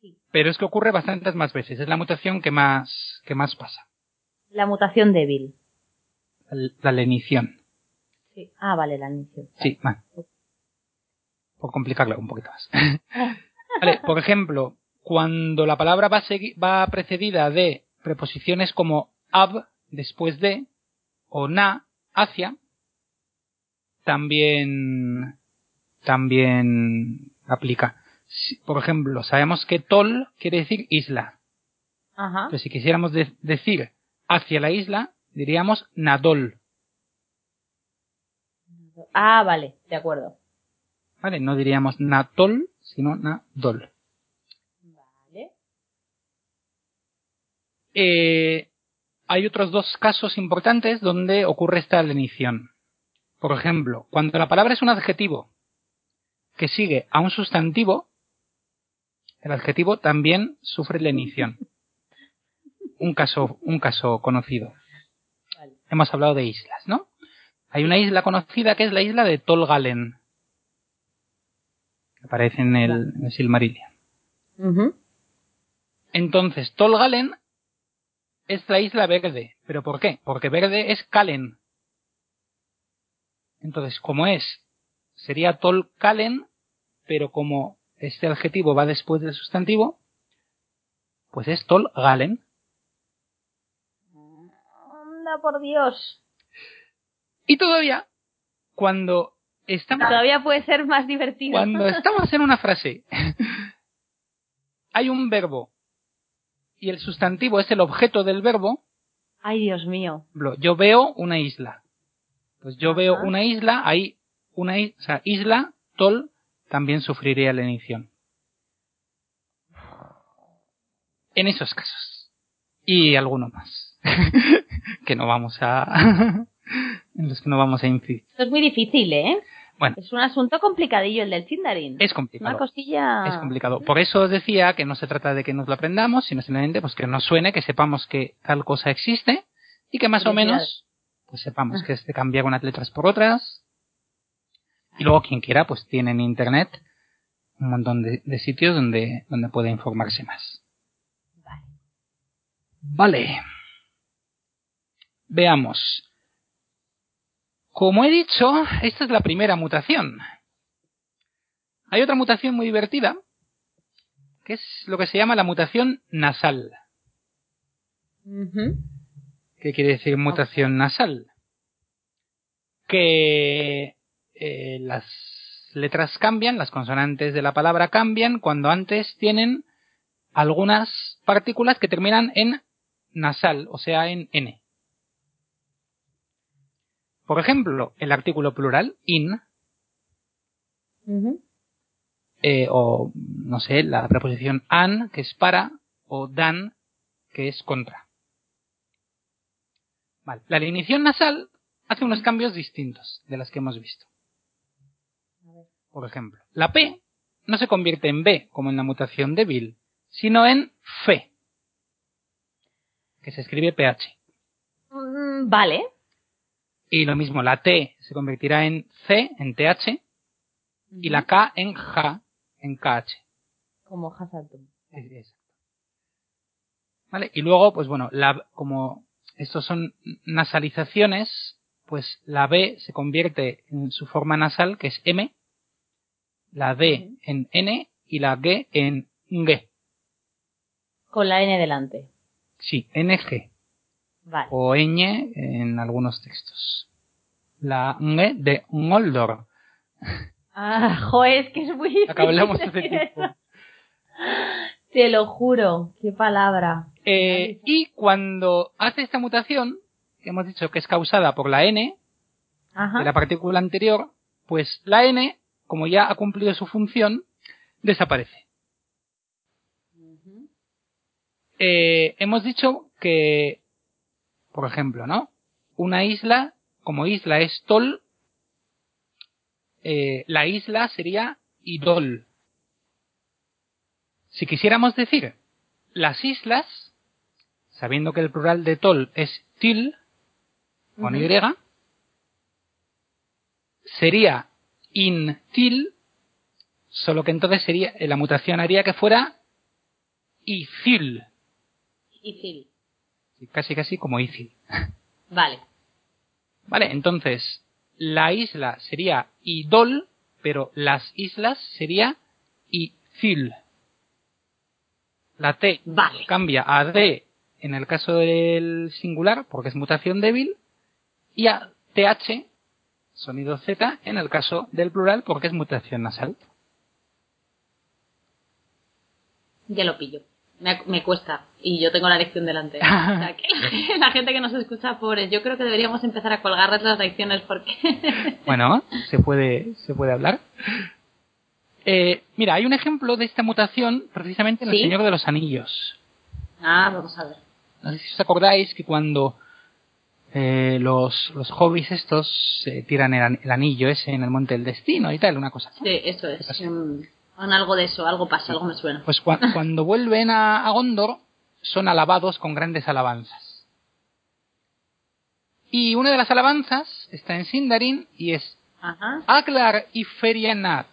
Sí. Pero es que ocurre bastantes más veces. Es la mutación que más, que más pasa. La mutación débil. La, la lenición. Sí. Ah, vale, la inicio. Sí, bueno. Por complicarlo un poquito más. vale, por ejemplo, cuando la palabra va, va precedida de preposiciones como ab, después de, o na, hacia, también, también aplica. Por ejemplo, sabemos que tol quiere decir isla. Ajá. Entonces, si quisiéramos de- decir hacia la isla, diríamos nadol. Ah, vale, de acuerdo. ¿Vale? No diríamos natol, sino nadol. Eh, hay otros dos casos importantes donde ocurre esta lenición. Por ejemplo, cuando la palabra es un adjetivo que sigue a un sustantivo, el adjetivo también sufre lenición. Un caso, un caso conocido. Vale. Hemos hablado de islas, ¿no? Hay una isla conocida que es la isla de Tolgalen. Que aparece en el, en el Silmarillion. Entonces, Tolgalen es la isla verde. ¿Pero por qué? Porque verde es Kalen. Entonces, como es, sería Tolkalen, pero como este adjetivo va después del sustantivo, pues es Tolgalen. Anda, por Dios. Y todavía, cuando estamos, Todavía puede ser más divertido. cuando estamos en una frase, hay un verbo y el sustantivo es el objeto del verbo, Ay, Dios mío. Yo veo una isla. Pues yo veo una isla, ahí una i- o sea, isla, tol, también sufriría lenición. En esos casos. Y alguno más. que no vamos a... en los que no vamos a incidir. Esto es muy difícil, ¿eh? Bueno. Es un asunto complicadillo el del Sindarin. Es una complicado. cosilla. Es complicado. Por eso os decía que no se trata de que nos lo aprendamos, sino simplemente pues que nos suene, que sepamos que tal cosa existe y que más o menos pues sepamos que es de cambiar unas letras por otras. Y luego quien quiera pues tiene en internet un montón de, de sitios donde, donde puede informarse más. Vale. Vale. Veamos. Como he dicho, esta es la primera mutación. Hay otra mutación muy divertida, que es lo que se llama la mutación nasal. ¿Qué quiere decir mutación nasal? que eh, las letras cambian, las consonantes de la palabra cambian cuando antes tienen algunas partículas que terminan en nasal, o sea, en n. Por ejemplo, el artículo plural in eh, o no sé, la preposición an, que es para, o dan, que es contra. Vale. La alineación nasal hace unos cambios distintos de las que hemos visto. Por ejemplo, la P no se convierte en B, como en la mutación de Bill, sino en F, que se escribe PH. Mm, Vale. Y lo mismo, la T se convertirá en C, en TH, y la K en J, en KH. Como. Es- es- ¿Vale? Y luego, pues bueno, la, como estos son nasalizaciones, pues la B se convierte en su forma nasal, que es M, la D en N y la G en G. Con la N delante. Sí, NG Vale. o ñ en algunos textos. La G de Ngoldor. Ah, joder, es que es muy difícil que hablamos hace tiempo. Te lo juro, qué palabra. Eh, y cuando hace esta mutación, que hemos dicho que es causada por la N, Ajá. de la partícula anterior, pues la n, como ya ha cumplido su función, desaparece. Eh, hemos dicho que, por ejemplo, ¿no? Una isla, como isla es tol, eh, la isla sería idol. Si quisiéramos decir las islas, sabiendo que el plural de tol es til, con. Y, sería intil, solo que entonces sería, eh, la mutación haría que fuera Phil. Sí, casi casi como icil. Vale. Vale, entonces la isla sería idol, pero las islas sería icil. La T Vale. cambia a D en el caso del singular, porque es mutación débil, y a TH, sonido Z, en el caso del plural, porque es mutación nasal. Ya lo pillo. Me, me cuesta. Y yo tengo la lección delante. O sea, que la, gente que nos escucha, pobres. Yo creo que deberíamos empezar a colgarles las lecciones porque... Bueno, se puede, se puede hablar. Eh, mira, hay un ejemplo de esta mutación precisamente en ¿Sí? El Señor de los Anillos. ah, vamos a ver. No sé si os acordáis que cuando eh, los, los hobbies estos se tiran el, an- el anillo ese en el Monte del Destino y tal, una cosa. Sí, eso es. Algo de eso, algo pasa, algo me suena. Pues cua- cuando vuelven a, a Gondor son alabados con grandes alabanzas. Y una de las alabanzas está en Sindarin y es Ajá. Aklar y Ferianath.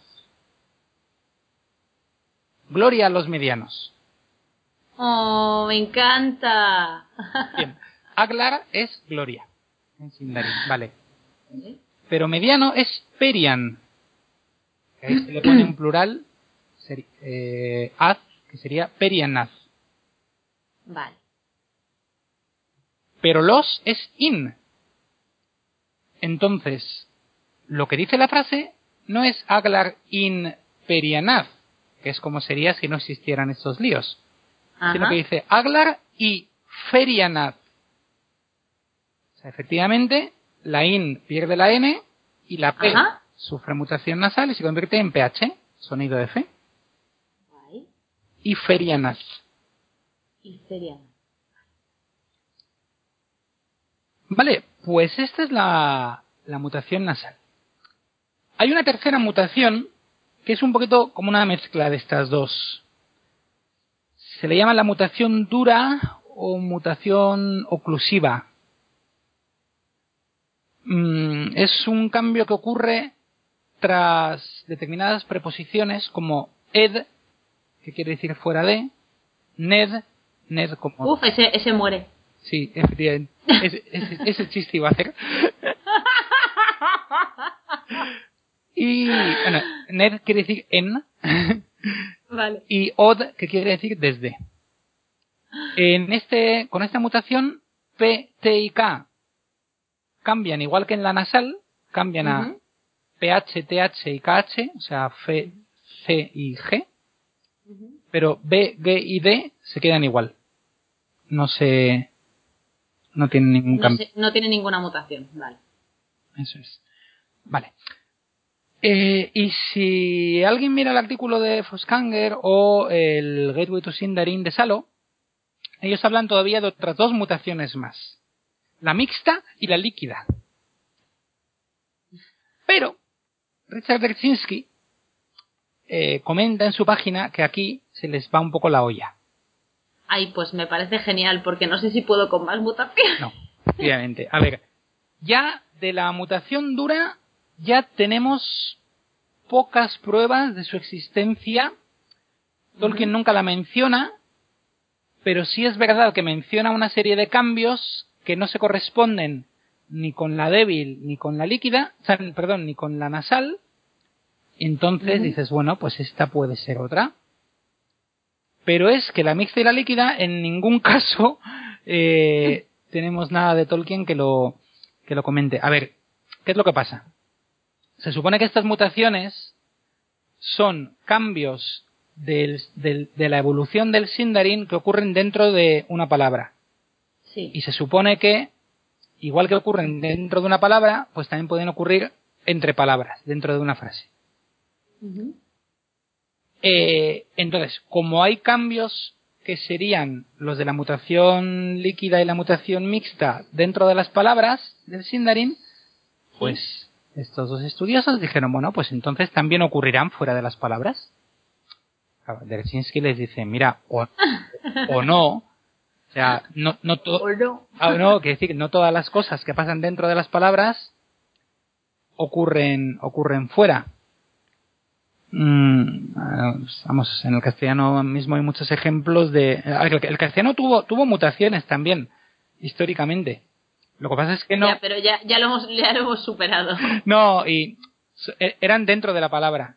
Gloria a los medianos. Oh, me encanta. Bien. Aglar es gloria. En Sindarin, vale. Pero mediano es Perian. Que ahí se le pone un plural. Seri- eh, que sería Perianaz. Vale. Pero los es in. Entonces, lo que dice la frase no es Aglar in Perianaz, que es como sería si no existieran estos líos. sino que dice Aglar y Ferianaz. O sea, efectivamente, la IN pierde la N y la P Ajá. sufre mutación nasal y se convierte en PH, sonido F. y Ferianaz. Y sería. Vale, pues esta es la, la mutación nasal. Hay una tercera mutación que es un poquito como una mezcla de estas dos. Se le llama la mutación dura o mutación oclusiva. Mm, es un cambio que ocurre tras determinadas preposiciones como ed, que quiere decir fuera de, ned, ned como... Uf, ese, ese muere. Sí, efectivamente. Ese, ese- ese chiste iba a hacer. Y, bueno, ned quiere decir en Vale. y od que quiere decir desde. En este, con esta mutación, P, T y K cambian igual que en la nasal, cambian a Ujú. PH, TH y KH, o sea, F, C y G, pero B, G y D se quedan igual. No se. No tienen ningún No, cambio. no tiene ninguna mutación, vale. Eso es. Vale. Eh, y si alguien mira el artículo de Foskanger o el Gateway to Sindarin de Salo, ellos hablan todavía de otras dos mutaciones más. La mixta y la líquida. Pero, Richard Derczynski eh, comenta en su página que aquí se les va un poco la olla. Ay, pues me parece genial, porque no sé si puedo con más mutaciones. No, efectivamente. A ver, ya de la mutación dura ya tenemos pocas pruebas de su existencia. Tolkien nunca la menciona, pero sí es verdad que menciona una serie de cambios que no se corresponden ni con la débil ni con la líquida, perdón, ni con la nasal. Entonces dices, bueno, pues esta puede ser otra. Pero es que la mixta y la líquida en ningún caso eh, tenemos nada de Tolkien que lo, que lo comente. A ver, ¿qué es lo que pasa? Se supone que estas mutaciones son cambios del- del- de la evolución del Sindarin que ocurren dentro de una palabra. Sí. Y se supone que, igual que ocurren dentro de una palabra, pues también pueden ocurrir entre palabras, dentro de una frase. Eh, entonces, como hay cambios que serían los de la mutación líquida y la mutación mixta dentro de las palabras del Sindarin, pues estos dos estudiosos dijeron, bueno, pues entonces también ocurrirán fuera de las palabras. Derczynski les dice, mira, o, o no, o sea, no, no todo, no. Ah, no, quiere decir que no todas las cosas que pasan dentro de las palabras ocurren, ocurren fuera. Mm, ah, vamos, en el castellano mismo hay muchos ejemplos de. a ver, El castellano tuvo, tuvo mutaciones también, históricamente. Lo que pasa es que no. Ya, pero ya, ya, lo hemos, ya lo hemos superado. No, y e- eran dentro de la palabra.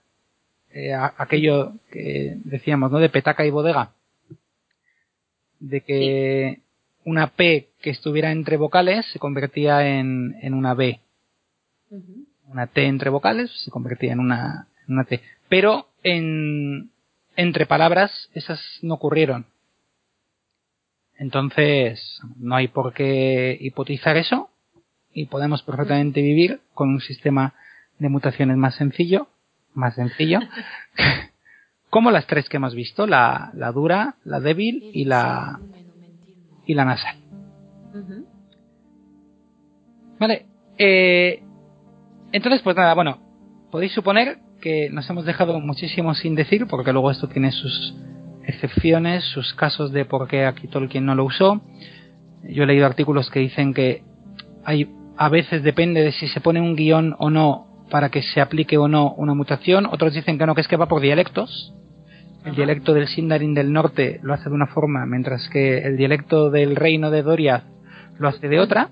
Eh, aquello que decíamos, ¿no? De petaca y bodega. De que una P que estuviera entre vocales se convertía en, en una B. Una T entre vocales se convertía en una, en una T. Pero en, entre palabras esas no ocurrieron. Entonces, no hay por qué hipotizar eso y podemos perfectamente vivir con un sistema de mutaciones más sencillo, más sencillo, como las tres que hemos visto, la, la dura, la débil y la, y la nasal. Vale, eh, entonces pues nada, bueno, podéis suponer que nos hemos dejado muchísimo sin decir, porque luego esto tiene sus excepciones, sus casos de por qué aquí Tolkien no lo usó. Yo he leído artículos que dicen que hay a veces depende de si se pone un guion o no para que se aplique o no una mutación. Otros dicen que no, que es que va por dialectos. El dialecto del Sindarin del norte lo hace de una forma, mientras que el dialecto del reino de Doriath lo hace de otra.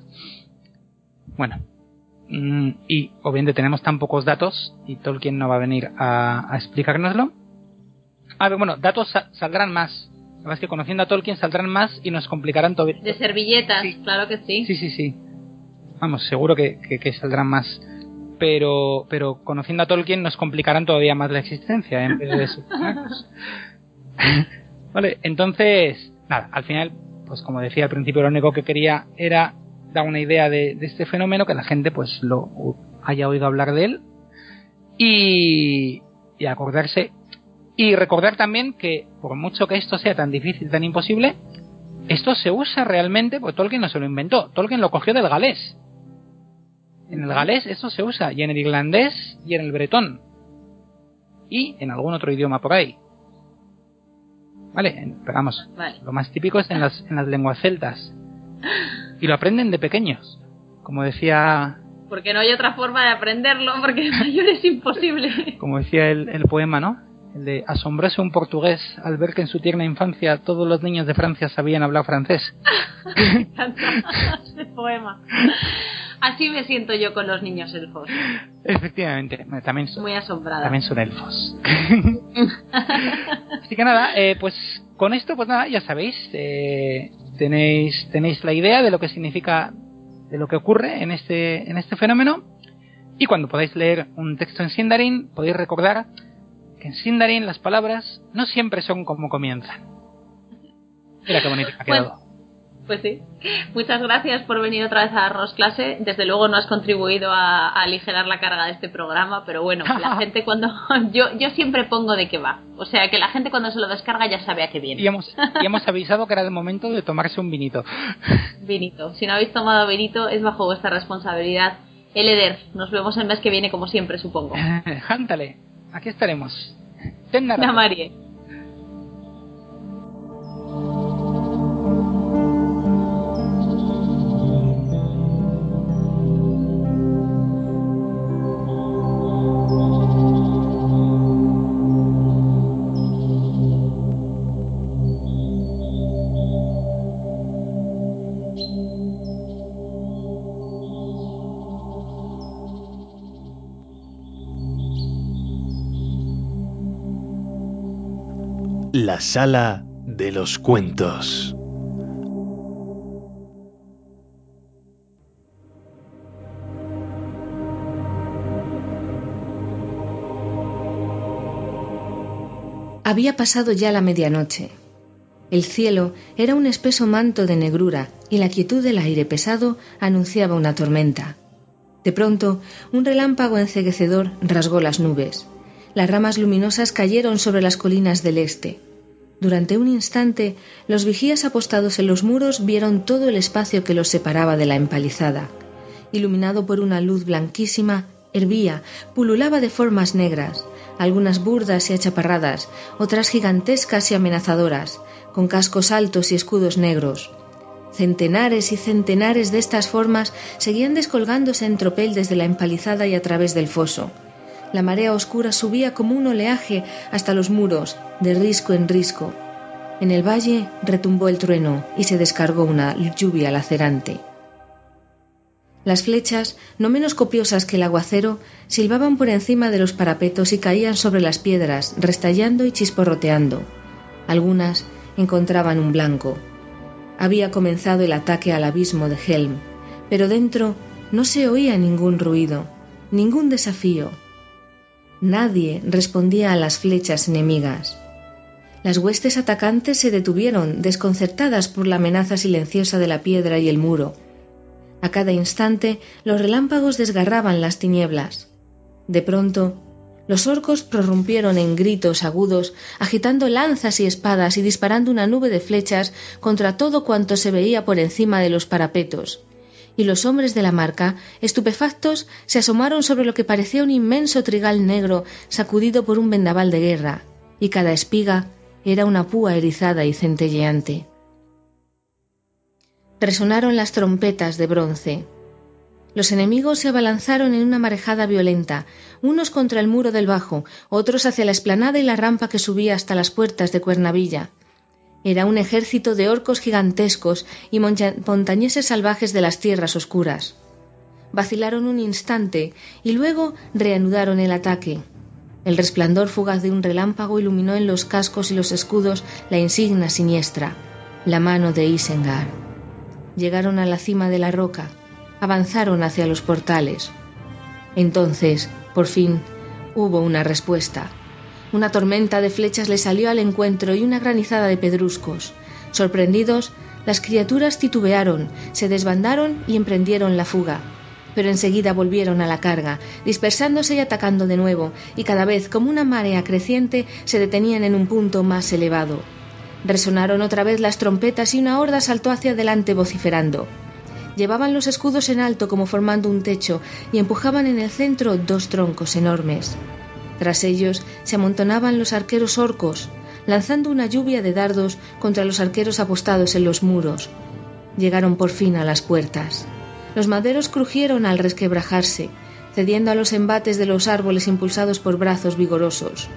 Bueno, y obviamente tenemos tan pocos datos y Tolkien no va a venir a, a explicárnoslo. A ver, bueno, datos sa- saldrán más. Además que conociendo a Tolkien saldrán más y nos complicarán todo. De servilletas, Sí. claro que sí. Sí, sí, sí. Vamos, seguro que, que- que saldrán más. Pero, pero conociendo a Tolkien nos complicarán todavía más la existencia en vez de solucionarnos. vale, entonces, nada, al final, pues como decía al principio, lo único que quería era dar una idea de, de este fenómeno, que la gente pues lo haya oído hablar de él y, y acordarse. Y recordar también que por mucho que esto sea tan difícil, tan imposible, esto se usa realmente, porque Tolkien no se lo inventó, Tolkien lo cogió del galés. En el galés esto se usa, y en el irlandés y en el bretón. Y en algún otro idioma por ahí. Vale, pero vamos, Vale. lo más típico es en las, en las lenguas celtas. Y lo aprenden de pequeños. Como decía, Porque no hay otra forma de aprenderlo, porque de mayor es imposible. como decía el, el poema, ¿no? El de asombróse un portugués al ver que en su tierna infancia todos los niños de Francia sabían hablar francés. Me encanta ese poema. Así me siento yo con los niños elfos. Efectivamente, también son, Muy asombrada. también son elfos. Así que nada, eh, pues con esto, pues nada, ya sabéis, eh, tenéis, tenéis la idea de lo que significa, de lo que ocurre en este, en este fenómeno. Y cuando podáis leer un texto en Sindarin, podéis recordar que en Sindarin las palabras no siempre son como comienzan. Mira qué bonito ha quedado. Pues sí. Muchas gracias por venir otra vez a darnos clase. Desde luego no has contribuido a, aligerar la carga de este programa, pero bueno, la gente cuando... Yo, yo siempre pongo de qué va. O sea, que la gente cuando se lo descarga ya sabe a qué viene. Y hemos, y hemos avisado que era el momento de tomarse un vinito. Vinito. Si no habéis tomado vinito, es bajo vuestra responsabilidad. Eleder, nos vemos el mes que viene como siempre, supongo. Jántale, aquí estaremos. La La sala de los cuentos. Había pasado ya la medianoche. El cielo era un espeso manto de negrura y la quietud del aire pesado anunciaba una tormenta. De pronto, un relámpago enceguecedor rasgó las nubes. Las ramas luminosas cayeron sobre las colinas del este. Durante un instante, los vigías apostados en los muros vieron todo el espacio que los separaba de la empalizada. Iluminado por una luz blanquísima, hervía, pululaba de formas negras, algunas burdas y achaparradas, otras gigantescas y amenazadoras, con cascos altos y escudos negros. Centenares y centenares de estas formas seguían descolgándose en tropel desde la empalizada y a través del foso. La marea oscura subía como un oleaje hasta los muros, de risco en risco. En el valle retumbó el trueno y se descargó una lluvia lacerante. Las flechas, no menos copiosas que el aguacero, silbaban por encima de los parapetos y caían sobre las piedras, restallando y chisporroteando. Algunas encontraban un blanco. Había comenzado el ataque al abismo de Helm, pero dentro no se oía ningún ruido, ningún desafío, Nadie respondía a las flechas enemigas. Las huestes atacantes se detuvieron, desconcertadas por la amenaza silenciosa de la piedra y el muro. A cada instante los relámpagos desgarraban las tinieblas. De pronto, los orcos prorrumpieron en gritos agudos, agitando lanzas y espadas y disparando una nube de flechas contra todo cuanto se veía por encima de los parapetos y los hombres de la marca, estupefactos, se asomaron sobre lo que parecía un inmenso trigal negro sacudido por un vendaval de guerra, y cada espiga era una púa erizada y centelleante. Resonaron las trompetas de bronce. Los enemigos se abalanzaron en una marejada violenta, unos contra el muro del bajo, otros hacia la esplanada y la rampa que subía hasta las puertas de Cuernavilla. Era un ejército de orcos gigantescos y montañeses salvajes de las tierras oscuras. Vacilaron un instante y luego reanudaron el ataque. El resplandor fugaz de un relámpago iluminó en los cascos y los escudos la insignia siniestra, la mano de Isengar. Llegaron a la cima de la roca, avanzaron hacia los portales. Entonces, por fin, hubo una respuesta. Una tormenta de flechas les salió al encuentro y una granizada de pedruscos. Sorprendidos, las criaturas titubearon, se desbandaron y emprendieron la fuga. Pero enseguida volvieron a la carga, dispersándose y atacando de nuevo, y cada vez como una marea creciente se detenían en un punto más elevado. Resonaron otra vez las trompetas y una horda saltó hacia adelante vociferando. Llevaban los escudos en alto como formando un techo y empujaban en el centro dos troncos enormes. Tras ellos se amontonaban los arqueros orcos, lanzando una lluvia de dardos contra los arqueros apostados en los muros. Llegaron por fin a las puertas. Los maderos crujieron al resquebrajarse, cediendo a los embates de los árboles impulsados por brazos vigorosos.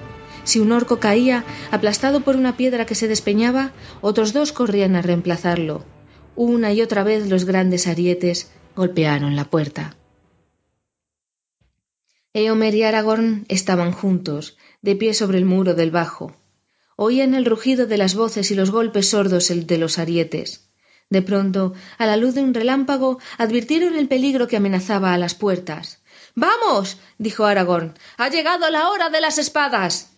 Si un orco caía, aplastado por una piedra que se despeñaba, otros dos corrían a reemplazarlo. Una y otra vez los grandes arietes golpearon la puerta. Eomer y Aragorn estaban juntos, de pie sobre el muro del bajo. Oían el rugido de las voces y los golpes sordos de los arietes. De pronto, a la luz de un relámpago, advirtieron el peligro que amenazaba a las puertas. Vamos. dijo Aragorn. Ha llegado la hora de las espadas.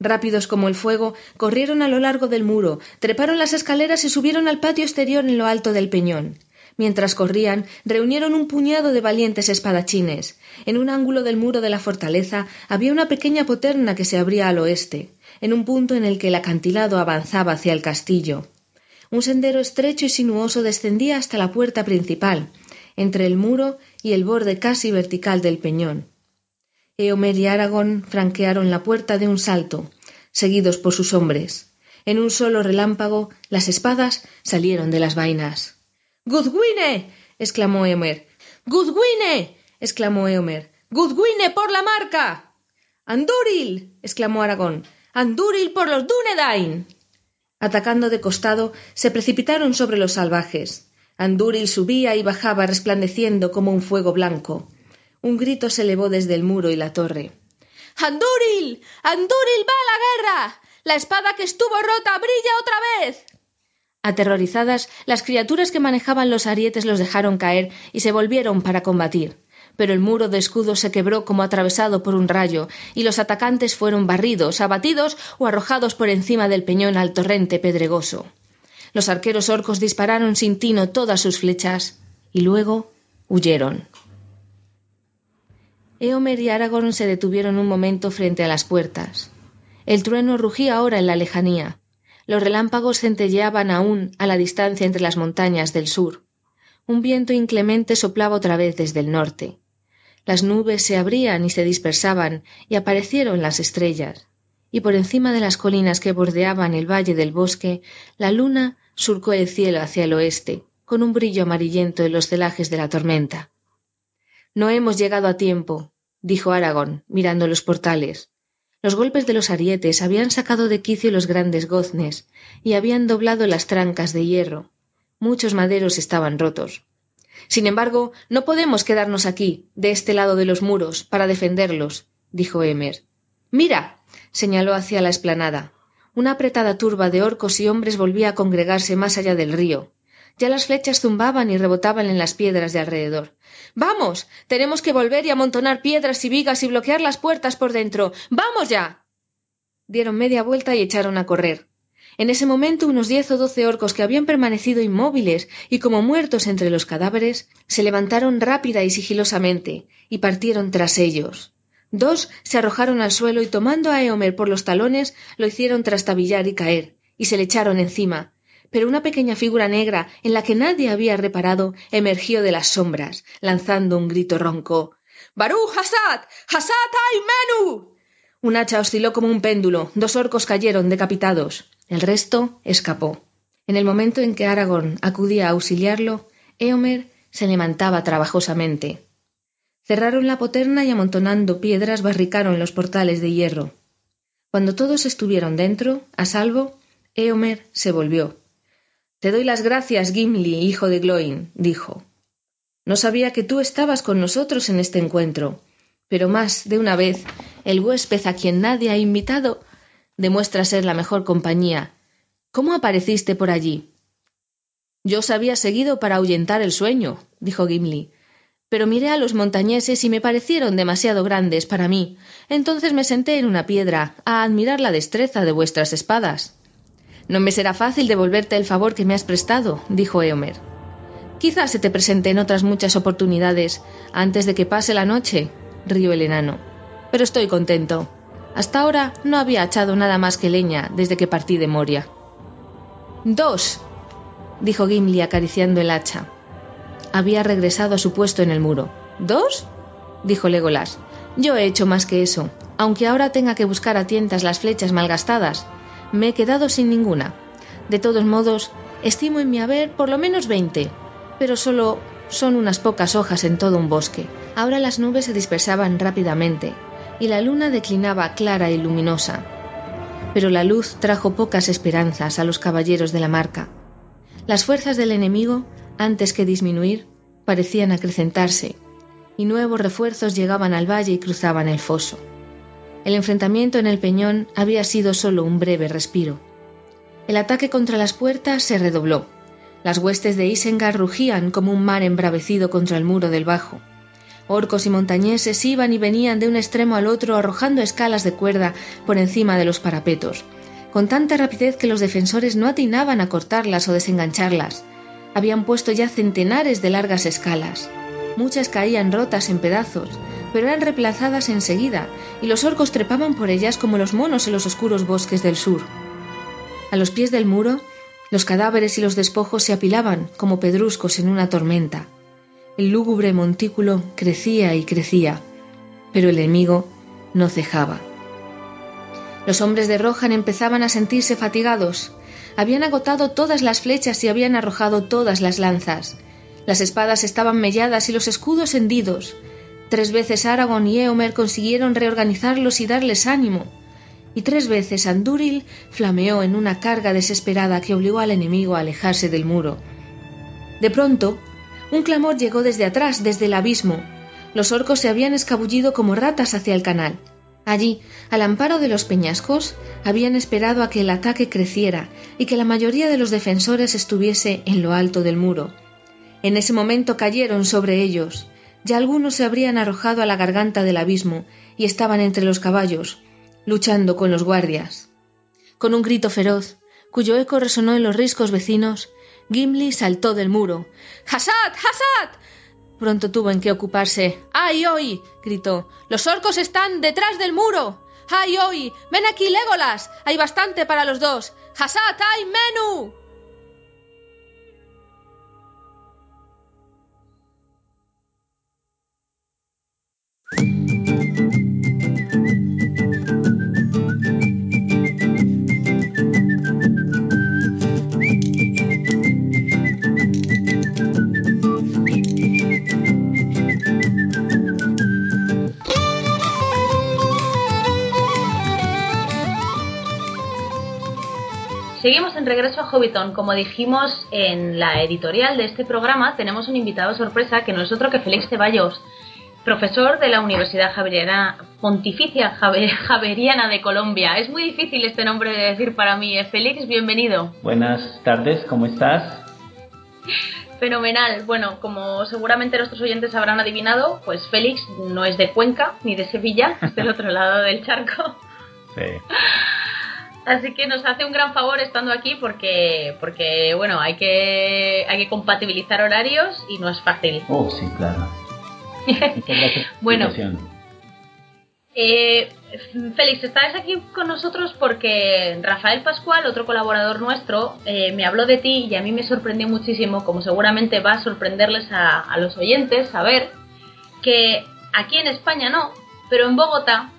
Rápidos como el fuego, corrieron a lo largo del muro, treparon las escaleras y subieron al patio exterior en lo alto del peñón. Mientras corrían, reunieron un puñado de valientes espadachines. En un ángulo del muro de la fortaleza había una pequeña poterna que se abría al oeste, en un punto en el que el acantilado avanzaba hacia el castillo. Un sendero estrecho y sinuoso descendía hasta la puerta principal, entre el muro y el borde casi vertical del peñón. Eomer y Aragón franquearon la puerta de un salto, seguidos por sus hombres. En un solo relámpago las espadas salieron de las vainas. ¡Gudwine! exclamó Eomer. ¡Gudwine! exclamó Eomer. ¡Gudwine por la marca! ¡Andúril! exclamó Aragón. ¡Andúril por los Dúnedain! Atacando de costado, se precipitaron sobre los salvajes. Andúril subía y bajaba resplandeciendo como un fuego blanco. Un grito se elevó desde el muro y la torre. ¡Andúril! ¡Andúril va a la guerra! ¡La espada que estuvo rota brilla otra vez! Aterrorizadas, las criaturas que manejaban los arietes los dejaron caer y se volvieron para combatir. Pero el muro de escudo se quebró como atravesado por un rayo, y los atacantes fueron barridos, abatidos o arrojados por encima del peñón al torrente pedregoso. Los arqueros orcos dispararon sin tino todas sus flechas y luego huyeron. Eomer y Aragorn se detuvieron un momento frente a las puertas. El trueno rugía ahora en la lejanía. Los relámpagos centelleaban aún a la distancia entre las montañas del sur. Un viento inclemente soplaba otra vez desde el norte. Las nubes se abrían y se dispersaban y aparecieron las estrellas. Y por encima de las colinas que bordeaban el valle del bosque, la luna surcó el cielo hacia el oeste, con un brillo amarillento en los celajes de la tormenta. No hemos llegado a tiempo, dijo Aragón, mirando los portales. Los golpes de los arietes habían sacado de quicio los grandes goznes y habían doblado las trancas de hierro. Muchos maderos estaban rotos. Sin embargo, no podemos quedarnos aquí, de este lado de los muros, para defenderlos, dijo Emer. Mira, señaló hacia la explanada. Una apretada turba de orcos y hombres volvía a congregarse más allá del río. Ya las flechas zumbaban y rebotaban en las piedras de alrededor. Vamos. Tenemos que volver y amontonar piedras y vigas y bloquear las puertas por dentro. Vamos ya. Dieron media vuelta y echaron a correr. En ese momento unos diez o doce orcos que habían permanecido inmóviles y como muertos entre los cadáveres, se levantaron rápida y sigilosamente y partieron tras ellos. Dos se arrojaron al suelo y tomando a Eomer por los talones lo hicieron trastabillar y caer, y se le echaron encima, pero una pequeña figura negra en la que nadie había reparado emergió de las sombras, lanzando un grito ronco. ¡Barú Hasad! ¡Hasad ay Menu! Un hacha osciló como un péndulo, dos orcos cayeron decapitados, el resto escapó. En el momento en que Aragorn acudía a auxiliarlo, Eomer se levantaba trabajosamente. Cerraron la poterna y amontonando piedras barricaron los portales de hierro. Cuando todos estuvieron dentro, a salvo, Eomer se volvió. Te doy las gracias, Gimli, hijo de Gloin, dijo. No sabía que tú estabas con nosotros en este encuentro, pero más de una vez el huésped a quien nadie ha invitado demuestra ser la mejor compañía. ¿Cómo apareciste por allí? Yo os había seguido para ahuyentar el sueño, dijo Gimli, pero miré a los montañeses y me parecieron demasiado grandes para mí. Entonces me senté en una piedra a admirar la destreza de vuestras espadas. No me será fácil devolverte el favor que me has prestado, dijo Eomer. Quizás se te presenten otras muchas oportunidades antes de que pase la noche, rió el enano. Pero estoy contento. Hasta ahora no había echado nada más que leña desde que partí de Moria. Dos, dijo Gimli acariciando el hacha. Había regresado a su puesto en el muro. ¿Dos? dijo Legolas. Yo he hecho más que eso, aunque ahora tenga que buscar a tientas las flechas malgastadas me he quedado sin ninguna. De todos modos, estimo en mi haber por lo menos veinte, pero solo son unas pocas hojas en todo un bosque. Ahora las nubes se dispersaban rápidamente y la luna declinaba clara y luminosa. Pero la luz trajo pocas esperanzas a los caballeros de la marca. Las fuerzas del enemigo, antes que disminuir, parecían acrecentarse, y nuevos refuerzos llegaban al valle y cruzaban el foso. El enfrentamiento en el peñón había sido solo un breve respiro. El ataque contra las puertas se redobló. Las huestes de Isengar rugían como un mar embravecido contra el muro del bajo. Orcos y montañeses iban y venían de un extremo al otro arrojando escalas de cuerda por encima de los parapetos, con tanta rapidez que los defensores no atinaban a cortarlas o desengancharlas. Habían puesto ya centenares de largas escalas. Muchas caían rotas en pedazos, pero eran reemplazadas enseguida, y los orcos trepaban por ellas como los monos en los oscuros bosques del sur. A los pies del muro, los cadáveres y los despojos se apilaban como pedruscos en una tormenta. El lúgubre montículo crecía y crecía, pero el enemigo no cejaba. Los hombres de Rohan empezaban a sentirse fatigados. Habían agotado todas las flechas y habían arrojado todas las lanzas. Las espadas estaban melladas y los escudos hendidos. Tres veces Aragorn y Eomer consiguieron reorganizarlos y darles ánimo. Y tres veces Andúril flameó en una carga desesperada que obligó al enemigo a alejarse del muro. De pronto, un clamor llegó desde atrás, desde el abismo. Los orcos se habían escabullido como ratas hacia el canal. Allí, al amparo de los peñascos, habían esperado a que el ataque creciera y que la mayoría de los defensores estuviese en lo alto del muro. En ese momento cayeron sobre ellos. Ya algunos se habrían arrojado a la garganta del abismo y estaban entre los caballos, luchando con los guardias. Con un grito feroz, cuyo eco resonó en los riscos vecinos, Gimli saltó del muro. ¡Hasad! ¡Hasad! Pronto tuvo en qué ocuparse. ¡Ay, hoy! gritó. ¡Los orcos están detrás del muro! ¡Ay, hoy! ¡Ven aquí, Legolas! Hay bastante para los dos. ¡Hasad! ¡Ay, Menú! Seguimos en regreso a Hobbiton. Como dijimos en la editorial de este programa, tenemos un invitado sorpresa que no es otro que Félix Ceballos, profesor de la Universidad Javeriana, Pontificia Javer- Javeriana de Colombia. Es muy difícil este nombre de decir para mí. Eh, Félix, bienvenido. Buenas tardes, ¿cómo estás? Fenomenal. Bueno, como seguramente nuestros oyentes habrán adivinado, pues Félix no es de Cuenca ni de Sevilla, es del otro lado del charco. Sí. Así que nos hace un gran favor estando aquí porque, porque bueno, hay que, hay que compatibilizar horarios y no es fácil. Oh, sí, claro. Bueno. Eh, Félix, estás aquí con nosotros porque Rafael Pascual, otro colaborador nuestro, eh, me habló de ti y a mí me sorprendió muchísimo, como seguramente va a sorprenderles a, a los oyentes, saber que aquí en España no, pero en Bogotá,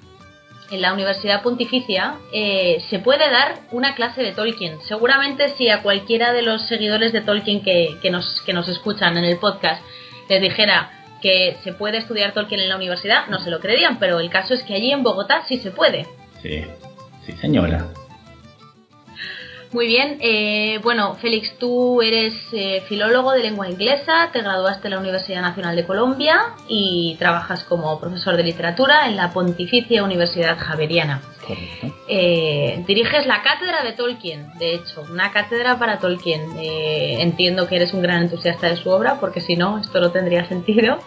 en la Universidad Pontificia, eh, se puede dar una clase de Tolkien. Seguramente si a cualquiera de los seguidores de Tolkien que, que nos, que nos escuchan en el podcast les dijera que se puede estudiar Tolkien en la universidad, no se lo creerían, pero el caso es que allí en Bogotá sí se puede. Sí, sí, señora. Muy bien, eh, bueno, Félix, tú eres eh, filólogo de lengua inglesa, te graduaste en la Universidad Nacional de Colombia y trabajas como profesor de literatura en la Pontificia Universidad Javeriana. Correcto. Eh, diriges la cátedra de Tolkien, de hecho, una cátedra para Tolkien. Eh, entiendo que eres un gran entusiasta de su obra, porque si no, esto no tendría sentido.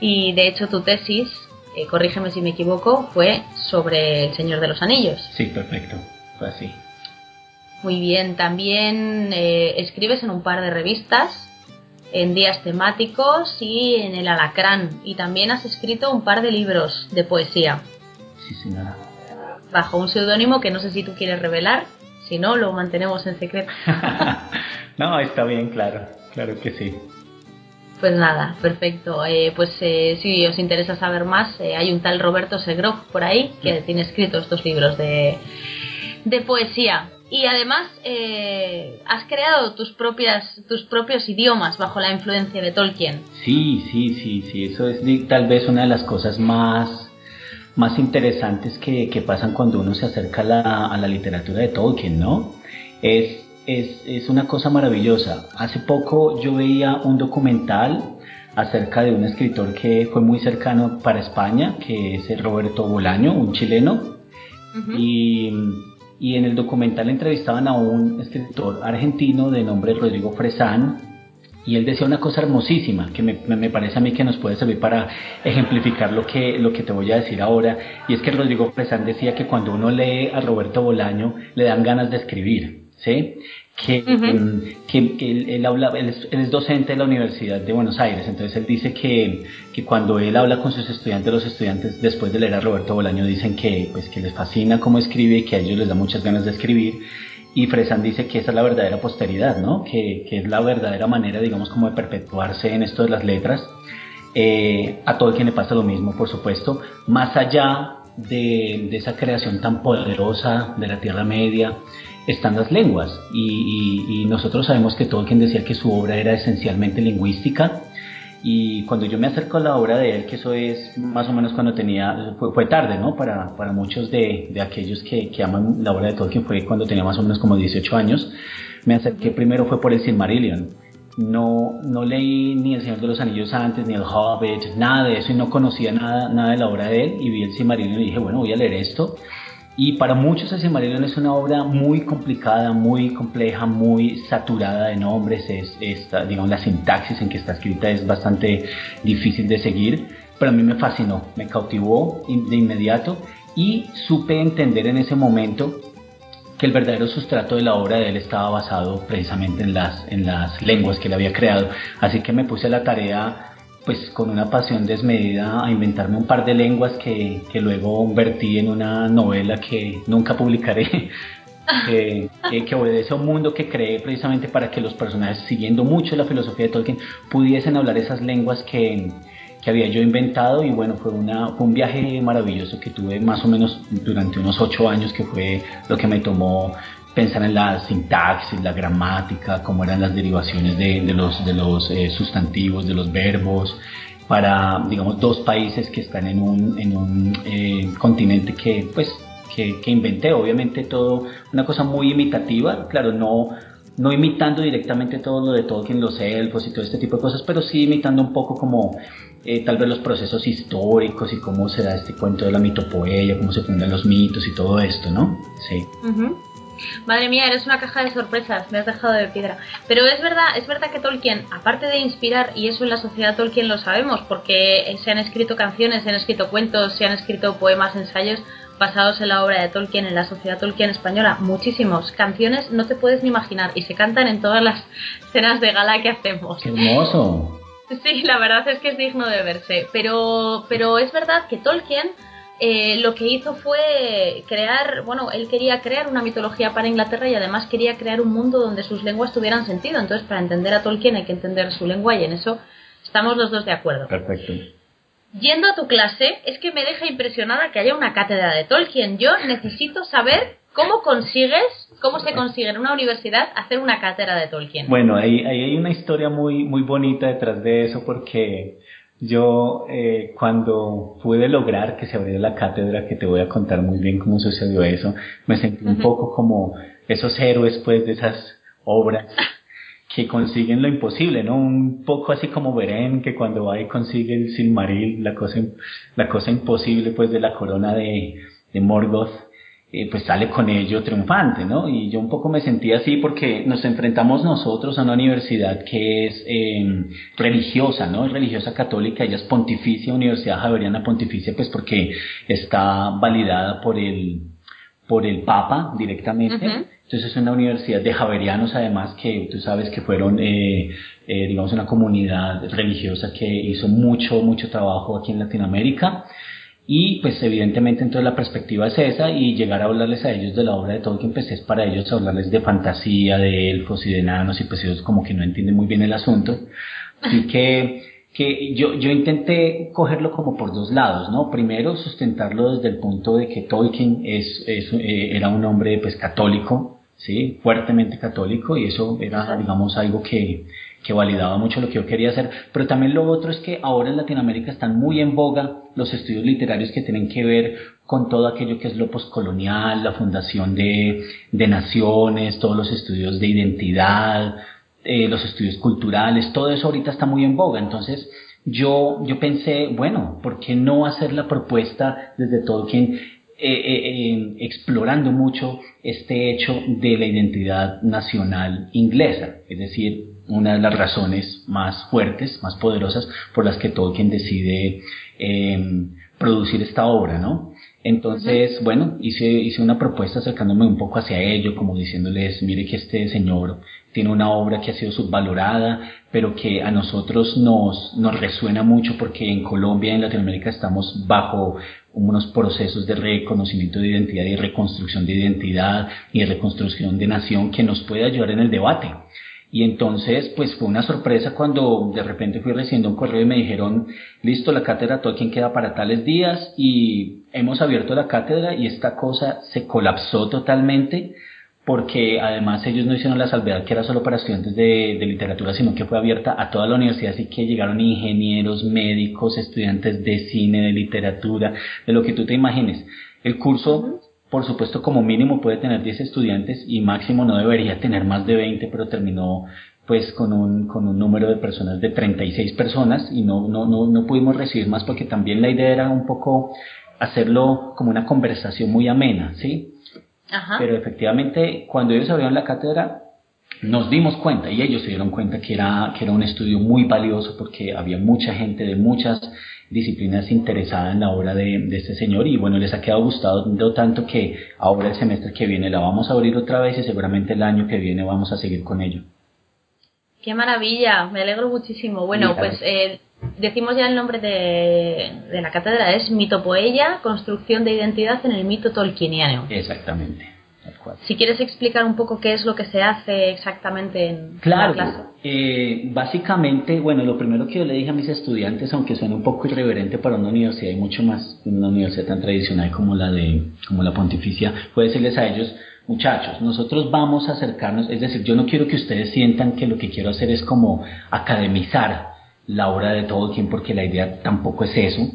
Y de hecho, tu tesis, eh, corrígeme si me equivoco, fue sobre El Señor de los Anillos. Sí, perfecto. Fue así. Muy bien, también eh, escribes en un par de revistas, en días temáticos y en El Alacrán. Y también has escrito un par de libros de poesía, Sí, señora. bajo un seudónimo que no sé si tú quieres revelar, si no, lo mantenemos en secreto. no, está bien, claro. Claro que sí. Pues nada, perfecto. Eh, pues eh, si os interesa saber más, eh, hay un tal Roberto Segrov por ahí que tiene escritos estos libros de, de poesía. Y además eh, has creado tus propias tus propios idiomas bajo la influencia de Tolkien. Sí, sí, sí, sí. Eso es tal vez una de las cosas más, más interesantes que, que pasan cuando uno se acerca a la, a la literatura de Tolkien, ¿no? Es, es, es una cosa maravillosa. Hace poco yo veía un documental acerca de un escritor que fue muy cercano para España, que es el Roberto Bolaño, un chileno. Ujú. Y, y en el documental entrevistaban a un escritor argentino de nombre Rodrigo Fresán y él decía una cosa hermosísima que me, parece a mí que nos puede servir para ejemplificar lo que, lo que te voy a decir ahora. Y es que Rodrigo Pesán decía que cuando uno lee a Roberto Bolaño le dan ganas de escribir. ¿sí? Que, que, él, habla, él es, docente de la Universidad de Buenos Aires, entonces él dice que, que, cuando él habla con sus estudiantes, los estudiantes después de leer a Roberto Bolaño dicen que, pues, que les fascina cómo escribe y que a ellos les da muchas ganas de escribir y Fresan dice que esa es la verdadera posteridad, ¿no? Que, que, es la verdadera manera, digamos, como de perpetuarse en esto de las letras. Eh, a Tolkien le pasa lo mismo, por supuesto, más allá de, de, esa creación tan poderosa de la Tierra Media, están las lenguas. Y, y, y nosotros sabemos que Tolkien decía que su obra era esencialmente lingüística y cuando yo me acerco a la obra de él, que eso es más o menos cuando tenía, fue, tarde, ¿no? Para, para muchos de, de aquellos que, que, aman la obra de Tolkien, fue cuando tenía más o menos como 18 años. Me acerqué primero fue por el Silmarillion. No, no leí ni El Señor de los Anillos antes, ni El Hobbit, nada de eso, y no conocía nada, nada de la obra de él. Y vi el Silmarillion y dije, bueno, voy a leer esto. Y para muchos el Silmarillion es una obra muy complicada, muy compleja, muy saturada de nombres. Es, esta, digamos, la sintaxis en que está escrita es bastante difícil de seguir, pero a mí me fascinó, me cautivó de inmediato y supe entender en ese momento que el verdadero sustrato de la obra de él estaba basado precisamente en las, en las lenguas que él había creado. Así que me puse a la tarea pues con una pasión desmedida a inventarme un par de lenguas que, que luego vertí en una novela que nunca publicaré, que, que, obedece a un mundo que creé precisamente para que los personajes, siguiendo mucho la filosofía de Tolkien, pudiesen hablar esas lenguas que, que había yo inventado. Y bueno, fue, una, fue un viaje maravilloso que tuve más o menos durante unos ocho años, que fue lo que me tomó pensar en la sintaxis, la gramática, cómo eran las derivaciones de, de los, de los eh, sustantivos, de los verbos, para, digamos, dos países que están en un, en un eh, continente que, pues, que, que, inventé, obviamente todo, una cosa muy imitativa, claro, no, no imitando directamente todo lo de Tolkien, los elfos y todo este tipo de cosas, pero sí imitando un poco como eh, tal vez los procesos históricos y cómo se da este cuento de la mitopoeia, cómo se fundan los mitos y todo esto, ¿no? Sí. Madre mía, eres una caja de sorpresas, me has dejado de piedra. Pero es verdad, es verdad que Tolkien, aparte de inspirar, y eso en la sociedad Tolkien lo sabemos, porque se han escrito canciones, se han escrito cuentos, se han escrito poemas, ensayos basados en la obra de Tolkien, en la sociedad Tolkien española, muchísimos. Canciones no te puedes ni imaginar y se cantan en todas las cenas de gala que hacemos. ¡Qué hermoso! Sí, la verdad es que es digno de verse. Pero, pero es verdad que Tolkien eh, lo que hizo fue crear, bueno, él quería crear una mitología para Inglaterra y además quería crear un mundo donde sus lenguas tuvieran sentido. Entonces, para entender a Tolkien hay que entender su lengua y en eso estamos los dos de acuerdo. Perfecto. Yendo a tu clase, es que me deja impresionada que haya una cátedra de Tolkien. Yo necesito saber cómo consigues, cómo se consigue en una universidad hacer una cátedra de Tolkien. Bueno, ahí, ahí hay una historia muy, muy bonita detrás de eso porque yo eh, cuando pude lograr que se abriera la cátedra, que te voy a contar muy bien cómo sucedió eso, me sentí un poco como esos héroes pues de esas obras que consiguen lo imposible, ¿no? Un poco así como Beren, que cuando va y consigue el Silmaril, la cosa, la cosa imposible pues de la corona de, de Morgoth, eh, pues sale con ello triunfante, ¿no? Y yo un poco me sentí así porque nos enfrentamos nosotros a una universidad que es em, religiosa, ¿no? Es religiosa católica, ella es pontificia, Universidad Javeriana Pontificia, pues porque está validada por el, por el Papa directamente. Entonces es una universidad de javerianos además que tú sabes que fueron, eh, eh, digamos, una comunidad religiosa que hizo mucho, mucho trabajo aquí en Latinoamérica. Y pues evidentemente entonces la perspectiva es esa y llegar a hablarles a ellos de la obra de Tolkien pues es para ellos hablarles de fantasía, de elfos y de enanos y pues ellos como que no entienden muy bien el asunto. Así que, que yo, yo intenté cogerlo como por dos lados, ¿no? Primero sustentarlo desde el punto de que Tolkien es, es eh, era un hombre pues católico, ¿sí? Fuertemente católico y eso era digamos algo que, que validaba mucho lo que yo quería hacer, pero también lo otro es que ahora en Latinoamérica están muy en boga los estudios literarios que tienen que ver con todo aquello que es lo poscolonial, la fundación de, de naciones, todos los estudios de identidad, eh, los estudios culturales, todo eso ahorita está muy en boga, entonces yo, yo pensé, bueno, ¿por qué no hacer la propuesta desde Tolkien explorando mucho este hecho de la identidad nacional inglesa, es decir, una de las razones más fuertes, más poderosas por las que Tolkien decide producir esta obra, ¿no? Entonces, bueno, hice, hice una propuesta acercándome un poco hacia ello, como diciéndoles, mire que este señor tiene una obra que ha sido subvalorada, pero que a nosotros nos, nos resuena mucho porque en Colombia y en Latinoamérica estamos bajo unos procesos de reconocimiento de identidad y reconstrucción de identidad y reconstrucción de nación que nos puede ayudar en el debate. Y entonces, pues fue una sorpresa cuando de repente fui recibiendo un correo y me dijeron, listo, la cátedra Tolkien queda para tales días y hemos abierto la cátedra y esta cosa se colapsó totalmente porque además ellos no hicieron la salvedad que era solo para estudiantes de, literatura, sino que fue abierta a toda la universidad, así que llegaron ingenieros, médicos, estudiantes de cine, de literatura, de lo que tú te imagines. El curso por supuesto, como mínimo puede tener 10 estudiantes y máximo no debería tener más de 20, pero terminó pues con un, con un número de personas de 36 personas y no, no, no, no pudimos recibir más porque también la idea era un poco hacerlo como una conversación muy amena, ¿sí? Ajá. Pero efectivamente, cuando ellos abrieron la cátedra, nos dimos cuenta y ellos se dieron cuenta que era, que era un estudio muy valioso porque había mucha gente de muchas disciplinas interesada en la obra de, este señor y bueno, les ha quedado gustado tanto que ahora el semestre que viene la vamos a abrir otra vez y seguramente el año que viene vamos a seguir con ello. Qué maravilla, me alegro muchísimo. Bueno, pues eh, decimos ya el nombre de, de la cátedra, es Mitopoeia, Construcción de Identidad en el Mito Tolkieniano. Exactamente. Si quieres explicar un poco qué es lo que se hace exactamente en claro, la clase. Eh, básicamente, bueno, lo primero que yo le dije a mis estudiantes, aunque suene un poco irreverente para una universidad y mucho más una universidad tan tradicional como la de como la Pontificia, fue decirles a ellos, muchachos, nosotros vamos a acercarnos, es decir, yo no quiero que ustedes sientan que lo que quiero hacer es como academizar la obra de Tolkien, porque la idea tampoco es eso.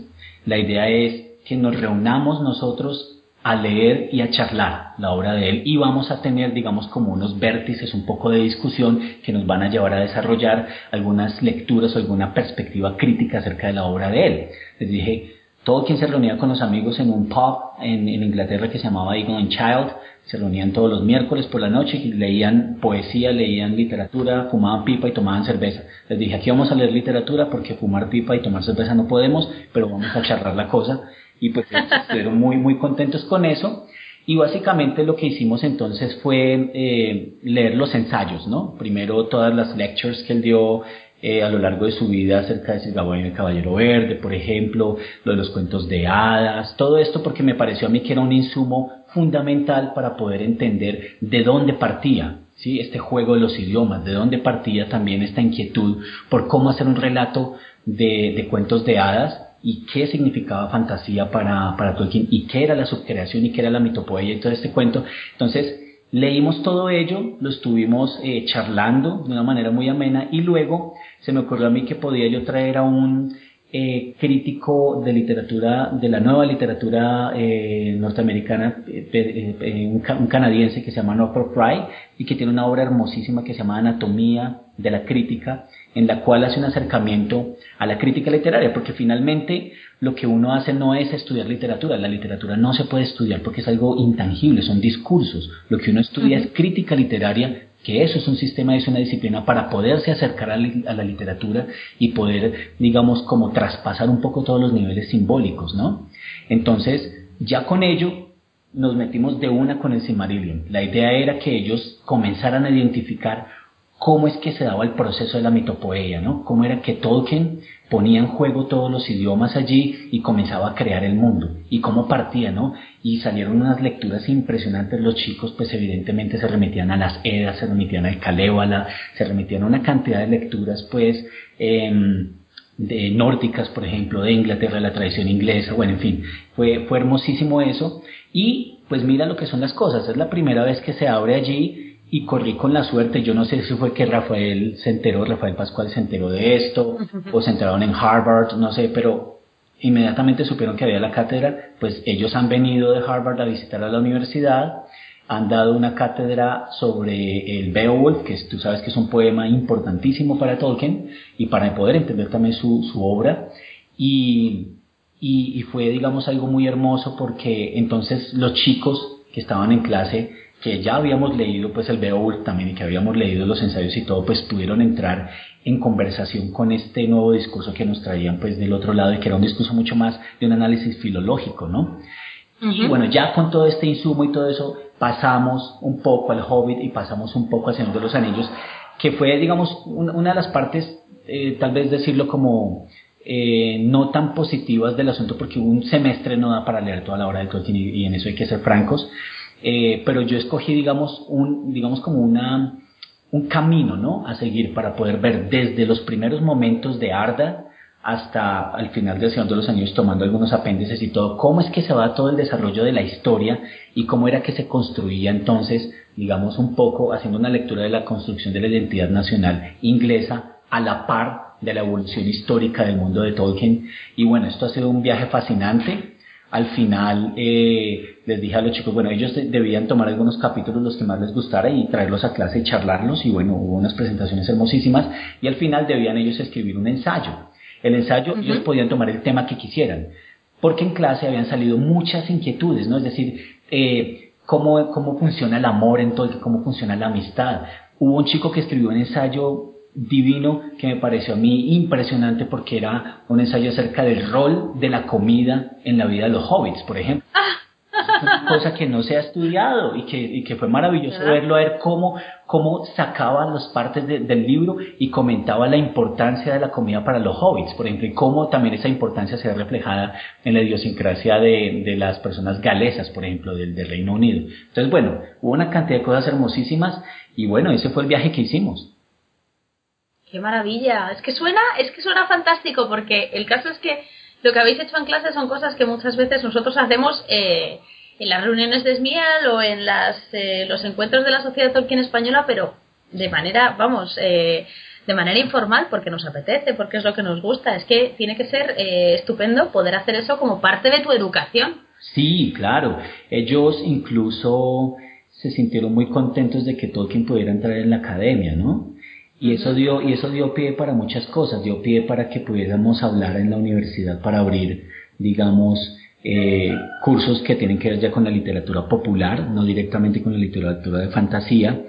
La idea es que nos reunamos nosotros a leer y a charlar la obra de él y vamos a tener, digamos, como unos vértices, un poco de discusión que nos van a llevar a desarrollar algunas lecturas o alguna perspectiva crítica acerca de la obra de él. Les dije, todo quien se reunía con los amigos en un pub en, Inglaterra que se llamaba Eagle Child, se reunían todos los miércoles por la noche y leían poesía, leían literatura, fumaban pipa y tomaban cerveza. Les dije, aquí vamos a leer literatura porque fumar pipa y tomar cerveza no podemos, pero vamos a charlar la cosa y pues estuvieron muy, muy contentos con eso. Y básicamente lo que hicimos entonces fue eh, leer los ensayos, ¿no? Primero todas las lectures que él dio eh, a lo largo de su vida acerca de Sirgaboy y el Caballero Verde, por ejemplo, lo de los cuentos de hadas, todo esto porque me pareció a mí que era un insumo fundamental para poder entender de dónde partía ¿sí? este juego de los idiomas, de dónde partía también esta inquietud por cómo hacer un relato de, de cuentos de hadas y qué significaba fantasía para, para Tolkien y qué era la subcreación y qué era la mitopoeia y todo este cuento. Entonces, leímos todo ello, lo estuvimos eh, charlando de una manera muy amena y luego se me ocurrió a mí que podía yo traer a un eh, crítico de literatura, de la nueva literatura eh, norteamericana, un, un, canadiense que se llama Northrop Fry y que tiene una obra hermosísima que se llama Anatomía de la Crítica en la cual hace un acercamiento a la crítica literaria, porque finalmente lo que uno hace no es estudiar literatura, la literatura no se puede estudiar porque es algo intangible, son discursos, lo que uno estudia es crítica literaria, que eso es un sistema, es una disciplina para poderse acercar a, la literatura y poder, digamos, como traspasar un poco todos los niveles simbólicos, ¿no? Entonces, ya con ello, nos metimos de una con el Silmarillion. La idea era que ellos comenzaran a identificar cómo es que se daba el proceso de la mitopoeia, ¿no? Cómo era que Tolkien ponía en juego todos los idiomas allí y comenzaba a crear el mundo y cómo partía, ¿no? Y salieron unas lecturas impresionantes. Los chicos, pues evidentemente se remitían a las Edas, se remitían al Kalevala, se remitían a una cantidad de lecturas, pues, em, de nórdicas, por ejemplo, de Inglaterra, la tradición inglesa, bueno, en fin, fue, fue hermosísimo eso. Y pues mira lo que son las cosas, es la primera vez que se abre allí y corrí con la suerte, yo no sé si fue que Rafael se enteró, Rafael Pascual se enteró de esto, o se enteraron en Harvard, no sé, pero inmediatamente supieron que había la cátedra, pues ellos han venido de Harvard a visitar a la universidad, han dado una cátedra sobre el Beowulf, que tú sabes que es un poema importantísimo para Tolkien, y para poder entender también su, su obra, y y, fue, digamos, algo muy hermoso porque entonces los chicos que estaban en clase, que ya habíamos leído pues el Beowulf también y que habíamos leído los ensayos y todo, pues pudieron entrar en conversación con este nuevo discurso que nos traían pues del otro lado y que era un discurso mucho más de un análisis filológico, ¿no? Y bueno, ya con todo este insumo y todo eso, pasamos un poco al Hobbit y pasamos un poco al Señor de los Anillos, que fue, digamos, una de las partes, eh, tal vez decirlo como eh, no tan positivas del asunto, porque un semestre no da para leer toda la obra de Tolkien y, en eso hay que ser francos. Eh, pero yo escogí, digamos, un, digamos como una, un camino, ¿no? A seguir para poder ver desde los primeros momentos de Arda hasta al final del Señor de los Años tomando algunos apéndices y todo, cómo es que se va todo el desarrollo de la historia y cómo era que se construía entonces, digamos un poco, haciendo una lectura de la construcción de la identidad nacional inglesa a la par de la evolución histórica del mundo de Tolkien. Y bueno, esto ha sido un viaje fascinante. Al final eh, les dije a los chicos, bueno, ellos debían tomar algunos capítulos los que más les gustara y traerlos a clase y charlarlos. Y bueno, hubo unas presentaciones hermosísimas. Y al final debían ellos escribir un ensayo. El ensayo ellos podían tomar el tema que quisieran. Porque en clase habían salido muchas inquietudes, ¿no? Es decir, eh, cómo, cómo funciona el amor en Tolkien, cómo funciona la amistad. Hubo un chico que escribió un ensayo divino que me pareció a mí impresionante porque era un ensayo acerca del rol de la comida en la vida de los hobbits, por ejemplo. una cosa que no se ha estudiado y que, y que fue maravilloso verlo, a ver cómo, cómo sacaba las partes del libro y comentaba la importancia de la comida para los hobbits, por ejemplo, y cómo también esa importancia se ve reflejada en la idiosincrasia de, de las personas galesas, por ejemplo, del, del Reino Unido. Entonces, bueno, hubo una cantidad de cosas hermosísimas y bueno, ese fue el viaje que hicimos. Qué maravilla. Es que suena, es que suena fantástico porque el caso es que lo que habéis hecho en clase son cosas que muchas veces nosotros hacemos eh, en las reuniones de SMIAL o en las, eh, los encuentros de la Sociedad Tolkien Española, pero de manera, vamos, eh, de manera informal porque nos apetece, porque es lo que nos gusta. Es que tiene que ser estupendo poder hacer eso como parte de tu educación. Sí, claro. Ellos incluso se sintieron muy contentos de que Tolkien pudiera entrar en la academia, ¿no? Y eso dio, y eso dio pie para muchas cosas, dio pie para que pudiéramos hablar en la universidad para abrir, digamos, eh, cursos que tienen que ver ya con la literatura popular, no directamente con la literatura de fantasía,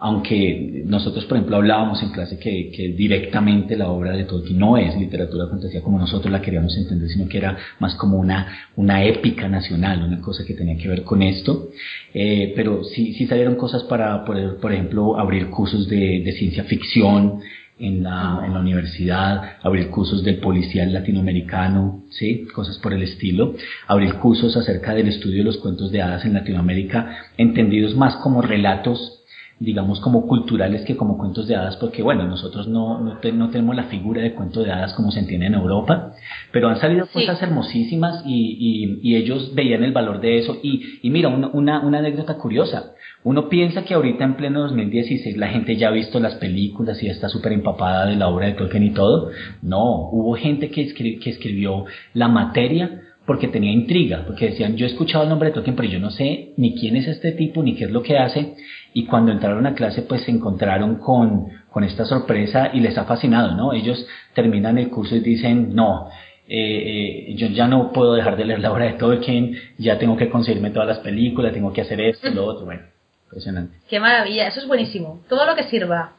aunque nosotros, por ejemplo, hablábamos en clase que, que, directamente la obra de Tolkien no es literatura de fantasía como nosotros la queríamos entender, sino que era más como una, una épica nacional, una cosa que tenía que ver con esto. Eh, pero sí, sí salieron cosas para, por, ejemplo, abrir cursos de, de ciencia ficción, en la, en la, universidad, abrir cursos del policial latinoamericano, ¿sí? cosas por el estilo, abrir cursos acerca del estudio de los cuentos de hadas en Latinoamérica, entendidos más como relatos digamos, como culturales que como cuentos de hadas, porque bueno, nosotros no, no, tenemos la figura de cuento de hadas como se entiende en Europa, pero han salido cosas hermosísimas y, y, ellos veían el valor de eso. Y, y mira, una, una, anécdota curiosa, uno piensa que ahorita en pleno 2016 la gente ya ha visto las películas y ya está súper empapada de la obra de Tolkien y todo. No, hubo gente que, que escribió la materia porque tenía intriga, porque decían, yo he escuchado el nombre de Tolkien, pero yo no sé ni quién es este tipo, ni qué es lo que hace, y cuando entraron a clase, pues se encontraron con, con esta sorpresa y les ha fascinado, ¿no? Ellos terminan el curso y dicen, no, eh, eh, yo ya no puedo dejar de leer la obra de Tolkien, ya tengo que conseguirme todas las películas, tengo que hacer esto, lo otro, bueno, impresionante. Qué maravilla, eso es buenísimo. Todo lo que sirva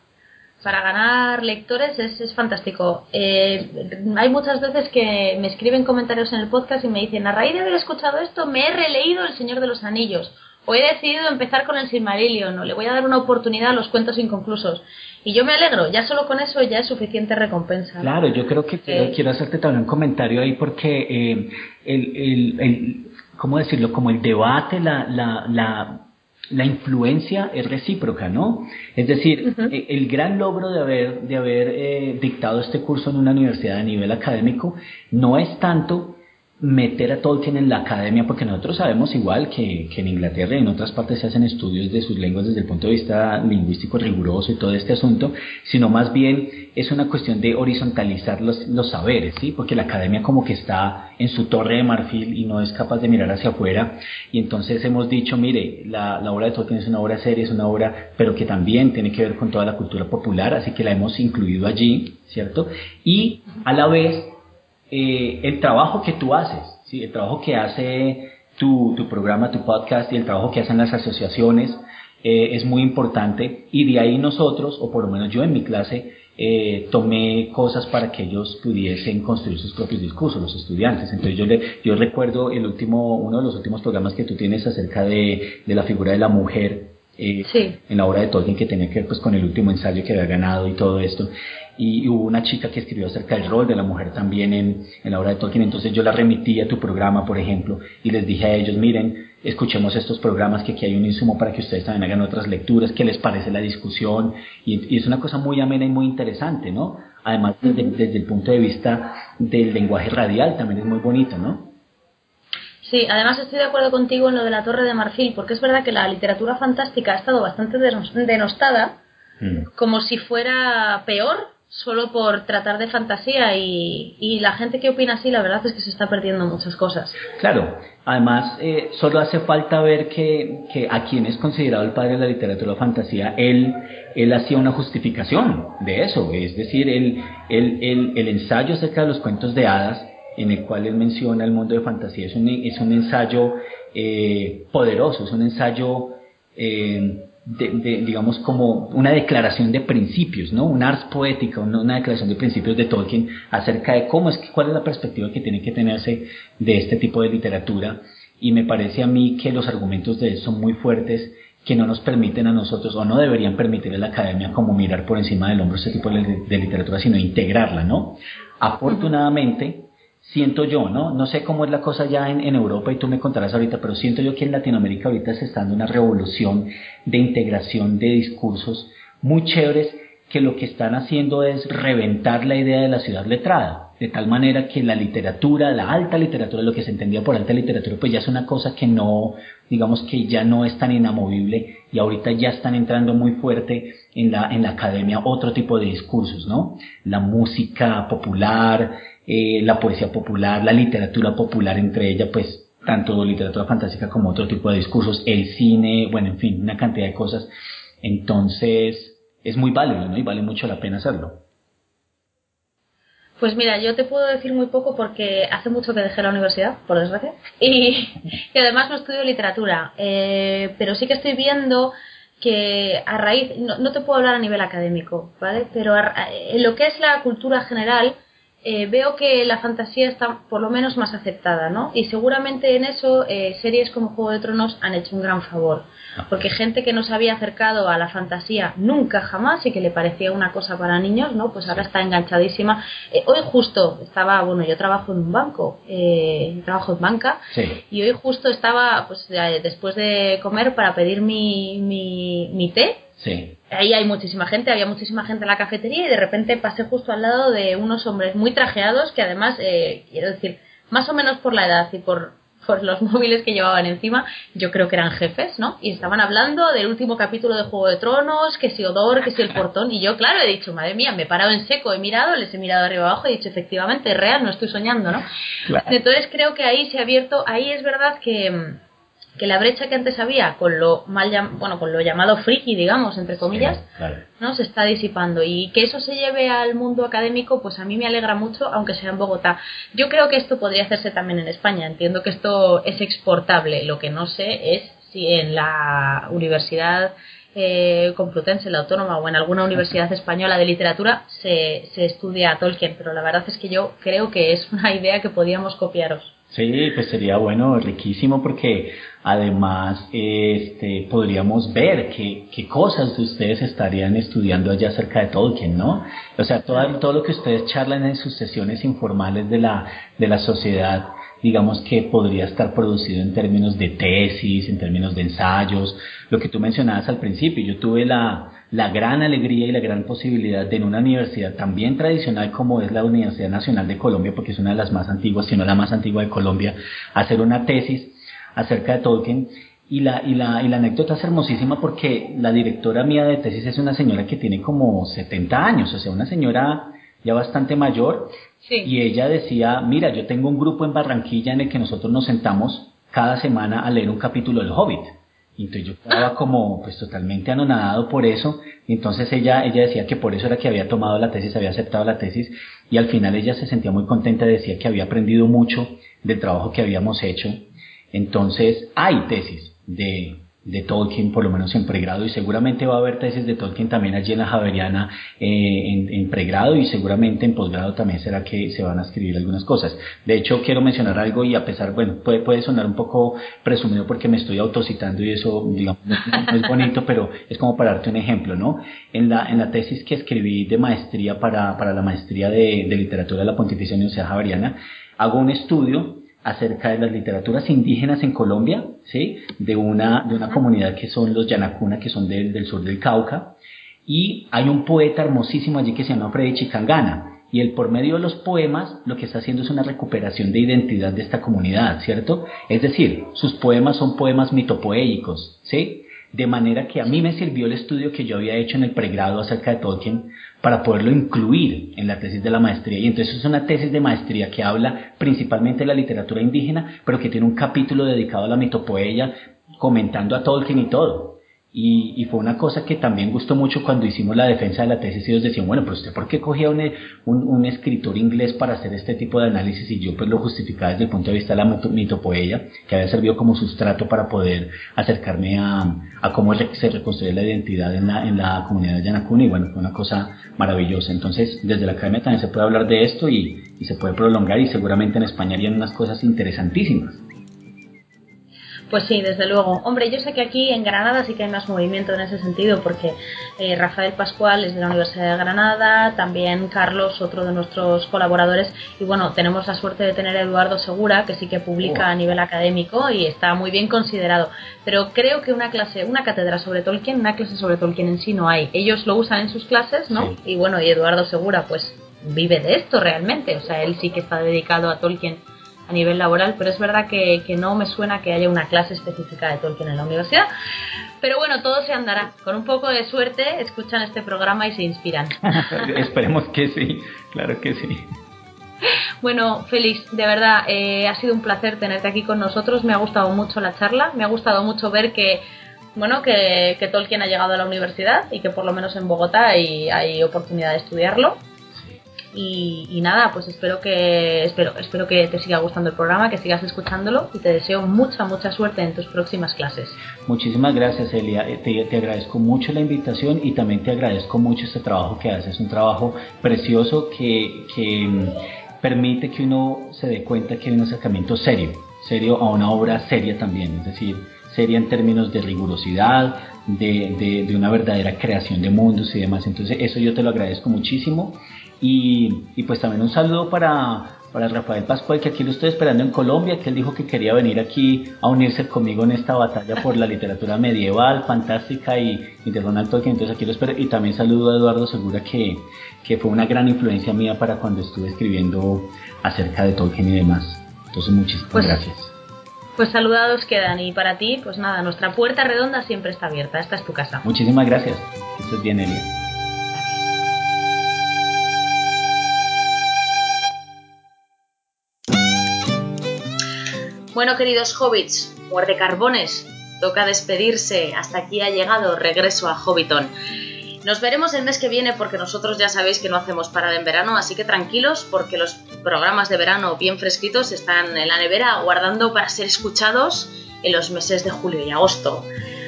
para ganar lectores es, es fantástico. Eh, hay muchas veces que me escriben comentarios en el podcast y me dicen, a raíz de haber escuchado esto, me he releído El Señor de los Anillos. O he decidido empezar con el Silmarillion, o le voy a dar una oportunidad a los cuentos inconclusos. Y yo me alegro, ya solo con eso ya es suficiente recompensa. Claro, yo creo que eh, quiero hacerte también un comentario ahí porque eh, el, el, el, ¿cómo decirlo? Como el debate, la, la, la la influencia es recíproca, ¿no? Es decir, e, el gran logro de haber, de haber eh, dictado este curso en una universidad a nivel académico no es tanto meter a Tolkien en la academia, porque nosotros sabemos igual que, que, en Inglaterra y en otras partes se hacen estudios de sus lenguas desde el punto de vista lingüístico riguroso y todo este asunto, sino más bien es una cuestión de horizontalizar los, los saberes, ¿sí? Porque la academia como que está en su torre de marfil y no es capaz de mirar hacia afuera, y entonces hemos dicho, mire, la, la obra de Tolkien es una obra seria, es una obra, pero que también tiene que ver con toda la cultura popular, así que la hemos incluido allí, ¿cierto? Y a la vez eh, el trabajo que tú haces, ¿sí? el trabajo que hace tu, tu programa, tu podcast y el trabajo que hacen las asociaciones eh, es muy importante y de ahí nosotros, o por lo menos yo en mi clase, eh, tomé cosas para que ellos pudiesen construir sus propios discursos, los estudiantes. Entonces yo, le, yo recuerdo el último, uno de los últimos programas que tú tienes acerca de, de la figura de la mujer eh, en la obra de Tolkien que tenía que ver pues con el último ensayo que había ganado y todo esto y hubo una chica que escribió acerca del rol de la mujer también en, en la obra de Tolkien, entonces yo la remití a tu programa, por ejemplo, y les dije a ellos, miren, escuchemos estos programas, que aquí hay un insumo para que ustedes también hagan otras lecturas, qué les parece la discusión, y, es una cosa muy amena y muy interesante, ¿no? Además, desde, desde el punto de vista del lenguaje radial también es muy bonito, ¿no? Sí, además estoy de acuerdo contigo en lo de la Torre de Marfil, porque es verdad que la literatura fantástica ha estado bastante denostada, mm. como si fuera peor solo por tratar de fantasía y, y, la gente que opina así, la verdad es que se está perdiendo muchas cosas. Claro, además eh, solo hace falta ver que, que, a quien es considerado el padre de la literatura fantasía, él, él hacía una justificación de eso, es decir, el, el, el, ensayo acerca de los cuentos de hadas, en el cual él menciona el mundo de fantasía, es un, es un ensayo eh, poderoso, es un ensayo... Eh, de, digamos, como una declaración de principios, ¿no? Una ars poética, una, declaración de principios de Tolkien acerca de cómo es que, cuál es la perspectiva que tiene que tenerse de este tipo de literatura. Y me parece a mí que los argumentos de él son muy fuertes que no nos permiten a nosotros o no deberían permitir a la academia como mirar por encima del hombro este tipo de, de literatura, sino integrarla, ¿no? Afortunadamente, siento yo, ¿no? No sé cómo es la cosa ya en, Europa y tú me contarás ahorita, pero siento yo que en Latinoamérica ahorita se está dando una revolución de integración de discursos muy chéveres que lo que están haciendo es reventar la idea de la ciudad letrada, de tal manera que la literatura, la alta literatura, lo que se entendía por alta literatura, pues ya es una cosa que no, digamos que ya no es tan inamovible y ahorita ya están entrando muy fuerte en la, en la academia otro tipo de discursos, ¿no? La música popular, eh, la poesía popular, la literatura popular entre ella, pues tanto literatura fantástica como otro tipo de discursos, el cine, bueno, en fin, una cantidad de cosas. Entonces, es muy válido, ¿no? Y vale mucho la pena hacerlo. Pues mira, yo te puedo decir muy poco porque hace mucho que dejé la universidad, por desgracia, y, además no estudio literatura, eh, pero sí que estoy viendo que a raíz, no, te puedo hablar a nivel académico, ¿vale? Pero en lo que es la cultura general, eh, veo que la fantasía está por lo menos más aceptada, ¿no? Y seguramente en eso eh, series como Juego de Tronos han hecho un gran favor, porque gente que no se había acercado a la fantasía nunca jamás y que le parecía una cosa para niños, ¿no? Pues ahora está enganchadísima. Eh, hoy justo estaba, bueno, yo trabajo en un banco, trabajo en banca, y hoy justo estaba, pues después de comer para pedir mi, mi, mi té Sí. Ahí hay muchísima gente, había muchísima gente en la cafetería y de repente pasé justo al lado de unos hombres muy trajeados que además, eh, quiero decir, más o menos por la edad y por, por los móviles que llevaban encima, yo creo que eran jefes, ¿no? Y estaban hablando del último capítulo de Juego de Tronos, que si Odor, que si el portón, y yo, claro, he dicho, madre mía, me he parado en seco, he mirado, les he mirado arriba abajo y he dicho, efectivamente, es real, no estoy soñando, ¿no? Entonces creo que ahí se ha abierto, ahí es verdad que que la brecha que antes había con lo mal bueno con lo llamado friki digamos entre comillas no se está disipando. Y que eso se lleve al mundo académico pues a mí me alegra mucho aunque sea en Bogotá. Yo creo que esto podría hacerse también en España. Entiendo que esto es exportable. Lo que no sé es si en la universidad eh, Complutense, la Autónoma o en alguna universidad española de literatura se, se estudia Tolkien, pero la verdad es que yo creo que es una idea que podíamos copiaros. Sí, pues sería bueno, riquísimo, porque además este, podríamos ver qué, qué cosas de ustedes estarían estudiando allá acerca de Tolkien, ¿no? O sea, todo, todo lo que ustedes charlan en sus sesiones informales de la, de la sociedad, digamos que podría estar producido en términos de tesis, en términos de ensayos, lo que tú mencionabas al principio. Yo tuve la, la gran alegría y la gran posibilidad de en una universidad también tradicional como es la Universidad Nacional de Colombia, porque es una de las más antiguas, si no la más antigua de Colombia, hacer una tesis acerca de Tolkien. Y la, y, la, y la anécdota es hermosísima porque la directora mía de tesis es una señora que tiene como 70 años, o sea, una señora ya bastante mayor. Y ella decía, mira, yo tengo un grupo en Barranquilla en el que nosotros nos sentamos cada semana a leer un capítulo del Hobbit. Y entonces yo estaba como pues totalmente anonadado por eso. Y entonces ella, ella decía que por eso era que había tomado la tesis, había aceptado la tesis. Y al final ella se sentía muy contenta, decía que había aprendido mucho del trabajo que habíamos hecho. Entonces hay tesis de, de Tolkien, por lo menos en pregrado, y seguramente va a haber tesis de Tolkien también allí en la Javeriana eh, en, pregrado y seguramente en posgrado también será que se van a escribir algunas cosas. De hecho, quiero mencionar algo y a pesar, bueno, puede, puede sonar un poco presumido porque me estoy autocitando y eso, digamos, no, es bonito, pero es como para darte un ejemplo, ¿no? En la, en la tesis que escribí de maestría para, para la maestría de, de literatura de la Pontificia Universidad Javeriana, hago un estudio acerca de las literaturas indígenas en Colombia, ¿sí? de, una, de una comunidad que son los Yanacuna, que son del, del sur del Cauca, y hay un poeta hermosísimo allí que se llama Freddy Chicangana, y él por medio de los poemas lo que está haciendo es una recuperación de identidad de esta comunidad, ¿cierto? Es decir, sus poemas son poemas mitopoéicos, ¿sí? De manera que a mí me sirvió el estudio que yo había hecho en el pregrado acerca de Tolkien para poderlo incluir en la tesis de la maestría. Y entonces es una tesis de maestría que habla principalmente de la literatura indígena, pero que tiene un capítulo dedicado a la mitopoeia, comentando a Tolkien y todo. Y, y, fue una cosa que también gustó mucho cuando hicimos la defensa de la tesis ellos decían, bueno, pero usted por qué cogía un, un, un, escritor inglés para hacer este tipo de análisis y yo pues lo justificaba desde el punto de vista de la mitopoeia, que había servido como sustrato para poder acercarme a, a cómo se reconstruye la identidad en la, en la comunidad de Yanakuni y bueno, fue una cosa maravillosa. Entonces, desde la academia también se puede hablar de esto y, y se puede prolongar y seguramente en España harían unas cosas interesantísimas. Pues sí, desde luego. Hombre, yo sé que aquí en Granada sí que hay más movimiento en ese sentido, porque eh, Rafael Pascual es de la Universidad de Granada, también Carlos, otro de nuestros colaboradores, y bueno, tenemos la suerte de tener a Eduardo Segura, que sí que publica a nivel académico y está muy bien considerado. Pero creo que una clase, una cátedra sobre Tolkien, una clase sobre Tolkien en sí no hay. Ellos lo usan en sus clases, ¿no? Y bueno, y Eduardo Segura, pues vive de esto realmente, o sea, él sí que está dedicado a Tolkien a nivel laboral, pero es verdad que, que, no me suena que haya una clase específica de Tolkien en la universidad. Pero bueno, todo se andará. Con un poco de suerte escuchan este programa y se inspiran. Esperemos que sí, claro que sí. Bueno, Félix, de verdad, eh, ha sido un placer tenerte aquí con nosotros. Me ha gustado mucho la charla. Me ha gustado mucho ver que, bueno, que, que Tolkien ha llegado a la universidad y que por lo menos en Bogotá hay, hay oportunidad de estudiarlo. Y, nada, pues espero que espero, espero que te siga gustando el programa, que sigas escuchándolo y te deseo mucha, mucha suerte en tus próximas clases. Muchísimas gracias, Elia. Eh, te, te agradezco mucho la invitación y también te agradezco mucho este trabajo que haces. Es un trabajo precioso que, que mm, permite que uno se dé cuenta que hay un acercamiento serio, serio a una obra seria también, es decir, seria en términos de rigurosidad, de, de, de, una verdadera creación de mundos y demás. Entonces eso yo te lo agradezco muchísimo y, y pues también un saludo para, para Rafael Pascual, que aquí lo estoy esperando en Colombia, que él dijo que quería venir aquí a unirse conmigo en esta batalla por la literatura medieval, fantástica y, y de Ronald Tolkien, entonces aquí lo espero. Y también saludo a Eduardo Segura, que, que fue una gran influencia mía para cuando estuve escribiendo acerca de Tolkien y demás. Entonces muchísimas pues, gracias. Pues saludados quedan y para ti, pues nada, nuestra puerta redonda siempre está abierta, esta es tu casa. Muchísimas gracias. Que estés bien, Elia. Bueno, queridos hobbits, carbones, toca despedirse. Hasta aquí ha llegado Regreso a Hobbiton. Nos veremos el mes que viene porque nosotros ya sabéis que no hacemos parada en verano, así que tranquilos porque los programas de verano bien fresquitos están en la nevera aguardando para ser escuchados en los meses de julio y agosto.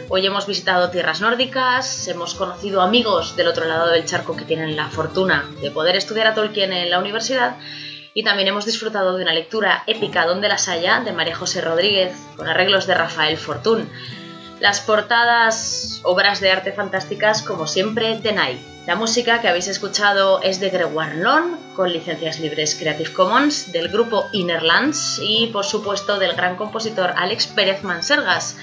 Hoy hemos visitado tierras nórdicas, hemos conocido amigos del otro lado del charco que tienen la fortuna de poder estudiar a Tolkien en la universidad y también hemos disfrutado de una lectura épica donde las haya de María José Rodríguez con arreglos de Rafael Fortún. Las portadas, obras de arte fantásticas como siempre de Nai. La música que habéis escuchado es de Gregoire Lon con licencias libres Creative Commons del grupo Innerlands y por supuesto del gran compositor Alex Pérez Mansergas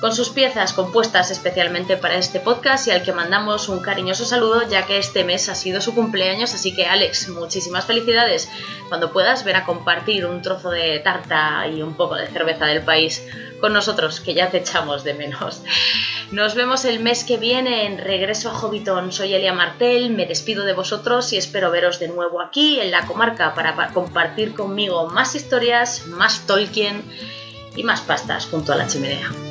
con sus piezas compuestas especialmente para este podcast y al que mandamos un cariñoso saludo ya que este mes ha sido su cumpleaños, así que Alex, muchísimas felicidades. Cuando puedas, ver a compartir un trozo de tarta y un poco de cerveza del país con nosotros, que ya te echamos de menos. Nos vemos el mes que viene en Regreso a Hobbiton. Soy Elia Martel, me despido de vosotros y espero veros de nuevo aquí en la comarca para compartir conmigo más historias, más Tolkien y más pastas junto a la chimenea.